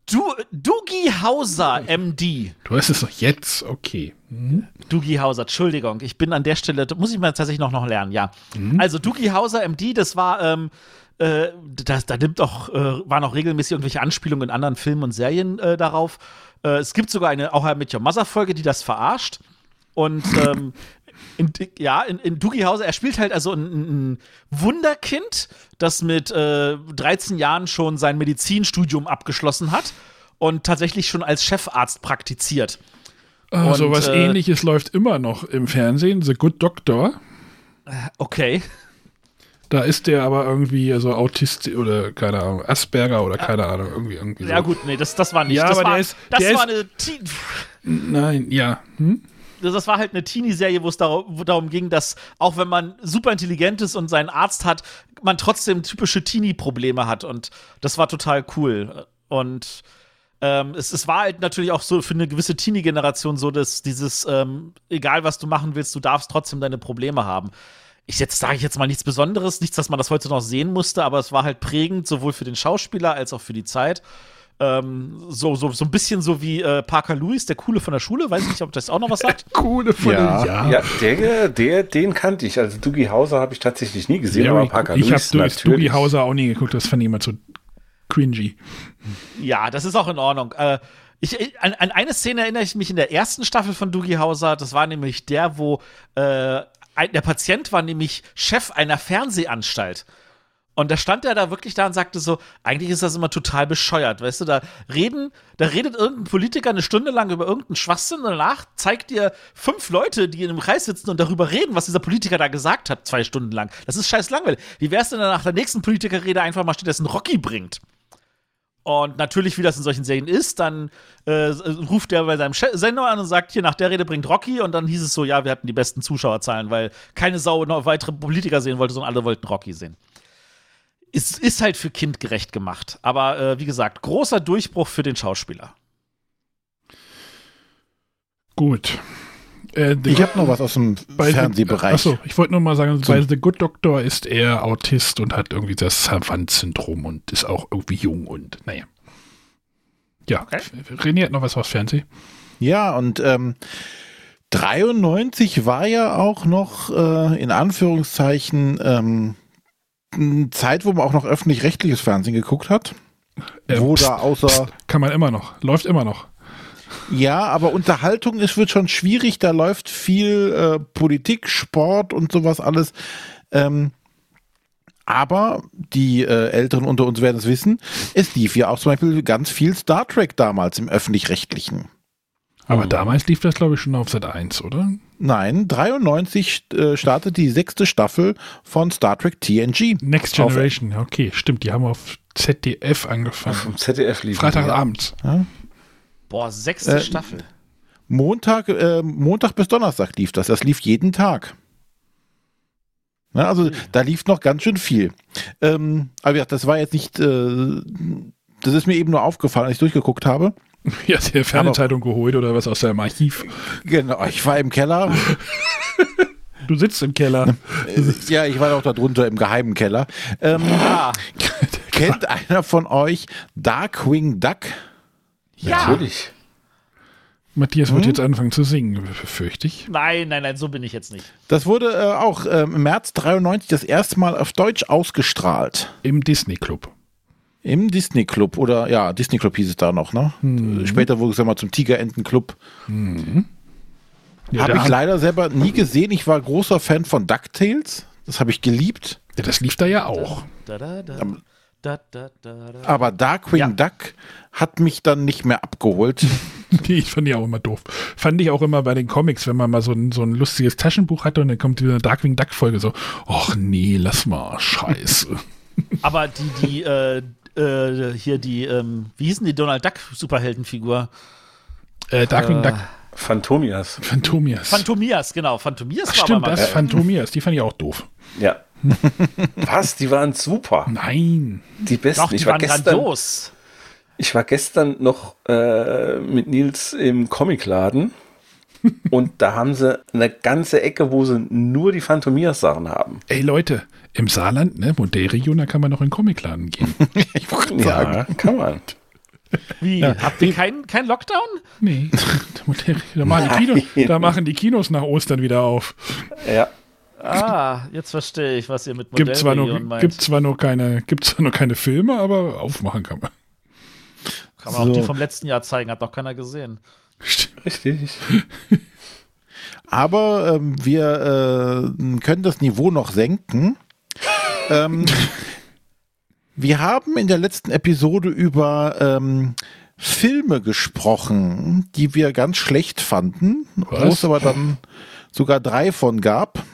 Du, Doogie Hauser, MD. Du hast es doch jetzt, okay. Mhm. Doogie Hauser, Entschuldigung, ich bin an der Stelle, da muss ich mal tatsächlich noch, noch lernen, ja. Mhm. Also Doogie Hauser, MD, das war, ähm, äh, das, da nimmt auch, äh, waren auch regelmäßig irgendwelche Anspielungen in anderen Filmen und Serien äh, darauf. Äh, es gibt sogar eine auch mit Your Mother Folge, die das verarscht. Und ähm, in, ja, in, in Doogie Hauser, er spielt halt also ein, ein Wunderkind, das mit äh, 13 Jahren schon sein Medizinstudium abgeschlossen hat und tatsächlich schon als Chefarzt praktiziert. Also Und, was äh, ähnliches läuft immer noch im Fernsehen, The Good Doctor. Okay. Da ist der aber irgendwie so Autist oder keine Ahnung, Asperger oder keine Ahnung, irgendwie irgendwie so. Ja, gut, nee, das, das war nicht. Ja, das aber war, der ist- das der war ist- eine Teen Nein, ja. Hm? Das war halt eine Teenie-Serie, wo es darum, darum ging, dass auch wenn man super intelligent ist und seinen Arzt hat, man trotzdem typische Teenie-Probleme hat. Und das war total cool. Und ähm, es, es war halt natürlich auch so für eine gewisse Teenie-Generation so, dass dieses, ähm, egal was du machen willst, du darfst trotzdem deine Probleme haben. Ich jetzt sage ich jetzt mal nichts Besonderes, nichts, dass man das heute noch sehen musste, aber es war halt prägend, sowohl für den Schauspieler als auch für die Zeit. Ähm, so, so, so ein bisschen so wie äh, Parker Lewis, der Coole von der Schule. Weiß ich nicht, ob das auch noch was sagt. *laughs* Coole von Ja. der, Ja, der, der, den kannte ich. Also Doogie Hauser habe ich tatsächlich nie gesehen, Ja, aber ich Parker ich habe Lewis. Doogie Hauser auch nie geguckt, das fand ich immer zu cringy. Ja, das ist auch in Ordnung. Äh, ich, an, an eine Szene erinnere ich mich in der ersten Staffel von Doogie Hauser. Das war nämlich der, wo äh, ein, der Patient war nämlich Chef einer Fernsehanstalt. Und da stand er da wirklich da und sagte so, eigentlich ist das immer total bescheuert, weißt du, da reden, da redet irgendein Politiker eine Stunde lang über irgendeinen Schwachsinn und danach zeigt dir fünf Leute, die in einem Kreis sitzen und darüber reden, was dieser Politiker da gesagt hat, zwei Stunden lang. Das ist scheiß langweilig. Wie wär's denn, wenn nach der nächsten Politikerrede einfach mal stattdessen Rocky bringt? Und natürlich, wie das in solchen Serien ist, dann äh, ruft der bei seinem Sender an und sagt, hier nach der Rede bringt Rocky. Und dann hieß es so, ja, wir hatten die besten Zuschauerzahlen, weil keine Sau noch weitere Politiker sehen wollte, sondern alle wollten Rocky sehen. Es ist halt für kindgerecht gemacht. Aber äh, wie gesagt, großer Durchbruch für den Schauspieler. Gut. Äh, Ich habe noch was aus dem Fernsehbereich. Achso, ich wollte nur mal sagen, Zum- bei The Good Doctor ist er Autist und hat irgendwie das Savant-Syndrom und ist auch irgendwie jung und naja. Ja, René hat noch was aus Fernsehen. Ja, und ähm, 93 war ja auch noch äh, in Anführungszeichen ähm, Zeit, wo man auch noch öffentlich-rechtliches Fernsehen geguckt hat. Äh, wo pst, da außer. pst, kann man immer noch, läuft immer noch. Ja, aber Unterhaltung ist wird schon schwierig. Da läuft viel äh, Politik, Sport und sowas alles. Ähm, aber die äh, Älteren unter uns werden es wissen. Es lief ja auch zum Beispiel ganz viel Star Trek damals im öffentlich-rechtlichen. Aber damals lief das, glaube ich, schon auf Sat 1, oder? Nein, 93 äh, startet die sechste Staffel von Star Trek TNG. Next Auf- Generation, ja, okay, stimmt, die haben auf ZDF angefangen. Vom ZDF lief Freitagabends. Ja. Boah, sechste Äh, Staffel. Montag, äh, Montag bis Donnerstag lief das. Das lief jeden Tag. Ne, also da lief noch ganz schön viel. Ähm, aber ja, das war jetzt nicht, äh, das ist mir eben nur aufgefallen, als ich durchgeguckt habe. *laughs* Ja, hast dir Fernsehzeitung geholt oder was aus deinem Archiv? Genau, ich war im Keller. *laughs* Du sitzt im Keller. ja, ich war auch da drunter im geheimen Keller. Ähm, *laughs* kennt einer von euch Darkwing Duck? Ja. Natürlich. Matthias Hm? wird jetzt anfangen zu singen, fürchte ich. Nein, nein, nein, so bin ich jetzt nicht. Das wurde äh, auch ähm, im März 93 das erste Mal auf Deutsch ausgestrahlt. Im Disney Club. Im Disney Club oder ja, Disney Club hieß es da noch, ne? Mhm. Später wurde es ja mal zum Tigerenten Club. Ja, habe ich leider selber nie gesehen. Ich war großer Fan von DuckTales. Das habe ich geliebt. Ja, das lief da ja auch. Da, da, da, da, da, da, da. Aber Darkwing Duck hat mich dann nicht mehr abgeholt. *laughs* Die ich fand die auch immer doof. Fand ich auch immer bei den Comics, wenn man mal so ein, so ein lustiges Taschenbuch hatte und dann kommt wieder eine Darkwing Duck Folge so, ach nee, lass mal, scheiße. Aber die, die, äh, äh, hier die, ähm, wie hießen die Donald Duck Superheldenfigur? äh, Darkwing Äh, Duck, Phantomias. Phantomias. Phantomias, genau. Phantomias Ach, war stimmt, das Phantomias, die fand ich auch doof. Ja. Was? Die waren super. Nein. Die besten. Doch, die ich war waren gestern, grandios. Ich war gestern noch äh, mit Nils im Comicladen und da haben sie eine ganze Ecke, wo sie nur die Phantomias-Sachen haben. Ey Leute, im Saarland, ne, Modellregion, da kann man noch in den Comicladen gehen. *laughs* ich wollte Ja, kann man. Wie? Habt ihr keinen kein Lockdown? Nee, da machen, die Kino, da machen die Kinos nach Ostern wieder auf. Ja. Ah, jetzt verstehe ich, was ihr mit Gibt zwar, nur, Modellregion meint. gibt, zwar nur keine, gibt zwar nur keine Filme, aber aufmachen kann man. Kann man auch So. die vom letzten Jahr zeigen, hat noch keiner gesehen. Richtig. *laughs* Aber ähm, wir äh, können das Niveau noch senken. ähm, *laughs* wir haben in der letzten Episode über ähm, Filme gesprochen, die wir ganz schlecht fanden, wo es aber dann sogar drei von gab,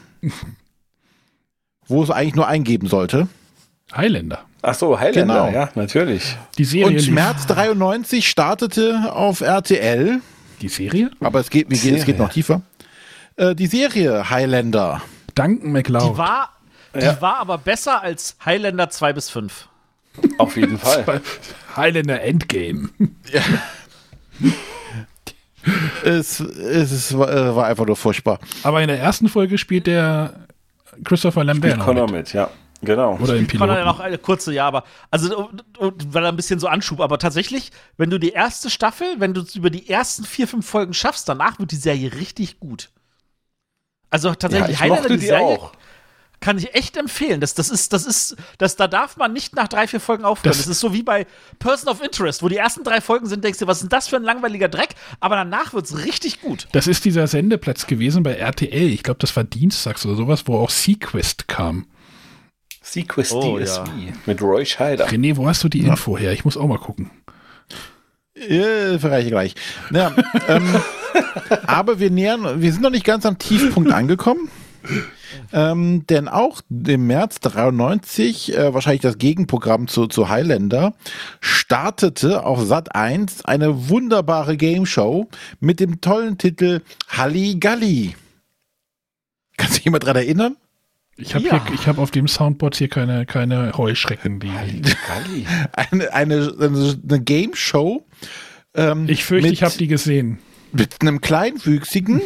wo es eigentlich nur eingeben sollte. Highlander. Ach so, Highlander, Genau. ja, natürlich. Die Serie. Und lief- März 93 startete auf RTL, Die Serie? aber es geht, wie geht, es geht Serie. noch tiefer. Äh, die Serie Highlander. Duncan McLeod. Die war, die Ja. war aber besser als Highlander 2 bis 5. Auf jeden *laughs* Fall. Highlander Endgame. Es, es ist, war, äh, war einfach nur furchtbar. Aber in der ersten Folge spielt der Christopher Lambert Spielt Connor mit. mit, ja. Genau. Oder im Kann er ja Piloten. noch eine kurze, ja, aber also weil er ein bisschen so anschub, aber tatsächlich, wenn du die erste Staffel, wenn du es über die ersten vier, fünf Folgen schaffst, danach wird die Serie richtig gut. Also Ja, tatsächlich, ich Highlander, mochte die die Serie auch. kann ich echt empfehlen. Das, das ist, das ist, das, da darf man nicht nach drei, vier Folgen aufhören. Das- Das, ist so wie bei Person of Interest, wo die ersten drei Folgen sind, denkst du, was ist denn das für ein langweiliger Dreck? Aber danach wird es richtig gut. Das ist dieser Sendeplatz gewesen bei RTL. Ich glaube, das war dienstags oder sowas, wo auch Sequest kam. Sequest Oh, DSV ja. mit Roy Scheider. René, wo hast du die Info her? Ich muss auch mal gucken. Äh, verreiche ich gleich. Ja, *laughs* ähm, aber wir nähern, wir sind noch nicht ganz am Tiefpunkt angekommen. Ähm, denn auch im März 93, äh, wahrscheinlich das Gegenprogramm zu, zu Highlander, startete auf Sat 1 eine wunderbare Game Show mit dem tollen Titel Halligalli. Kannst du dich jemand dran erinnern? Ich habe Ja. hab auf dem Soundboard hier keine, keine Heuschrecken. Die, *laughs* Galli. Eine, eine, eine Game Show. Ähm, ich fürchte, mit- ich habe die gesehen. mit einem kleinwüchsigen,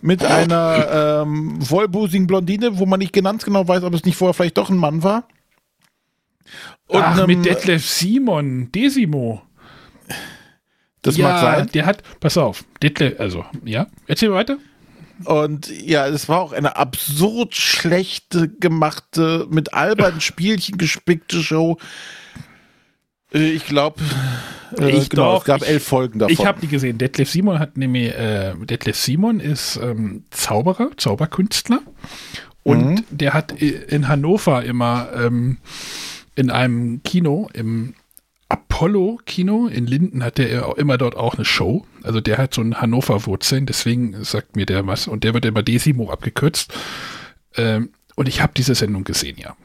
mit einer ähm, vollbusigen Blondine, wo man nicht ganz genau weiß, ob es nicht vorher vielleicht doch ein Mann war. Und Ach, einem- mit Detlef Simon, Desimo. Das ja, mag sein. Der hat, pass auf, Detlef, also, ja, erzähl weiter. Und ja, es war auch eine absurd schlechte gemachte, mit albernen *laughs* Spielchen gespickte Show. Äh, Ich glaube, äh, Ich genau, doch, es gab ich- elf Folgen davon. Ich habe die gesehen. Detlef Simon hat nämlich, äh, Detlef Simon ist ähm, Zauberer, Zauberkünstler. Und Mhm. der hat i- in Hannover immer ähm, in einem Kino, im Apollo-Kino in Linden, hat der auch immer dort auch eine Show. Also der hat so ein Hannover-Wurzeln, deswegen sagt mir der was. Und der wird immer Desimo abgekürzt. Ähm, und ich habe diese Sendung gesehen, ja.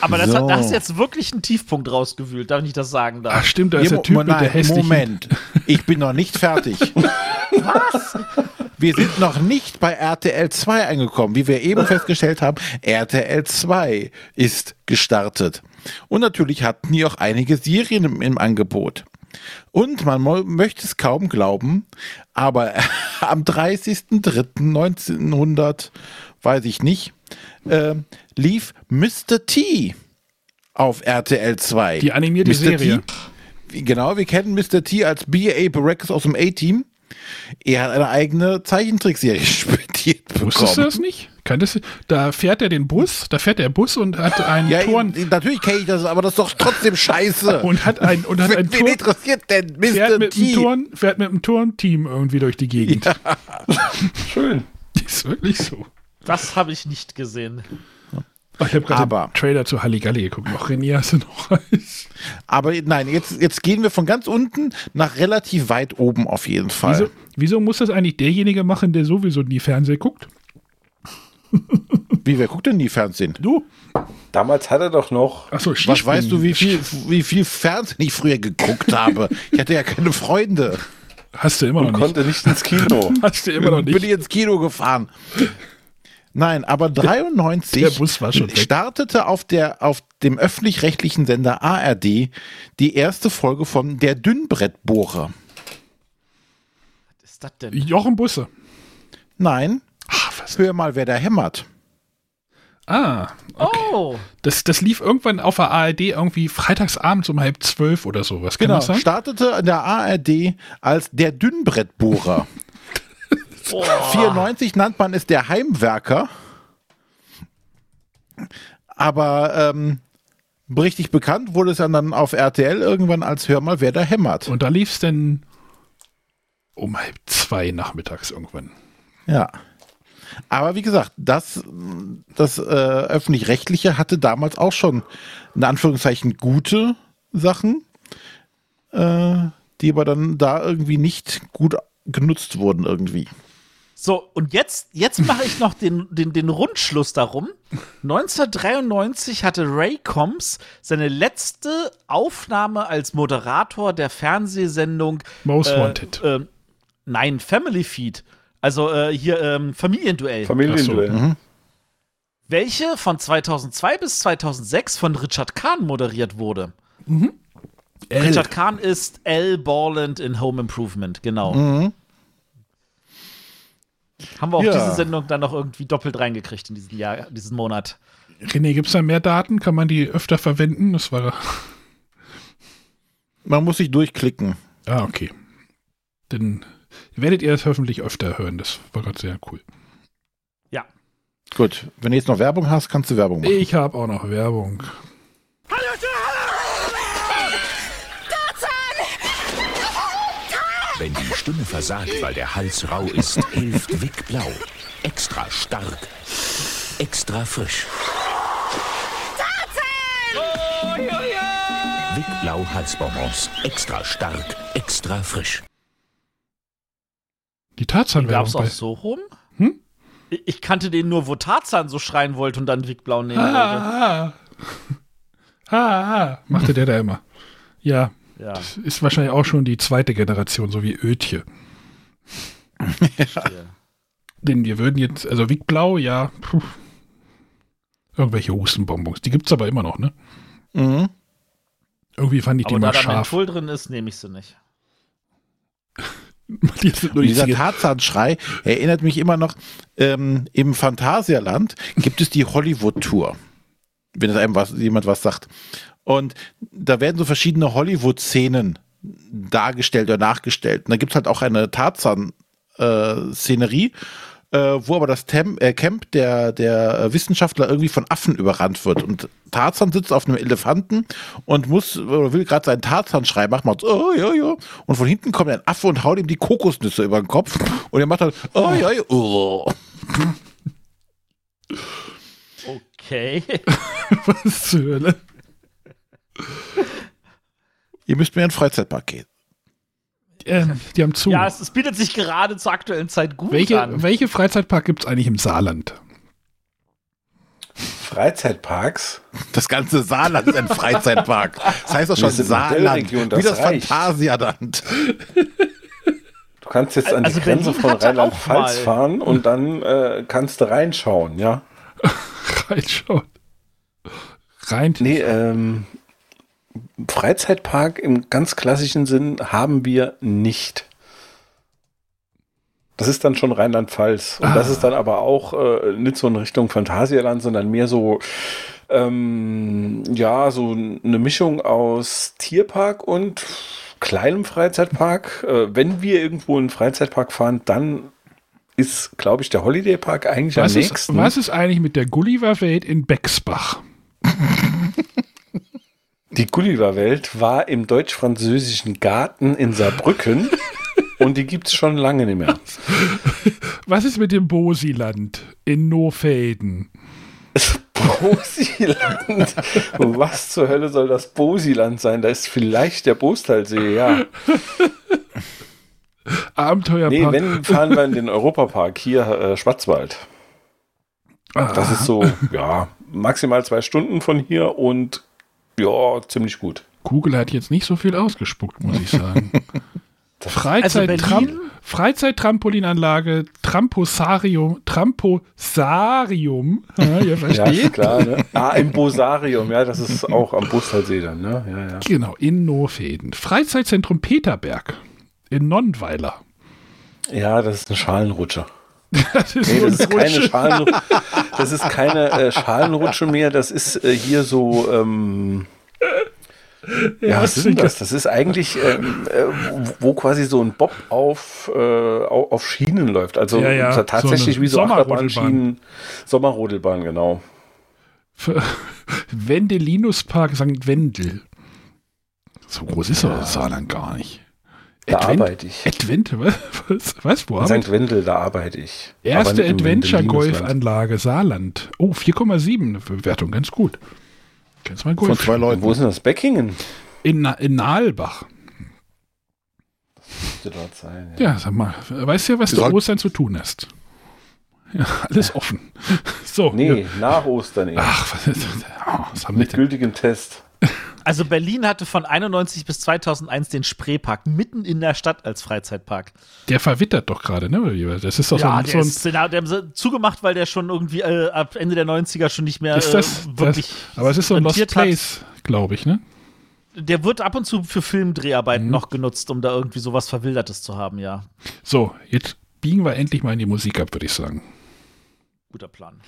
Aber das So. hat, da hast du jetzt wirklich einen Tiefpunkt rausgewühlt, darf ich das sagen darf. Ach stimmt, da ist der Typ Mo- mit der nein, hässlichen... Moment, ich bin noch nicht fertig. *laughs* Was? wir sind noch nicht bei RTL 2 angekommen. Wie wir eben festgestellt haben, RTL 2 ist gestartet. Und natürlich hatten die auch einige Serien im, im Angebot. Und man möchte es kaum glauben, aber *laughs* am 30.03.1900, weiß ich nicht, äh, lief Mr. T auf RTL 2. Die animierte Serie. T, genau, wir kennen Mr. T als B.A. Baracus aus dem A-Team. Er hat eine eigene Zeichentrickserie *laughs* studiert bekommen. Wusstest du das nicht? Kanntest du, da fährt er den Bus, da fährt der Bus und hat einen Ja, Turn natürlich kenne ich das, aber das ist doch trotzdem scheiße. *laughs* und hat ein und hat Wen- ein wen Turn, interessiert denn Mr. fährt mit T? dem Turn, fährt mit dem Turnteam irgendwie durch die Gegend. *laughs* Schön. *laughs* Ist wirklich so. Das habe ich nicht gesehen. Oh, ich habe gerade Trailer zu Halligalli geguckt. Noch René, hast du noch eins? Aber nein, jetzt, jetzt gehen wir von ganz unten nach relativ weit oben auf jeden Fall. Wieso, wieso muss das eigentlich derjenige machen, der sowieso nie Fernsehen guckt? Wie, wer guckt denn nie Fernsehen? Du? Damals hat er doch noch. Achso, Was weißt du, wie viel, wie viel Fernsehen ich früher geguckt habe? Ich hatte ja keine Freunde. Hast du immer Und noch nicht. konnte nicht ins Kino. *laughs* Hast du immer noch Bin nicht. ich ins Kino gefahren. Nein, aber 93 Der Bus war schon weg. startete auf, der, auf dem öffentlich-rechtlichen Sender ARD die erste Folge von Der Dünnbrettbohrer. Was ist das denn? Jochen Busse. Nein, was? hör mal, wer da hämmert. Ah, Oh, das, das lief irgendwann auf der ARD irgendwie freitagsabends um halb zwölf oder sowas. Kann Genau, das sein? startete in der ARD als Der Dünnbrettbohrer. *laughs* 94 nannt man es der Heimwerker. Aber ähm, richtig bekannt wurde es dann auf RTL irgendwann als Hör mal, wer da hämmert. Und da lief es dann um halb zwei nachmittags irgendwann. Ja. Aber wie gesagt, das, das äh, öffentlich-rechtliche hatte damals auch schon in Anführungszeichen gute Sachen, äh, die aber dann da irgendwie nicht gut genutzt wurden irgendwie. So, und jetzt, jetzt mache ich noch den, den, den Rundschluss darum. 1993 hatte Ray Combs seine letzte Aufnahme als Moderator der Fernsehsendung Most äh, Wanted. Äh, nein, Family Feed. Also äh, hier ähm, Familienduell. Familienduell. So, mhm. Welche von 2002 bis 2006 von Richard Kahn moderiert wurde. L. Richard Kahn ist L. Borland in Home Improvement, genau. Mhm. Haben wir auch Ja. diese Sendung dann noch irgendwie doppelt reingekriegt in diesem Jahr, diesen Monat. René, gibt es da mehr Daten? Kann man die öfter verwenden? Das war. Man muss sich durchklicken. Ah, okay. Dann werdet ihr das hoffentlich öfter hören. Das war gerade sehr cool. Ja. Gut, wenn du jetzt noch Werbung hast, kannst du Werbung machen. Ich habe auch noch Werbung. Wenn die Stimme versagt, weil der Hals rau ist, hilft Wick Blau. Extra stark. Extra frisch. Wick Blau Halsbonbons. Extra stark. Extra frisch. Die Tarzan-Werbung es auch bei. so rum? Hm? Ich ich kannte den nur, wo Tarzan so schreien wollte und dann Wick Blau nehmen wollte. Ah, ah, *laughs* ah, ah, machte der da immer. Ja, Ja, das ist wahrscheinlich auch schon die zweite Generation, so wie Ötje. verstehe. Denn wir würden jetzt, also Wick Blau, ja, puh. irgendwelche Hustenbonbons. Die gibt es aber immer noch, ne? Mhm. Irgendwie fand ich die Aber da mal da scharf. Menthol drin ist, nehme ich sie nicht. Und die dieser. Tarzan-Schrei erinnert mich immer noch, ähm, im Phantasialand gibt es die Hollywood-Tour. Wenn es einem was, jemand was sagt. Und da werden so verschiedene Hollywood-Szenen dargestellt oder nachgestellt. Und da gibt es halt auch eine Tarzan-Szenerie, äh, wo aber das Tem äh, Camp der, der äh, Wissenschaftler irgendwie von Affen überrannt wird. Und Tarzan sitzt auf einem Elefanten und muss, oder will gerade seinen Tarzan-Schrei machen, macht so, oh, ja, ja. Und von hinten kommt ein Affe und haut ihm die Kokosnüsse über den Kopf. Und er macht dann, oh, ja, ja, oh. Okay. *laughs* Was zur Hölle? Ihr müsst mir in den Freizeitpark gehen. Ähm, die haben zu. Ja, es, es bietet sich gerade zur aktuellen Zeit gut welche, an. welche Freizeitpark gibt es eigentlich im Saarland? Freizeitparks. Das ganze Saarland ist ein Freizeitpark. Das heißt doch schon Saarland. Das wie das reicht. Phantasialand. Du kannst jetzt an Also die Grenze Berlin von Rheinland-Pfalz fahren und dann äh, kannst du reinschauen, ja? *laughs* Reinschauen. Rein. Nee, ähm, Freizeitpark im ganz klassischen Sinn haben wir nicht. Das ist dann schon Rheinland-Pfalz. Und das Ah. ist dann aber auch äh, nicht so in Richtung Phantasialand, sondern mehr so, ähm, ja, so eine Mischung aus Tierpark und kleinem Freizeitpark. Äh, wenn wir irgendwo in einen Freizeitpark fahren, dann ist, glaube ich, der Holiday Park eigentlich Was am ist, nächsten. was ist eigentlich mit der Gulliver-Welt in Bexbach? *laughs* Die Gulliver-Welt war im deutsch-französischen Garten in Saarbrücken *laughs* und die gibt es schon lange nicht mehr. Was ist mit dem Bosiland in Nofelden? *laughs* Bosiland? Was zur Hölle soll das Bosiland sein? Da ist vielleicht der Bostalsee, ja. Abenteuerpark. Nee, wenn, fahren wir in den Europapark, hier äh, Schwarzwald. Das ist so, ja, maximal zwei Stunden von hier und ja, ziemlich gut. Kugel hat jetzt nicht so viel ausgespuckt, muss ich sagen. *laughs* Also Freizeit Berlin- Tram Freizeit-Trampolinanlage, Tramposarium, Tramposarium. *laughs* Ja, ihr Ja, versteht? ist klar, ne? Ah, im Bosarium, ja, das ist auch am Bostalsee dann, ne? Ja, ja. Genau, in Nofelden. Freizeitzentrum Peterberg in Nonnweiler. Ja, das ist eine Schalenrutsche. *laughs* Das ist Nee, das ist keine, Rutsche. Das ist keine äh, Schalenrutsche mehr, das ist äh, hier so, ähm, ja, was ist denn das? Das ist eigentlich, ähm, äh, wo- quasi so ein Bob auf, äh, au- auf Schienen läuft. Also Ja, ja, ta- tatsächlich so wie so Sommerrodelbahn. Achterbahnschienen. Sommerrodelbahn, genau. Wendelinuspark St. Wendel. So groß ist doch das Saarland gar nicht. Da Advent- arbeite ich. Advent, was? Was? was wo In St. Wendel, da arbeite ich. Erste. Adventure-Golfanlage Saarland. Oh, 4,7 Bewertung, ganz gut. Kannst mal Golf Von zwei. Leuten. Wo ist denn das? Beckingen? In, Na- in Nahlbach. Müsste dort sein. Ja, sag mal, weißt du, was Wir du Ostern zu tun hast? Ja, alles offen. *laughs* So. Nee, ja. nach Ostern eben. Ach, was, ist, oh, was haben wir Mit denn? gültigem Test. *laughs* Also Berlin hatte von 91 bis 2001 den Spreepark mitten in der Stadt als Freizeitpark. Der verwittert doch gerade, ne? Das ist doch so ja, ein, der so ein ist genau, der haben sie zugemacht, weil der schon irgendwie äh, ab Ende der 90er schon nicht mehr ist das, äh, wirklich das, aber es ist so ein Lost. Place, glaube ich, ne? Der wird ab und zu für Mhm. Filmdreharbeiten noch genutzt, um da irgendwie sowas Verwildertes zu haben, ja. So, jetzt biegen wir endlich mal in die Musik ab, würde ich sagen. Guter Plan.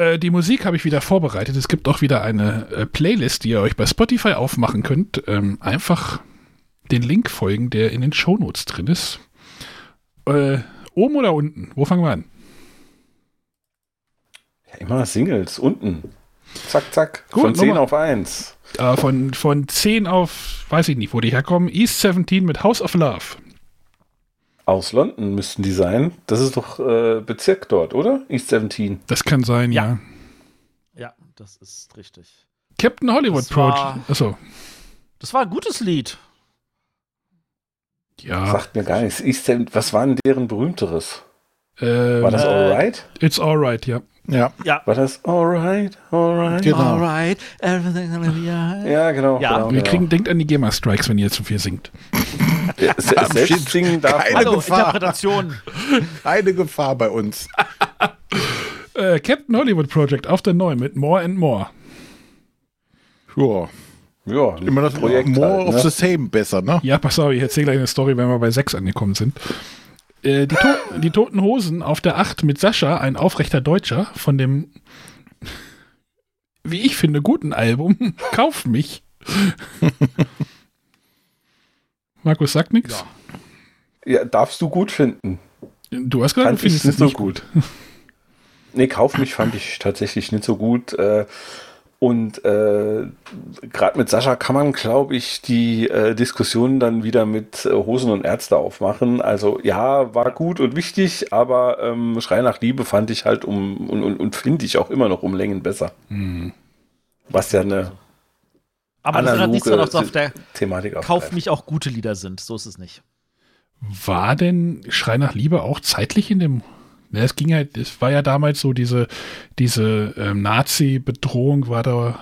Äh, die Musik habe ich wieder vorbereitet. Es gibt auch wieder eine äh, Playlist, die ihr euch bei Spotify aufmachen könnt. Ähm, einfach den Link folgen, der in den Shownotes drin ist. Äh, oben oder unten? Wo fangen wir an? Ja, immer Singles, unten. Zack, zack. Gut, Von 10 Nummer- auf 1. Äh, von, von 10 auf, weiß ich nicht, wo die herkommen. East 17 mit House of Love. Aus London müssten die sein. Das ist doch äh, Bezirk dort, oder? East 17. Das kann sein, ja. Ja, das ist richtig. Captain Hollywood Das war- Project. Achso. Das war ein gutes Lied. Ja. Sagt mir gar nichts. East 17, was war denn deren berühmteres? Ähm, War das Äh, Alright? It's alright, ja. Ja. Ja. War das Alright? Alright? Genau. Alright, everything's gonna be alright. Ja, genau. Ja. genau, Wir genau. kriegen, denkt an die GEMA-Strikes, wenn ihr zu viel singt. Ja, se- selbst singen darf Keine. Hallo, Gefahr. Interpretation. Keine Gefahr bei uns. *laughs* Äh, Captain Hollywood Project auf der 9 mit More and More. Ja. Ja, Immer das Projekt More halt, of ne? the same besser, ne? Ja, pass auf, ich erzähle gleich eine Story, wenn wir bei 6 angekommen sind. Äh, die, to die Toten Hosen auf der 8 mit Sascha, ein aufrechter Deutscher von dem, wie ich finde, guten Album. *laughs* Kauf mich. *laughs* Markus sagt nichts. Ja, darfst du gut finden. Du hast gesagt, du findest ich es nicht gut. Nee, Kauf mich fand ich tatsächlich nicht so gut. Äh, und äh, gerade mit Sascha kann man, glaube ich, die äh, Diskussion dann wieder mit äh, Hosen und Ärzte aufmachen. Also ja, war gut und wichtig, aber ähm, Schrei nach Liebe fand ich halt um und, und, und finde ich auch immer noch um Längen besser. Hm. Was ja eine Aber das ändert nichts daran, analoge dass auf der Thematik Kauf aufgreift. mich auch gute Lieder sind. So ist es nicht. War denn Schrei nach Liebe auch zeitlich in dem. Ne, es ging ja, es war ja damals so diese, diese ähm, Nazi-Bedrohung war da,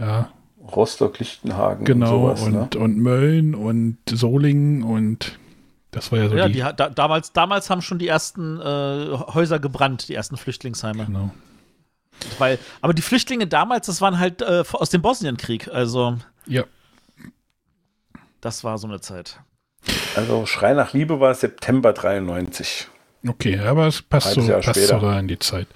ja, Rostock, Lichtenhagen genau, und sowas. und, ne? und Mölln und Solingen und Das war ja so ja, die, die, da, damals, damals haben schon die ersten äh, Häuser gebrannt, die ersten Flüchtlingsheime. Genau. Weil, aber die Flüchtlinge damals, das waren halt äh, aus dem Bosnienkrieg. Also, Ja. das war so eine Zeit. Also Schrei nach Liebe war September 93. Okay, aber es passt, so, Jahr passt so später. da in die Zeit.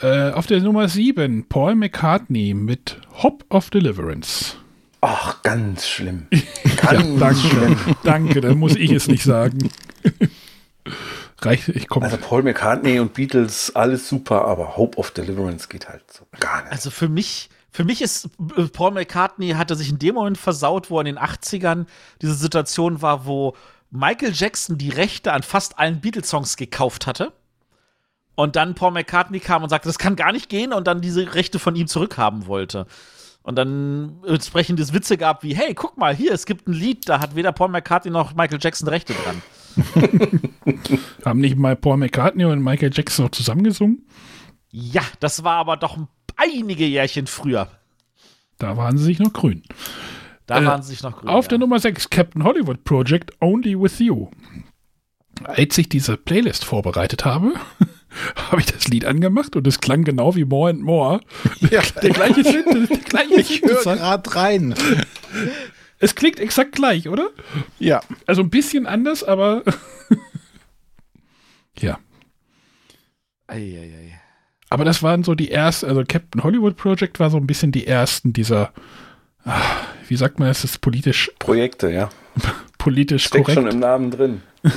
Äh, auf der Nummer 7, Paul McCartney mit Hop of Deliverance. Ach, ganz schlimm. *laughs* Ja, Ganz danke, schlimm. danke, dann muss ich es nicht sagen. *laughs* Reicht, ich komme. Also Paul McCartney und Beatles, alles super, aber Hope of Deliverance geht halt so gar nicht. Also für mich, für mich ist äh, Paul McCartney hatte sich in dem Moment versaut, wo er in den 80ern diese Situation war, wo Michael Jackson die Rechte an fast allen Beatles-Songs gekauft hatte. Und dann Paul McCartney kam und sagte, das kann gar nicht gehen und dann diese Rechte von ihm zurückhaben wollte. Und dann entsprechend es Witze gab wie, hey, guck mal, hier, es gibt ein Lied, da hat weder Paul McCartney noch Michael Jackson Rechte dran. *laughs* Haben nicht mal Paul McCartney und Michael Jackson noch zusammengesungen? Ja, das war aber doch einige Jährchen früher. Da waren sie sich noch grün. Da Äh, waren sie sich noch grün. Auf der Nummer 6, Captain Hollywood Project Only With You. Als ich diese Playlist vorbereitet habe, *laughs* habe ich das Lied angemacht und es klang genau wie More and More. *laughs* Ja. Der gleiche Synth, der *laughs* gleiche Ich höre gerade rein. Es klingt exakt gleich, oder? Ja. Also ein bisschen anders, aber ja. Eieiei. Aber das waren so die ersten, also Captain Hollywood Project war so ein bisschen die ersten dieser, wie sagt man, es ist politisch, Projekte, ja. *laughs* politisch Steckt korrekt. schon im Namen drin. *laughs*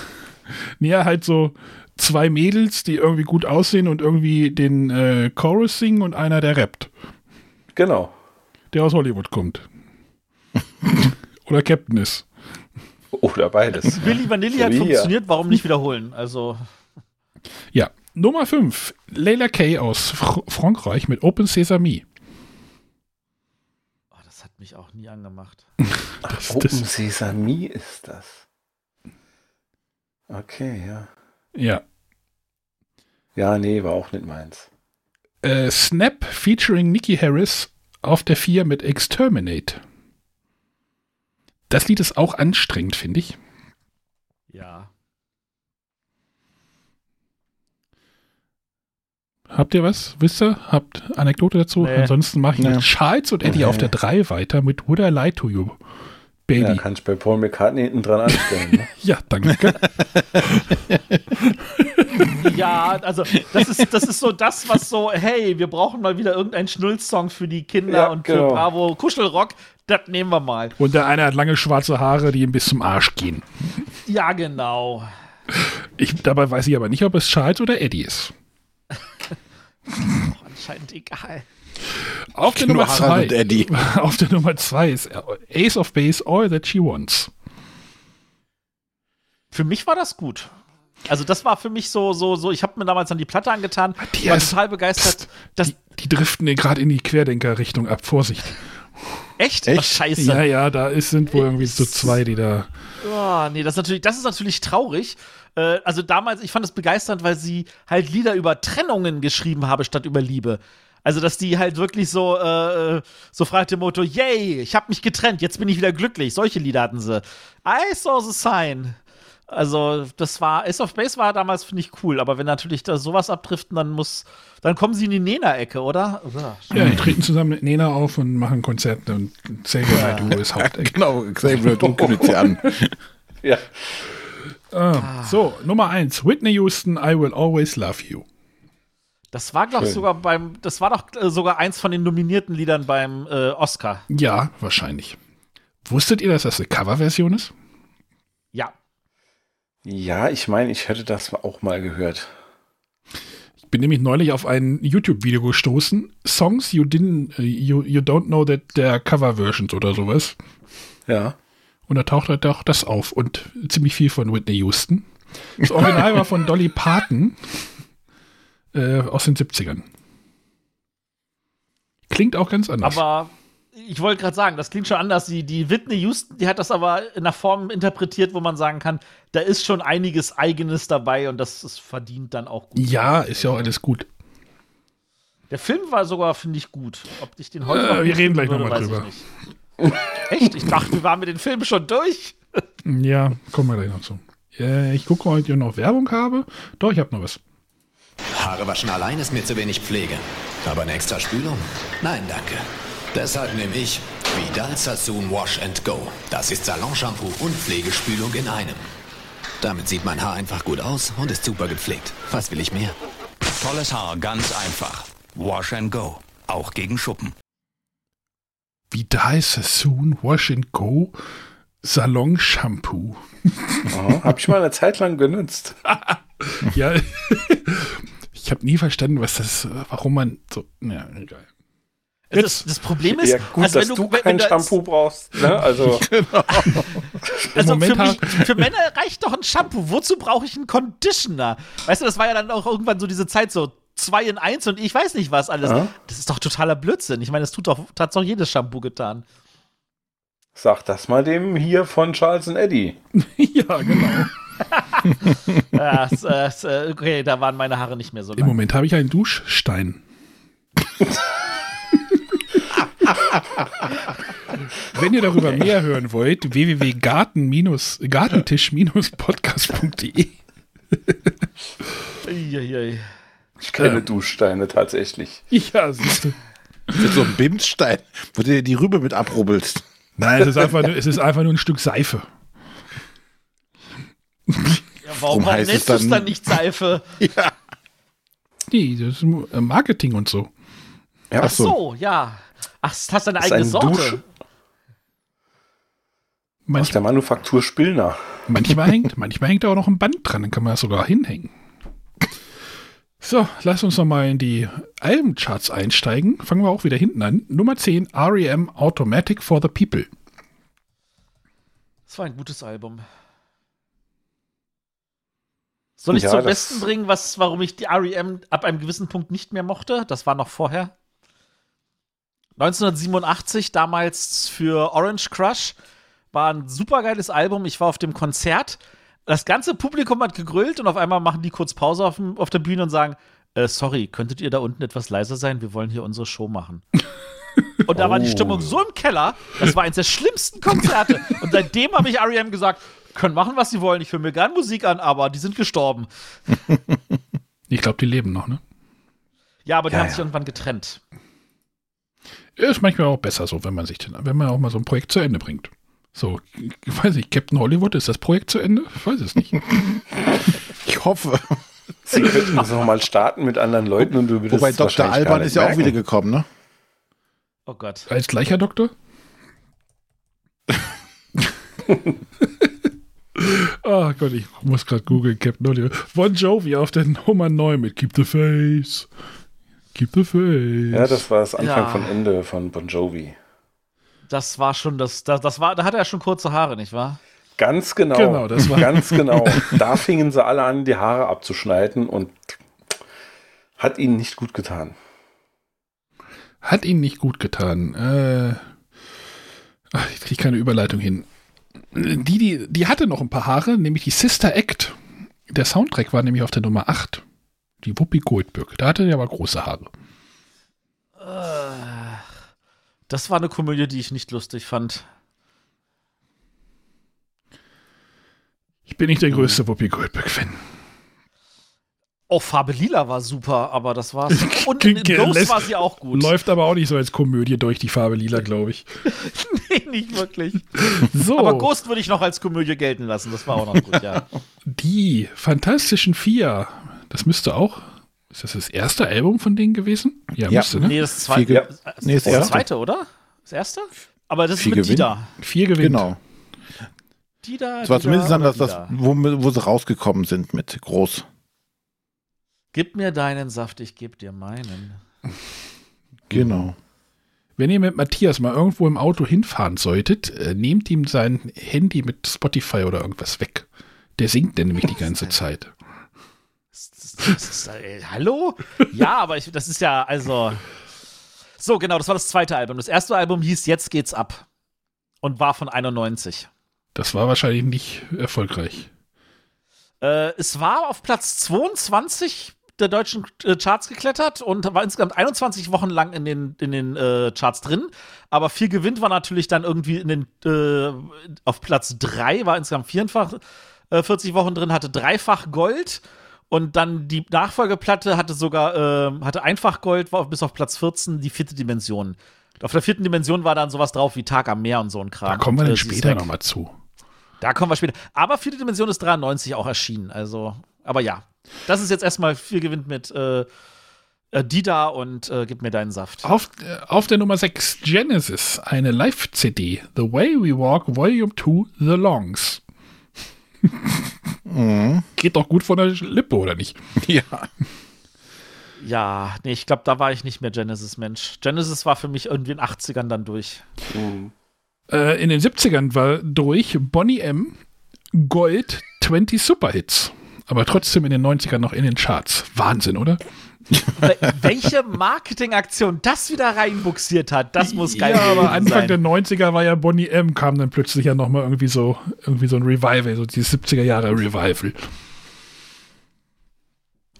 Ja, halt so zwei Mädels, die irgendwie gut aussehen und irgendwie den äh, Chorus singen und einer, der rappt, Genau. der aus Hollywood kommt. *laughs* Oder Captain ist. Oder beides. Willi Vanilli So hat funktioniert, warum nicht wiederholen? Also, Ja, Nummer 5. Leila Kay aus Fr Frankreich mit Open Sesame. Hat mich auch nie angemacht. *laughs* Das, Open Sesame ist das. Okay, ja. ja. Ja, nee, war auch nicht meins. Äh, Snap featuring Nikki Harris auf der 4 mit Exterminate. Das Lied ist auch anstrengend, finde ich. Ja. Habt ihr was? Wisst ihr? Habt Anekdote dazu? Nee. Ansonsten mache ich Nee. mit Charles und Eddie Nee. auf der 3 weiter mit Would I Lie to You? Baby. Ja, Ja, kann ich bei Paul McCartney hinten dran anstellen. Ne? *laughs* danke. *laughs* Ja, also das ist, das ist so das, was so, hey, wir brauchen mal wieder irgendeinen Schnullsong für die Kinder Ja, und für genau. Bravo Kuschelrock. Das nehmen wir mal. und der eine hat lange schwarze Haare, die ihm bis zum Arsch gehen. Ja, genau. Ich, dabei weiß ich aber nicht, ob es Charles oder Eddie ist. Auch anscheinend egal. Auf der Nummer Harald 2. und Eddie. *laughs* Auf der Nummer 2 ist Ace of Base All That She Wants. Für mich war das gut. Also das war für mich so, so, so, ich habe mir damals dann die Platte angetan, Die war ist- total begeistert. Das, Die, die driften gerade in die Querdenker-Richtung ab. Vorsicht. echt? Echt? Ach, scheiße. Ja, ja, da ist, sind wohl irgendwie so zwei, die da. Oh, nee, das ist natürlich, das ist natürlich traurig. Äh, also damals, ich fand es begeisternd, weil sie halt Lieder über Trennungen geschrieben habe statt über Liebe. Also, dass die halt wirklich so, äh, so fragt dem Motto, yay, ich habe mich getrennt, jetzt bin ich wieder glücklich. Solche Lieder hatten sie. I saw the sign. Also, das war, Ace of Base war damals, finde ich, cool. Aber wenn natürlich da sowas abdriften, dann muss, dann kommen sie in die Nena-Ecke, oder? Ja, die treten zusammen mit Nena auf und machen Konzerte und Xavier Naidoo ist Haupteck. *laughs* Genau, Xavier, du kündigst sie an. Ja. *laughs* Ah, so, Nummer 1. Whitney Houston, I Will Always Love You. Das war, glaube ich, sogar beim, das war doch äh, sogar eins von den nominierten Liedern beim äh, Oscar. Ja, wahrscheinlich. Wusstet ihr, dass das eine Coverversion ist? Ja. Ja, ich meine, ich hätte das auch mal gehört. Ich bin nämlich neulich auf ein YouTube-Video gestoßen. Songs you didn't, äh, you, you don't know that they're Cover-Versions oder sowas. Ja. Und da taucht halt auch das auf und ziemlich viel von Whitney Houston. Das Original war von Dolly Parton äh, aus den 70ern. Klingt auch ganz anders. Aber ich wollte gerade sagen, das klingt schon anders. Die, die Whitney Houston, die hat das aber in einer Form interpretiert, wo man sagen kann, da ist schon einiges Eigenes dabei und das ist verdient dann auch gut. ja, ist ja auch alles gut. Der Film war sogar, finde ich, gut. Ob ich den heute Äh, wir reden gleich finden noch mal weiß ich drüber. *laughs* Echt? Ich dachte, wir waren mit den Filmen schon durch. Ja, kommen wir gleich noch zu. Äh, ich gucke, ob ich noch Werbung habe. Doch, ich habe noch was. Haare waschen allein ist mir zu wenig Pflege. Aber eine extra Spülung? Nein, danke. Deshalb nehme ich Vidal Sassoon Wash and Go. Das ist Salonshampoo und Pflegespülung in einem. Damit sieht mein Haar einfach gut aus und ist super gepflegt. Was will ich mehr? Tolles Haar, ganz einfach. Wash and Go. Auch gegen Schuppen. Vidal Sassoon Wash and Go Salon Shampoo. Oh, hab ich mal eine Zeit lang genutzt. *laughs* ja, ich habe nie verstanden, was das, warum man so, ja, egal. Das, das Problem ist, ja, gut, also dass wenn du, du, kein wenn du als- Shampoo brauchst. Ne? Also, *laughs* Also Moment für, mich, für Männer reicht doch ein Shampoo. Wozu brauche ich einen Conditioner? Weißt du, das war ja dann auch irgendwann so diese Zeit so zwei in eins und ich weiß nicht was alles. Ja. Das ist doch totaler Blödsinn. Ich meine, das tut doch, hat doch jedes Shampoo getan. sag das mal dem hier von Charles und Eddie. *laughs* ja, genau. *laughs* Ja, es, es, äh, okay, da waren meine Haare nicht mehr so Im lang. Moment habe ich einen Duschstein. *laughs* Wenn ihr darüber mehr hören wollt, www.garten-gartentisch-podcast.de Eieiei. Ich kenne Duschsteine tatsächlich. Ja, siehst du. Mit so einem Bimsstein, wo du dir die Rübe mit abrubbelst. Nein, es ist einfach nur, es ist einfach nur ein Stück Seife. Ja, warum, Warum warum heißt es nennst du es dann- nicht Seife? *laughs* Ja. Nee, das ist äh, Marketing und so. Ja, Ach so, ja. Ach, es hast deine Das ist eigene ein Sorte. Dusch- Aus Manch, der Manufaktur Spillner. manchmal, hängt, manchmal hängt da auch noch ein Band dran, dann kann man das sogar hinhängen. So, lass uns noch mal in die Albencharts einsteigen. Fangen wir auch wieder hinten an. Nummer 10, REM Automatic for the People. Das war ein gutes Album. Soll ich Ja, zum Besten bringen, was, warum ich die REM ab einem gewissen Punkt nicht mehr mochte? Das war noch vorher. 1987, damals für Orange Crush, war ein supergeiles Album. Ich war auf dem Konzert. Das ganze Publikum hat gegrölt und auf einmal machen die kurz Pause auf, dem, auf der Bühne und sagen: äh, Sorry, könntet ihr da unten etwas leiser sein? Wir wollen hier unsere Show machen. *laughs* Und da war die Oh. Stimmung so im Keller. Das war eines der schlimmsten Konzerte. Und seitdem habe ich REM gesagt: Können machen, was sie wollen. Ich höre mir gern Musik an, aber die sind gestorben. *laughs* Ich glaube, die leben noch, ne? Ja, aber die Ja, haben ja. sich irgendwann getrennt. Ist manchmal auch besser so, wenn man sich, wenn man auch mal so ein Projekt zu Ende bringt. So, ich weiß nicht, Captain Hollywood, ist das Projekt zu Ende? Ich weiß es nicht. *laughs* Ich hoffe. Sie könnten das nochmal starten mit anderen Leuten und du würdest Wobei es Dr. Alban ist ja auch wieder gekommen, ne? Oh Gott. Als gleicher Doktor? oh *laughs* Gott, ich muss gerade googeln, Captain Hollywood. Bon Jovi auf der Nummer 9 mit Keep the Face. Keep the Face. Ja, das war das Anfang Ja. von Ende von Bon Jovi. Das war schon das, das, das war, da hatte er schon kurze Haare, nicht wahr? Ganz genau. Genau, das war- Ganz genau. Da fingen sie alle an, die Haare abzuschneiden und hat ihnen nicht gut getan. Hat ihn nicht gut getan. Äh, ach, ich kriege keine Überleitung hin. Die, die, die hatte noch ein paar Haare, nämlich die Sister Act. Der Soundtrack war nämlich auf der Nummer 8. Die Whoopi Goldberg. Da hatte er aber große Haare. Das war eine Komödie, die ich nicht lustig fand. Ich bin nicht der größte Whoopi Goldberg-Fan. Oh, Farbe Lila war super, aber das war's. *laughs* Und in, Ghost war sie auch gut. Läuft aber auch nicht so als Komödie durch die Farbe lila, glaube ich. *laughs* nee, nicht wirklich. *laughs* So, Aber Ghost würde ich noch als Komödie gelten lassen. Das war auch noch gut, ja. die Fantastischen Vier. Das müsste auch. Ist das das erste Album von denen gewesen? Ja, Ja. müsste, ne? Nee, das ge- Ja. Nee, das das erste. zweite, oder? Das erste? Aber das ist Vier mit Gewinn. Dida. Vier gewinnt. Genau. Dida, Das war Dida zumindest dann das, das wo, wo sie rausgekommen sind mit groß. Gib mir deinen Saft, ich geb dir meinen. Genau. Wenn ihr mit Matthias mal irgendwo im Auto hinfahren solltet, äh, nehmt ihm sein Handy mit Spotify oder irgendwas weg. Der singt denn nämlich die ganze Zeit. Ist, äh, hallo? Ja, aber ich, das ist ja, also. So, genau, das war das zweite Album. Das erste Album hieß Jetzt geht's ab. Und war von 91. Das war wahrscheinlich nicht erfolgreich. Äh, es war auf Platz 22 der deutschen äh, Charts geklettert und war insgesamt 21 Wochen lang in den, in den äh, Charts drin. Aber viel gewinnt war natürlich dann irgendwie in den, äh, auf Platz 3, war insgesamt vierfach äh, 40 Wochen drin, hatte dreifach Gold. Und dann die Nachfolgeplatte hatte sogar, äh, hatte einfach Gold, war bis auf Platz 14 die vierte Dimension. Auf der vierten Dimension war dann sowas drauf wie Tag am Meer und so ein Kram. Da kommen wir dann Äh, später nochmal zu. Da kommen wir später. Aber vierte Dimension ist 93 auch erschienen. Also, aber ja. Das ist jetzt erstmal viel gewinnt mit äh, äh, Dida und äh, gib mir deinen Saft. Auf, äh, auf der Nummer 6 Genesis, eine Live-CD. The Way We Walk, Volume 2, The Longs. *laughs* Geht doch gut von der Lippe, oder nicht? *laughs* Ja. Ja, nee, ich glaube, da war ich nicht mehr Genesis-Mensch. Genesis war für mich irgendwie in den 80ern dann durch. Äh, in den 70ern war durch Bonnie M. Gold 20 Superhits. Aber trotzdem in den 90ern noch in den Charts. Wahnsinn, oder? Wel- Welche Marketingaktion das wieder reinbuxiert hat, das muss geil ja, aber Anfang sein. der 90er war ja Bonnie M. kam dann plötzlich ja nochmal irgendwie so, irgendwie so ein Revival, so die 70er Jahre Revival.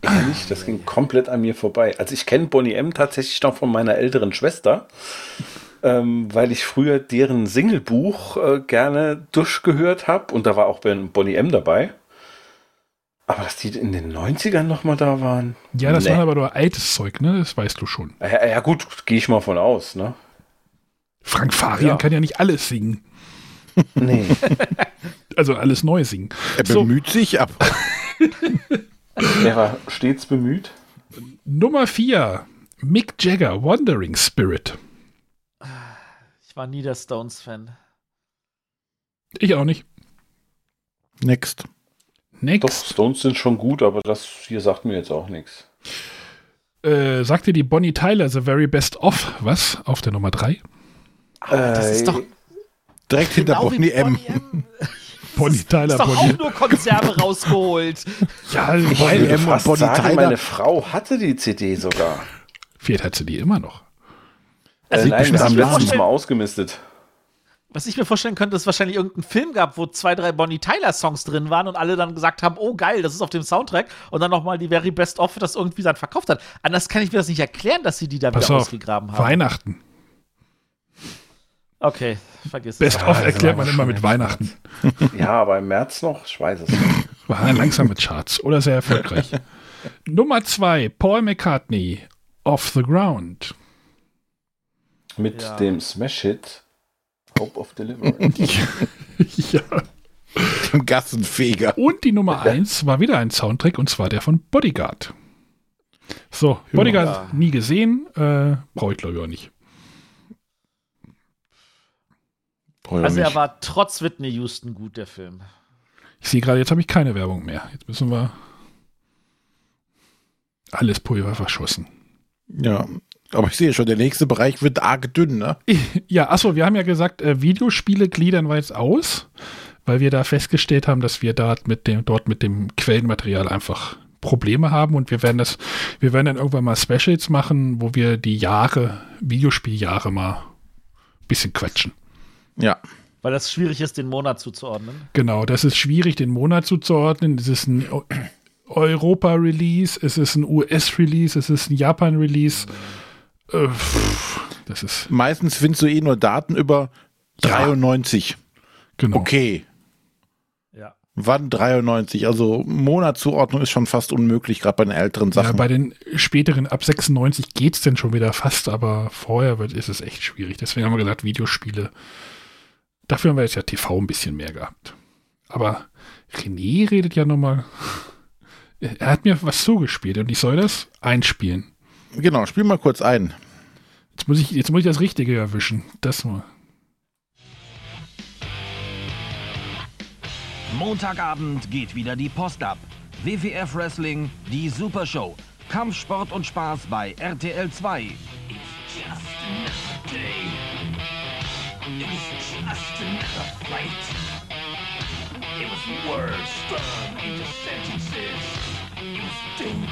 Ehrlich, das ging komplett an mir vorbei. Also ich kenne Bonnie M tatsächlich noch von meiner älteren Schwester, ähm, weil ich früher deren Singlebuch äh, gerne durchgehört habe und da war auch Bonnie M dabei. Aber dass die in den 90ern nochmal da waren? Ja, das Nee. war aber nur altes Zeug, ne? Das weißt du schon. Ja, ja gut, gehe ich mal von aus, ne? Frank Farian Ja. kann ja nicht alles singen. Nee. *laughs* Also alles neu singen. Er bemüht sich, aber *laughs* Er war stets bemüht. Nummer 4. Mick Jagger, Wandering Spirit. Ich war nie der Stones-Fan. Ich auch nicht. next. Next. Doch, Stones sind schon gut, aber das hier sagt mir jetzt auch nichts. Äh, sagt dir die Bonnie Tyler The Very Best Of was auf der Nummer 3? das ist doch Direkt hinter Genau wie Bonnie M. Bonnie *laughs* *laughs* Tyler, ist doch Bonnie. auch nur Konserve rausgeholt. *laughs* Ja, Ich Bonnie M und Bonnie sagen, Tyler. meine Frau hatte die CD sogar. Vielleicht hat sie die immer noch. Also äh, nein, am haben letztens mal ausgemistet. Was ich mir vorstellen könnte, ist wahrscheinlich irgendein Film gab, wo zwei, drei Bonnie Tyler-Songs drin waren und alle dann gesagt haben, oh geil, das ist auf dem Soundtrack und dann nochmal die Very Best Of das irgendwie dann verkauft hat. Anders kann ich mir das nicht erklären, dass sie die da Pass wieder auf, ausgegraben haben. Weihnachten. Okay, vergiss es. Best Of erklärt man immer mit Weihnachten. Ja, aber im März noch, ich weiß es nicht. *laughs* War langsame Charts oder sehr erfolgreich. *laughs* Nummer 2, Paul McCartney, Off the Ground. Mit Ja. dem Smash-Hit Hope of Deliverance. *laughs* ja. Dem Gassenfeger. Und die Nummer 1 war wieder ein Soundtrack und zwar der von Bodyguard. So, Bodyguard Ja. nie gesehen, äh, brauche ich glaube ich auch nicht. Brauch Also er war trotz Whitney Houston gut, der Film. Ich sehe gerade, jetzt habe ich keine Werbung mehr. Jetzt müssen wir alles Pulver verschossen. Ja. Aber ich sehe schon, der nächste Bereich wird arg dünn, ne? Ja, achso, wir haben ja gesagt, äh, Videospiele gliedern wir jetzt aus, weil wir da festgestellt haben, dass wir dort mit dem, dort mit dem Quellenmaterial einfach Probleme haben und wir werden das, wir werden dann irgendwann mal Specials machen, wo wir die Jahre, Videospieljahre mal ein bisschen quetschen. Ja. Weil das schwierig ist, den Monat zuzuordnen. Genau, das ist schwierig, den Monat zuzuordnen. Es ist ein Eu- Europa-Release, es ist ein US-Release, es ist ein Japan-Release. Äh, das ist, Meistens findest du eh nur Daten über 93. genau. Okay. Ja. Wann 93? Also Monatszuordnung ist schon fast unmöglich, gerade bei den älteren Ja, Sachen. bei den späteren ab 96 geht's denn schon wieder fast, aber vorher wird, ist es echt schwierig. Deswegen haben wir gesagt, Videospiele. Dafür haben wir jetzt ja TV ein bisschen mehr gehabt. Aber René redet ja nochmal. *laughs* Er hat mir was zugespielt und ich soll das einspielen. Genau, spiel mal kurz ein. Jetzt muss ich, jetzt muss ich das Richtige erwischen. Das mal. Montagabend geht wieder die Post ab. WWF Wrestling, die Supershow. Kampfsport und Spaß bei RTL 2. It's just another day. It's just another fight. It was words strung into sentences. It was doomed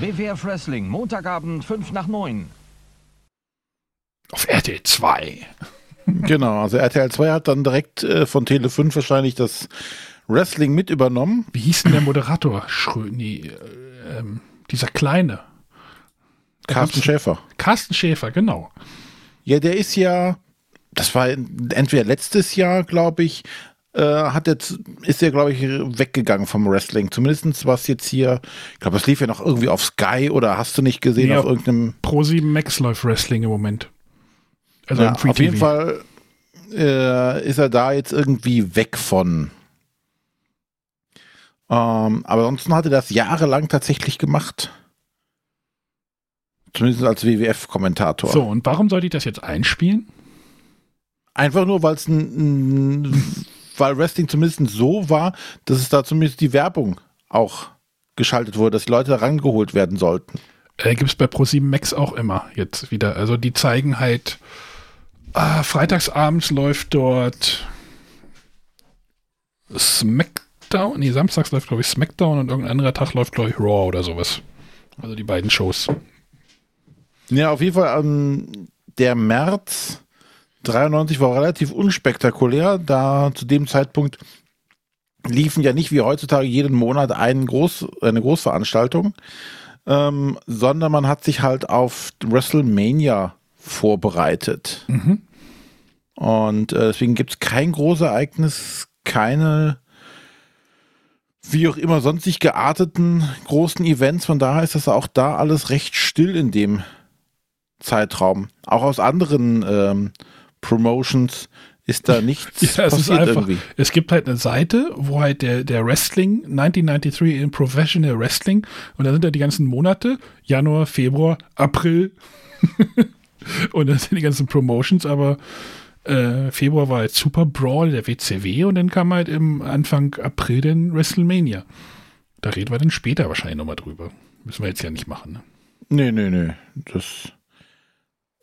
WWF Wrestling, Montagabend 5 nach 9. Auf RTL 2. *laughs* Genau, also RTL 2 hat dann direkt äh, von Tele 5 wahrscheinlich das Wrestling mit übernommen. Wie hieß denn der Moderator? Schrö nee, äh, ähm, dieser kleine. Carsten Schäfer. Carsten Schäfer, genau. Ja, der ist ja das war entweder letztes Jahr, glaube ich, äh, hat jetzt, ist er, glaube ich, weggegangen vom Wrestling. Zumindest was jetzt hier, ich glaube, es lief ja noch irgendwie auf Sky oder hast du nicht gesehen Nee, auf auf irgendeinem. Pro7 Max läuft Wrestling im Moment. Also ja, im Free auf jeden Fall äh, ist er da jetzt irgendwie weg von. Ähm, aber ansonsten hat er das jahrelang tatsächlich gemacht. Zumindest als WWF-Kommentator. So, und warum sollte ich das jetzt einspielen? Einfach nur, weil es ein, ein, weil Wrestling zumindest so war, dass es da zumindest die Werbung auch geschaltet wurde, dass die Leute da rangeholt werden sollten. Äh, Gibt es bei Pro7 Max auch immer jetzt wieder. Also die zeigen halt, ah, freitagsabends läuft dort Smackdown, nee, samstags läuft glaube ich Smackdown und irgendein anderer Tag läuft glaube ich Raw oder sowas. Also die beiden Shows. Ja, auf jeden Fall ähm, der März 93 war relativ unspektakulär, da zu dem Zeitpunkt liefen ja nicht wie heutzutage jeden Monat einen Groß, eine Großveranstaltung, ähm, sondern man hat sich halt auf WrestleMania vorbereitet. Mhm. Und äh, deswegen gibt es kein Großereignis, keine wie auch immer sonstig gearteten großen Events. Von daher ist das auch da alles recht still in dem Zeitraum. Auch aus anderen ähm, Promotions ist da nichts *laughs* Ja, es ist passiert einfach, irgendwie. es gibt halt eine Seite, wo halt der, der Wrestling 1993 in Professional Wrestling und da sind da die ganzen Monate, Januar, Februar, April *laughs* und da sind die ganzen Promotions, aber äh, Februar war halt Super Brawl der WCW und dann kam halt im Anfang April dann WrestleMania. Da reden wir dann später wahrscheinlich nochmal drüber. Müssen wir jetzt ja nicht machen. Ne? Nee, nee, nee. Das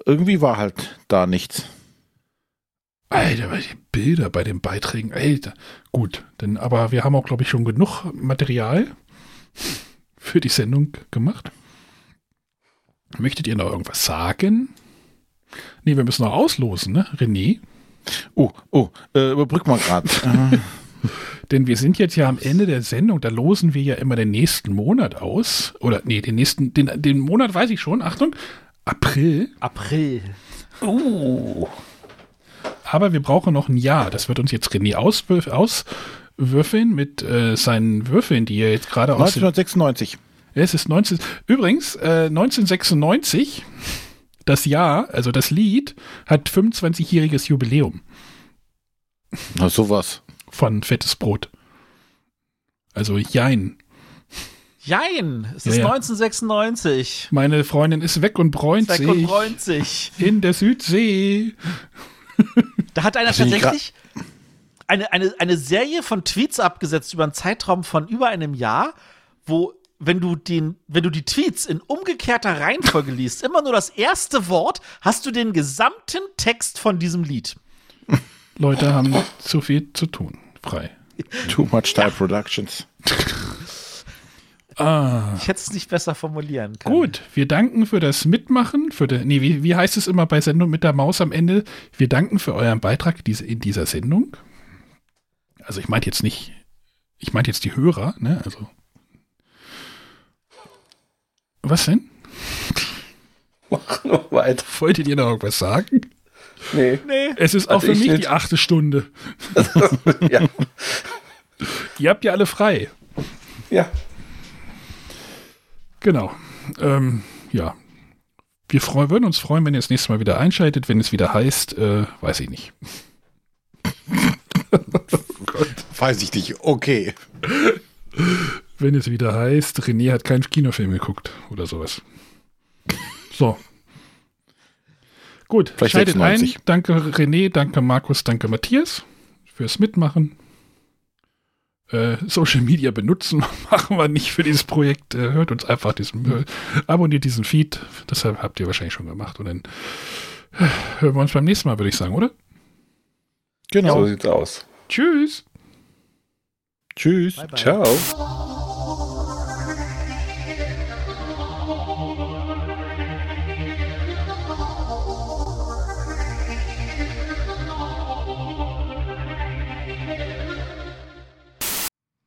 irgendwie war halt da nichts. Alter, die Bilder bei den Beiträgen, Alter. Gut, denn, aber wir haben auch, glaube ich, schon genug Material für die Sendung gemacht. Möchtet ihr noch irgendwas sagen? Nee, wir müssen noch auslosen, ne? René? Oh, oh, äh, überbrück mal gerade. *laughs* Denn wir sind jetzt ja am Ende der Sendung, da losen wir ja immer den nächsten Monat aus. Oder nee, den nächsten, den, den Monat weiß ich schon, Achtung, April. April. Oh. Aber wir brauchen noch ein Jahr. Das wird uns jetzt René auswürf, auswürfeln mit äh, seinen Würfeln, die er jetzt gerade aus. 1996. Es ist 19. Übrigens, äh, 1996, das Jahr, also das Lied, hat 25-jähriges Jubiläum. Na, sowas. Von Fettes Brot. Also Jein. Jein, es Ja, ist ja. 1996. Meine Freundin ist weg und bräunt Weg sich. und bräunt sich. In der Südsee. Da hat einer tatsächlich eine, eine, eine Serie von Tweets abgesetzt über einen Zeitraum von über einem Jahr, wo, wenn du, den, wenn du die Tweets in umgekehrter Reihenfolge liest, immer nur das erste Wort, hast du den gesamten Text von diesem Lied. Leute haben zu viel zu tun. Frei. Too much time productions. Ah. Ich hätte es nicht besser formulieren können. Gut, wir danken für das Mitmachen, für die, nee, wie, wie heißt es immer bei Sendung mit der Maus am Ende? Wir danken für euren Beitrag diese, in dieser Sendung. Also ich meinte jetzt nicht, ich meinte jetzt die Hörer, ne? Also. Was denn? *laughs* Mach noch weiter. Wolltet ihr noch irgendwas sagen? Nee. Nee. Es ist auch Also für ich mich nicht. die achte Stunde. *laughs* ja. Ihr habt ja alle frei. Ja. Genau. Ähm, ja. Wir freu, würden uns freuen, wenn ihr das nächste Mal wieder einschaltet, wenn es wieder heißt, äh, weiß ich nicht. *laughs* Weiß ich nicht. Okay. Wenn es wieder heißt, René hat keinen Kinofilm geguckt oder sowas. So. Gut, Vielleicht schaltet 96. ein. Danke René, danke Markus, danke Matthias fürs Mitmachen. Äh, Social Media benutzen *laughs* machen wir nicht für dieses Projekt. Äh, hört uns einfach diesen, äh, abonniert diesen Feed. Deshalb habt ihr wahrscheinlich schon gemacht. Und dann äh, hören wir uns beim nächsten Mal, würde ich sagen, oder? Genau. So sieht's aus. Tschüss. Tschüss. Ciao. Ciao.